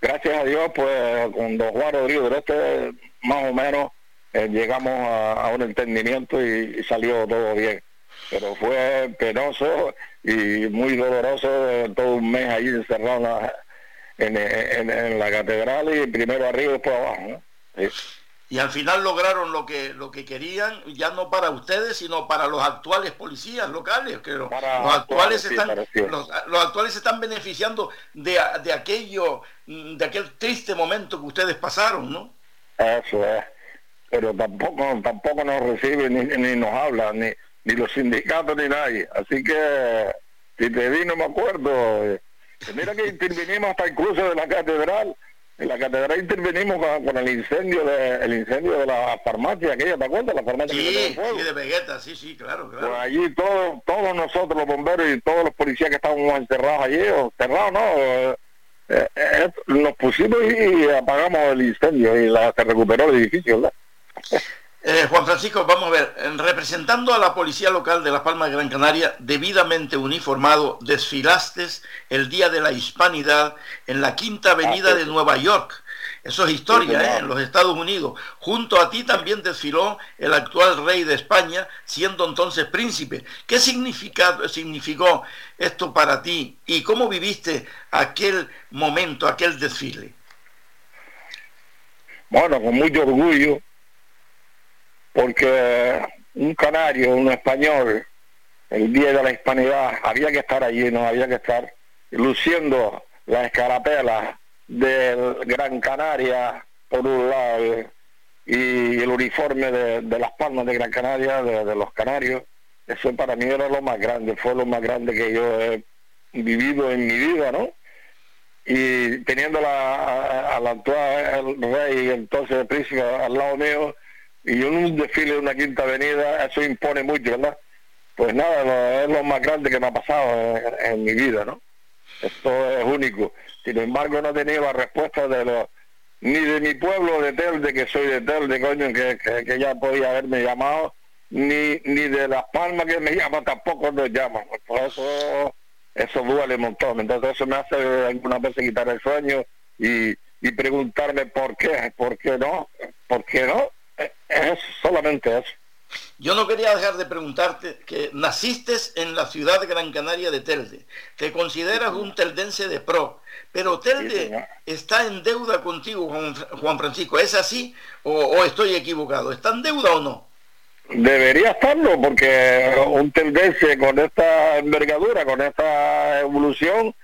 gracias a Dios, pues con don Juan Rodríguez, este más o menos eh, llegamos a, un entendimiento y, salió todo bien. Pero fue penoso y muy doloroso eh, todo un mes ahí encerrado en la, en, la catedral y primero arriba y después abajo. Y al final lograron lo que lo que querían, ya no para ustedes, sino para los actuales policías locales, que los, actuales están los, los, actuales están beneficiando de, de aquello, de aquel triste momento que ustedes pasaron, ¿no? Eso es pero tampoco tampoco nos reciben ni, ni nos hablan, ni, ni los sindicatos ni nadie. Así que, si te di, no me acuerdo. Eh, mira que intervinimos hasta incluso de la catedral. En la catedral intervenimos con, el incendio de el incendio de la farmacia aquella, ¿te acuerdas? La farmacia sí, sí, de Vegeta, sí, sí, claro, claro. Pues allí todos, todos nosotros, los bomberos y todos los policías que estábamos encerrados allí, o cerrados, ¿no? Eh, eh, nos pusimos y, apagamos el incendio y la, se recuperó el edificio, ¿verdad? Eh, Juan Francisco, vamos a ver, representando a la policía local de La Palma de Gran Canaria, debidamente uniformado, desfilaste el Día de la Hispanidad en la Quinta Avenida de Nueva York. Eso es historia, ¿eh? en los Estados Unidos. Junto a ti también desfiló el actual rey de España, siendo entonces príncipe. ¿Qué significado, significó esto para ti y cómo viviste aquel momento, aquel desfile? Bueno, con mucho orgullo, porque un canario, un español, el día de la hispanidad, había que estar allí, no había que estar luciendo la escarapela del Gran Canaria por un lado y el uniforme de, las palmas de Gran Canaria, de, los canarios, eso para mí era lo más grande, fue lo más grande que yo he vivido en mi vida, ¿no? Y teniendo la, al actual rey, entonces el príncipe al lado mío, y un desfile de una quinta avenida, eso impone mucho, ¿verdad? Pues nada, es lo más grande que me ha pasado en, mi vida, ¿no? Esto es único. Sin embargo, no tenido la respuesta de los ni de mi pueblo de Telde, que soy de Telde, coño, que, que, ya podía haberme llamado, ni, ni de Las Palmas que me llaman, tampoco nos llaman. Por eso, eso duele un montón. Entonces eso me hace algunas veces quitar el sueño y, y preguntarme por qué, por qué no, por qué no es solamente eso. Yo no quería dejar de preguntarte que naciste en la ciudad Gran Canaria de Telde. Te consideras un teldense de pro, pero Telde está en deuda contigo, Juan Francisco. ¿Es así o, estoy equivocado? ¿Está en deuda o no? Debería estarlo, porque un teldense con esta envergadura, con esta evolución,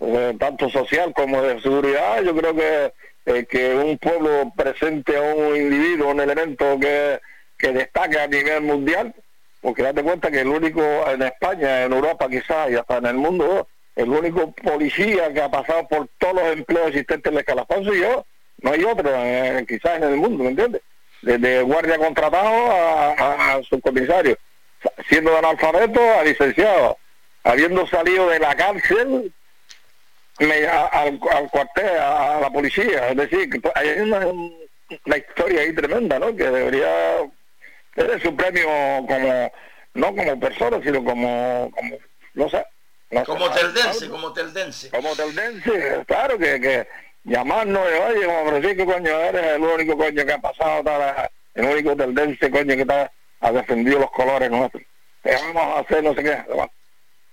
eh, tanto social como de seguridad, yo creo que eh, que un pueblo presente a un individuo, un elemento que, que destaque a nivel mundial, porque date cuenta que el único en España, en Europa quizás y hasta en el mundo, el único policía que ha pasado por todos los empleos existentes en el escalafón soy yo, no hay otro eh, quizás en el mundo, ¿me entiendes? Desde guardia contratado a, subcomisario, siendo analfabeto a licenciado, habiendo salido de la cárcel me, al, al, cuartel, a, la policía. Es decir, que hay una, una, historia ahí tremenda, ¿no? Que debería tener su premio como, no como persona, sino como, como no sé. como teldense, como teldense. Como teldense, claro que, que llamarnos, oye, como Francisco, coño, eres el único coño que ha pasado, el único teldense, coño, que está, ha defendido los colores nuestros. ¿Qué vamos a hacer? No sé qué.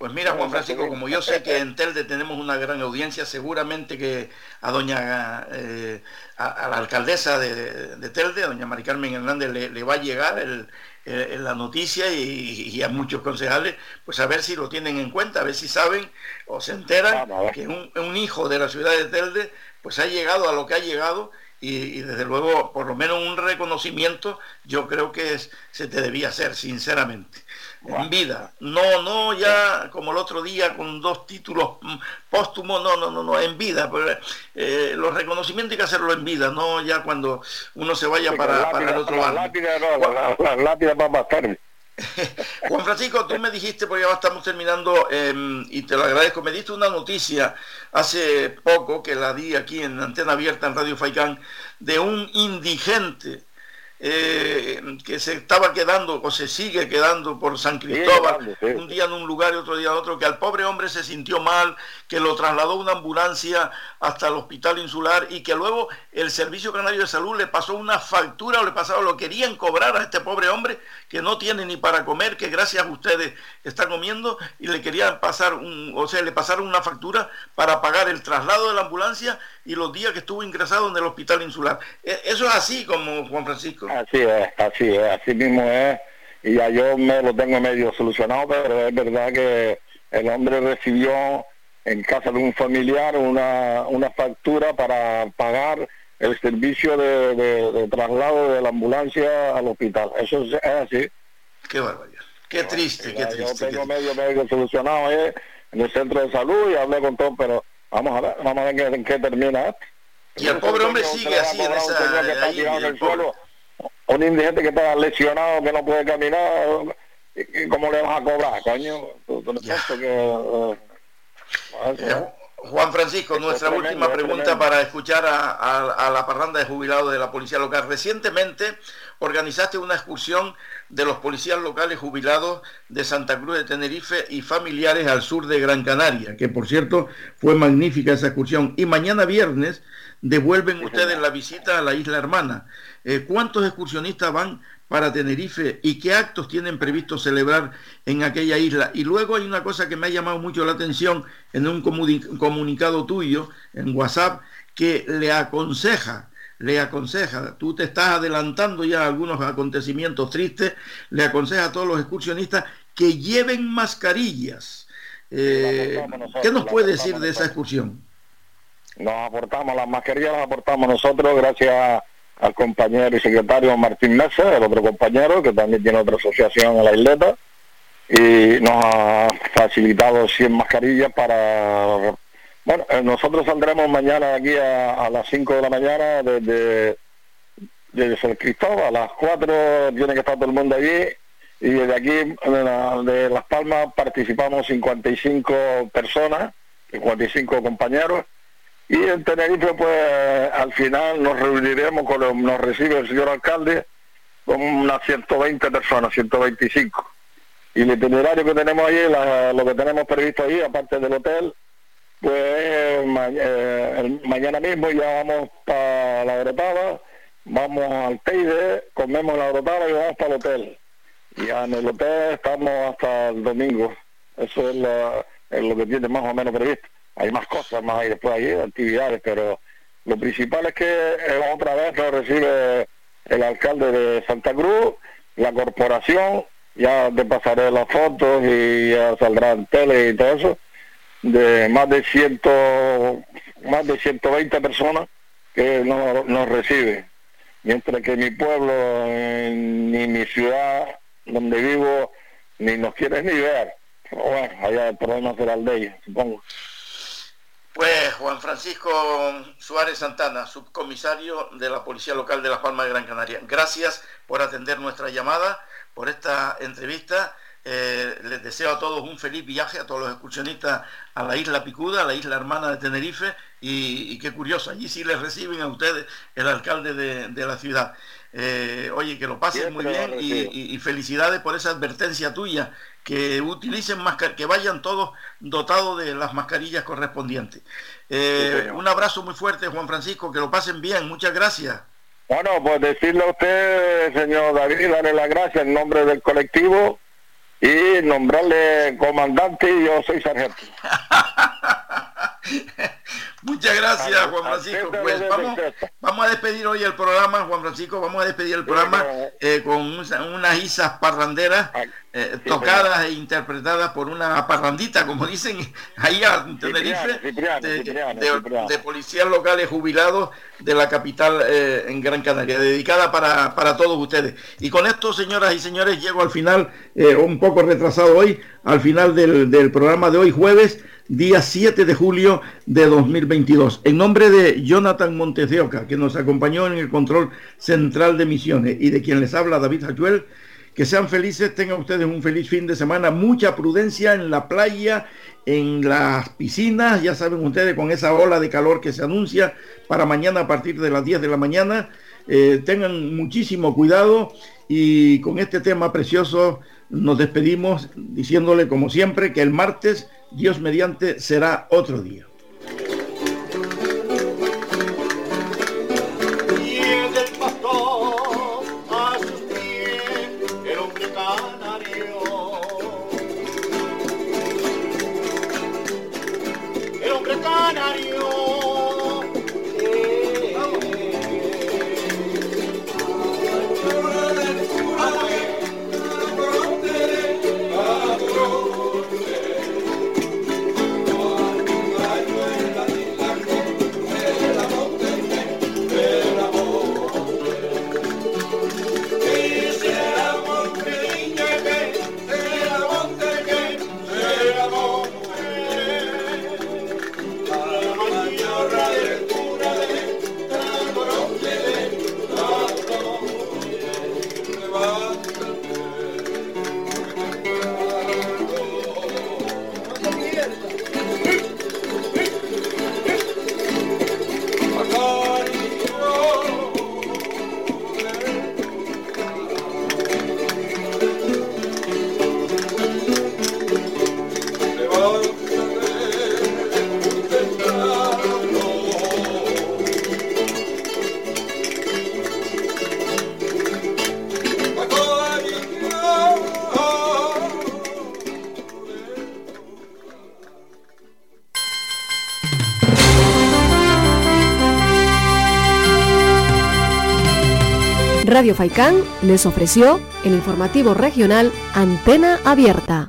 Pues mira, Juan Francisco, como yo sé que en Telde tenemos una gran audiencia, seguramente que a doña eh, a, la alcaldesa de, Telde, a doña Mari Carmen Hernández, le, va a llegar el, la noticia y, a muchos concejales, pues a ver si lo tienen en cuenta, a ver si saben o se enteran que un, hijo de la ciudad de Telde pues ha llegado a lo que ha llegado y, desde luego por lo menos un reconocimiento yo creo que se te debía hacer, sinceramente. En vida. No, no ya como el otro día con dos títulos póstumos, no, no, no, no, en vida. Pero, eh, los reconocimientos hay que hacerlo en vida, no ya cuando uno se vaya para, para, el otro lado. Las lápidas van a Juan Francisco, tú me dijiste, porque ya estamos terminando, em, y te lo agradezco, me diste una noticia hace poco, que la di aquí en Antena Abierta en Radio Faicán, de un indigente eh, que se estaba quedando o se sigue quedando por San Cristóbal, un día en un lugar y otro día en otro, que al pobre hombre se sintió mal, que lo trasladó una ambulancia hasta el hospital insular y que luego el Servicio Canario de Salud le pasó una factura o le pasaron, lo querían cobrar a este pobre hombre que no tiene ni para comer, que gracias a ustedes está comiendo y le querían pasar, un, o sea, le pasaron una factura para pagar el traslado de la ambulancia y los días que estuvo ingresado en el hospital insular. E, eso es así como Juan Francisco. Así es, así es, así mismo es. Y ya yo me lo tengo medio solucionado, pero es verdad que el hombre recibió en casa de un familiar una, una factura para pagar el servicio de, traslado de la ambulancia al hospital. Eso es, así. Qué barbaridad. Qué triste, qué triste. Yo tengo medio, medio solucionado eh, en el centro de salud y hablé con todo, pero vamos a ver, vamos a ver en qué, termina esto. Y el pobre hombre sigue así en esa... Ahí, el suelo, un indigente que está lesionado, que no puede caminar, ¿cómo le vas a cobrar, coño? Que, eh, Juan Francisco, nuestra última pregunta para escuchar a, la parranda de jubilados de la policía local. Recientemente organizaste una excursión de los policías locales jubilados de Santa Cruz de Tenerife y familiares al sur de Gran Canaria, que por cierto fue magnífica esa excursión. Y mañana viernes devuelven ustedes la visita a la isla hermana. Eh, ¿Cuántos excursionistas van para Tenerife y qué actos tienen previsto celebrar en aquella isla? Y luego hay una cosa que me ha llamado mucho la atención en un comunicado tuyo en WhatsApp que le aconseja le aconseja, tú te estás adelantando ya a algunos acontecimientos tristes, le aconseja a todos los excursionistas que lleven mascarillas. Eh, ¿Qué nos puede decir de esa excursión? Nos aportamos, las mascarillas las aportamos nosotros gracias al compañero y secretario Martín Mesa, el otro compañero que también tiene otra asociación en la isleta, y nos ha facilitado 100 mascarillas para bueno, eh, nosotros saldremos mañana aquí a, las 5 de la mañana desde, desde San Cristóbal. A las 4 tiene que estar todo el mundo allí. Y desde aquí, de, Las Palmas, participamos 55 personas, 55 compañeros. Y en Tenerife, pues al final nos reuniremos, con nos recibe el señor alcalde, con unas 120 personas, 125. Y el itinerario que tenemos ahí, lo que tenemos previsto ahí, aparte del hotel, pues eh, mañana mismo ya vamos para la Grotada, vamos al Teide, comemos la Grotada y vamos para el hotel. Y en el hotel estamos hasta el domingo. Eso es, lo que tiene más o menos previsto. Hay más cosas, más ahí después hay actividades, pero lo principal es que eh, otra vez lo recibe el alcalde de Santa Cruz, la corporación, ya te pasaré las fotos y ya saldrá en tele y todo eso de más de ciento, más de 120 personas que nos, nos reciben. Mientras que mi pueblo, ni mi ciudad donde vivo, ni nos quieren ni ver. Pero bueno, allá el problema será el de ellos, supongo. Pues Juan Francisco Suárez Santana, subcomisario de la Policía Local de Las Palmas de Gran Canaria. Gracias por atender nuestra llamada, por esta entrevista eh, les deseo a todos un feliz viaje, a todos los excursionistas a la isla Picuda, a la isla hermana de Tenerife, y, qué curioso, allí sí les reciben a ustedes el alcalde de, la ciudad. Eh, oye, que lo pasen muy bien y, felicidades por esa advertencia tuya, que utilicen que vayan todos dotados de las mascarillas correspondientes. Eh, un abrazo muy fuerte, Juan Francisco, que lo pasen bien, muchas gracias. Bueno, pues decirle a usted, señor David, darle las gracias en nombre del colectivo y nombrarle comandante y yo soy sargento. Muchas gracias, Juan Francisco. Pues vamos, a despedir hoy el programa, Juan Francisco, vamos a despedir el programa eh, con unas isas parranderas eh, tocadas e interpretadas por una parrandita, como dicen ahí en Tenerife, de, policías locales jubilados de la capital eh, en Gran Canaria, dedicada para, para, todos ustedes. Y con esto, señoras y señores, llego al final, un poco retrasado hoy, al final del, del programa de hoy, jueves, día 7 de julio de 2022. En nombre de Jonathan Montes de Oca, que nos acompañó en el control central de misiones, y de quien les habla David Hayuel, que sean felices, tengan ustedes un feliz fin de semana, mucha prudencia en la playa, en las piscinas, ya saben ustedes con esa ola de calor que se anuncia para mañana a partir de las 10 de la mañana. Eh, tengan muchísimo cuidado y con este tema precioso nos despedimos diciéndole como siempre que el martes, Dios mediante, será otro día. Faicán les ofreció el informativo regional Antena Abierta.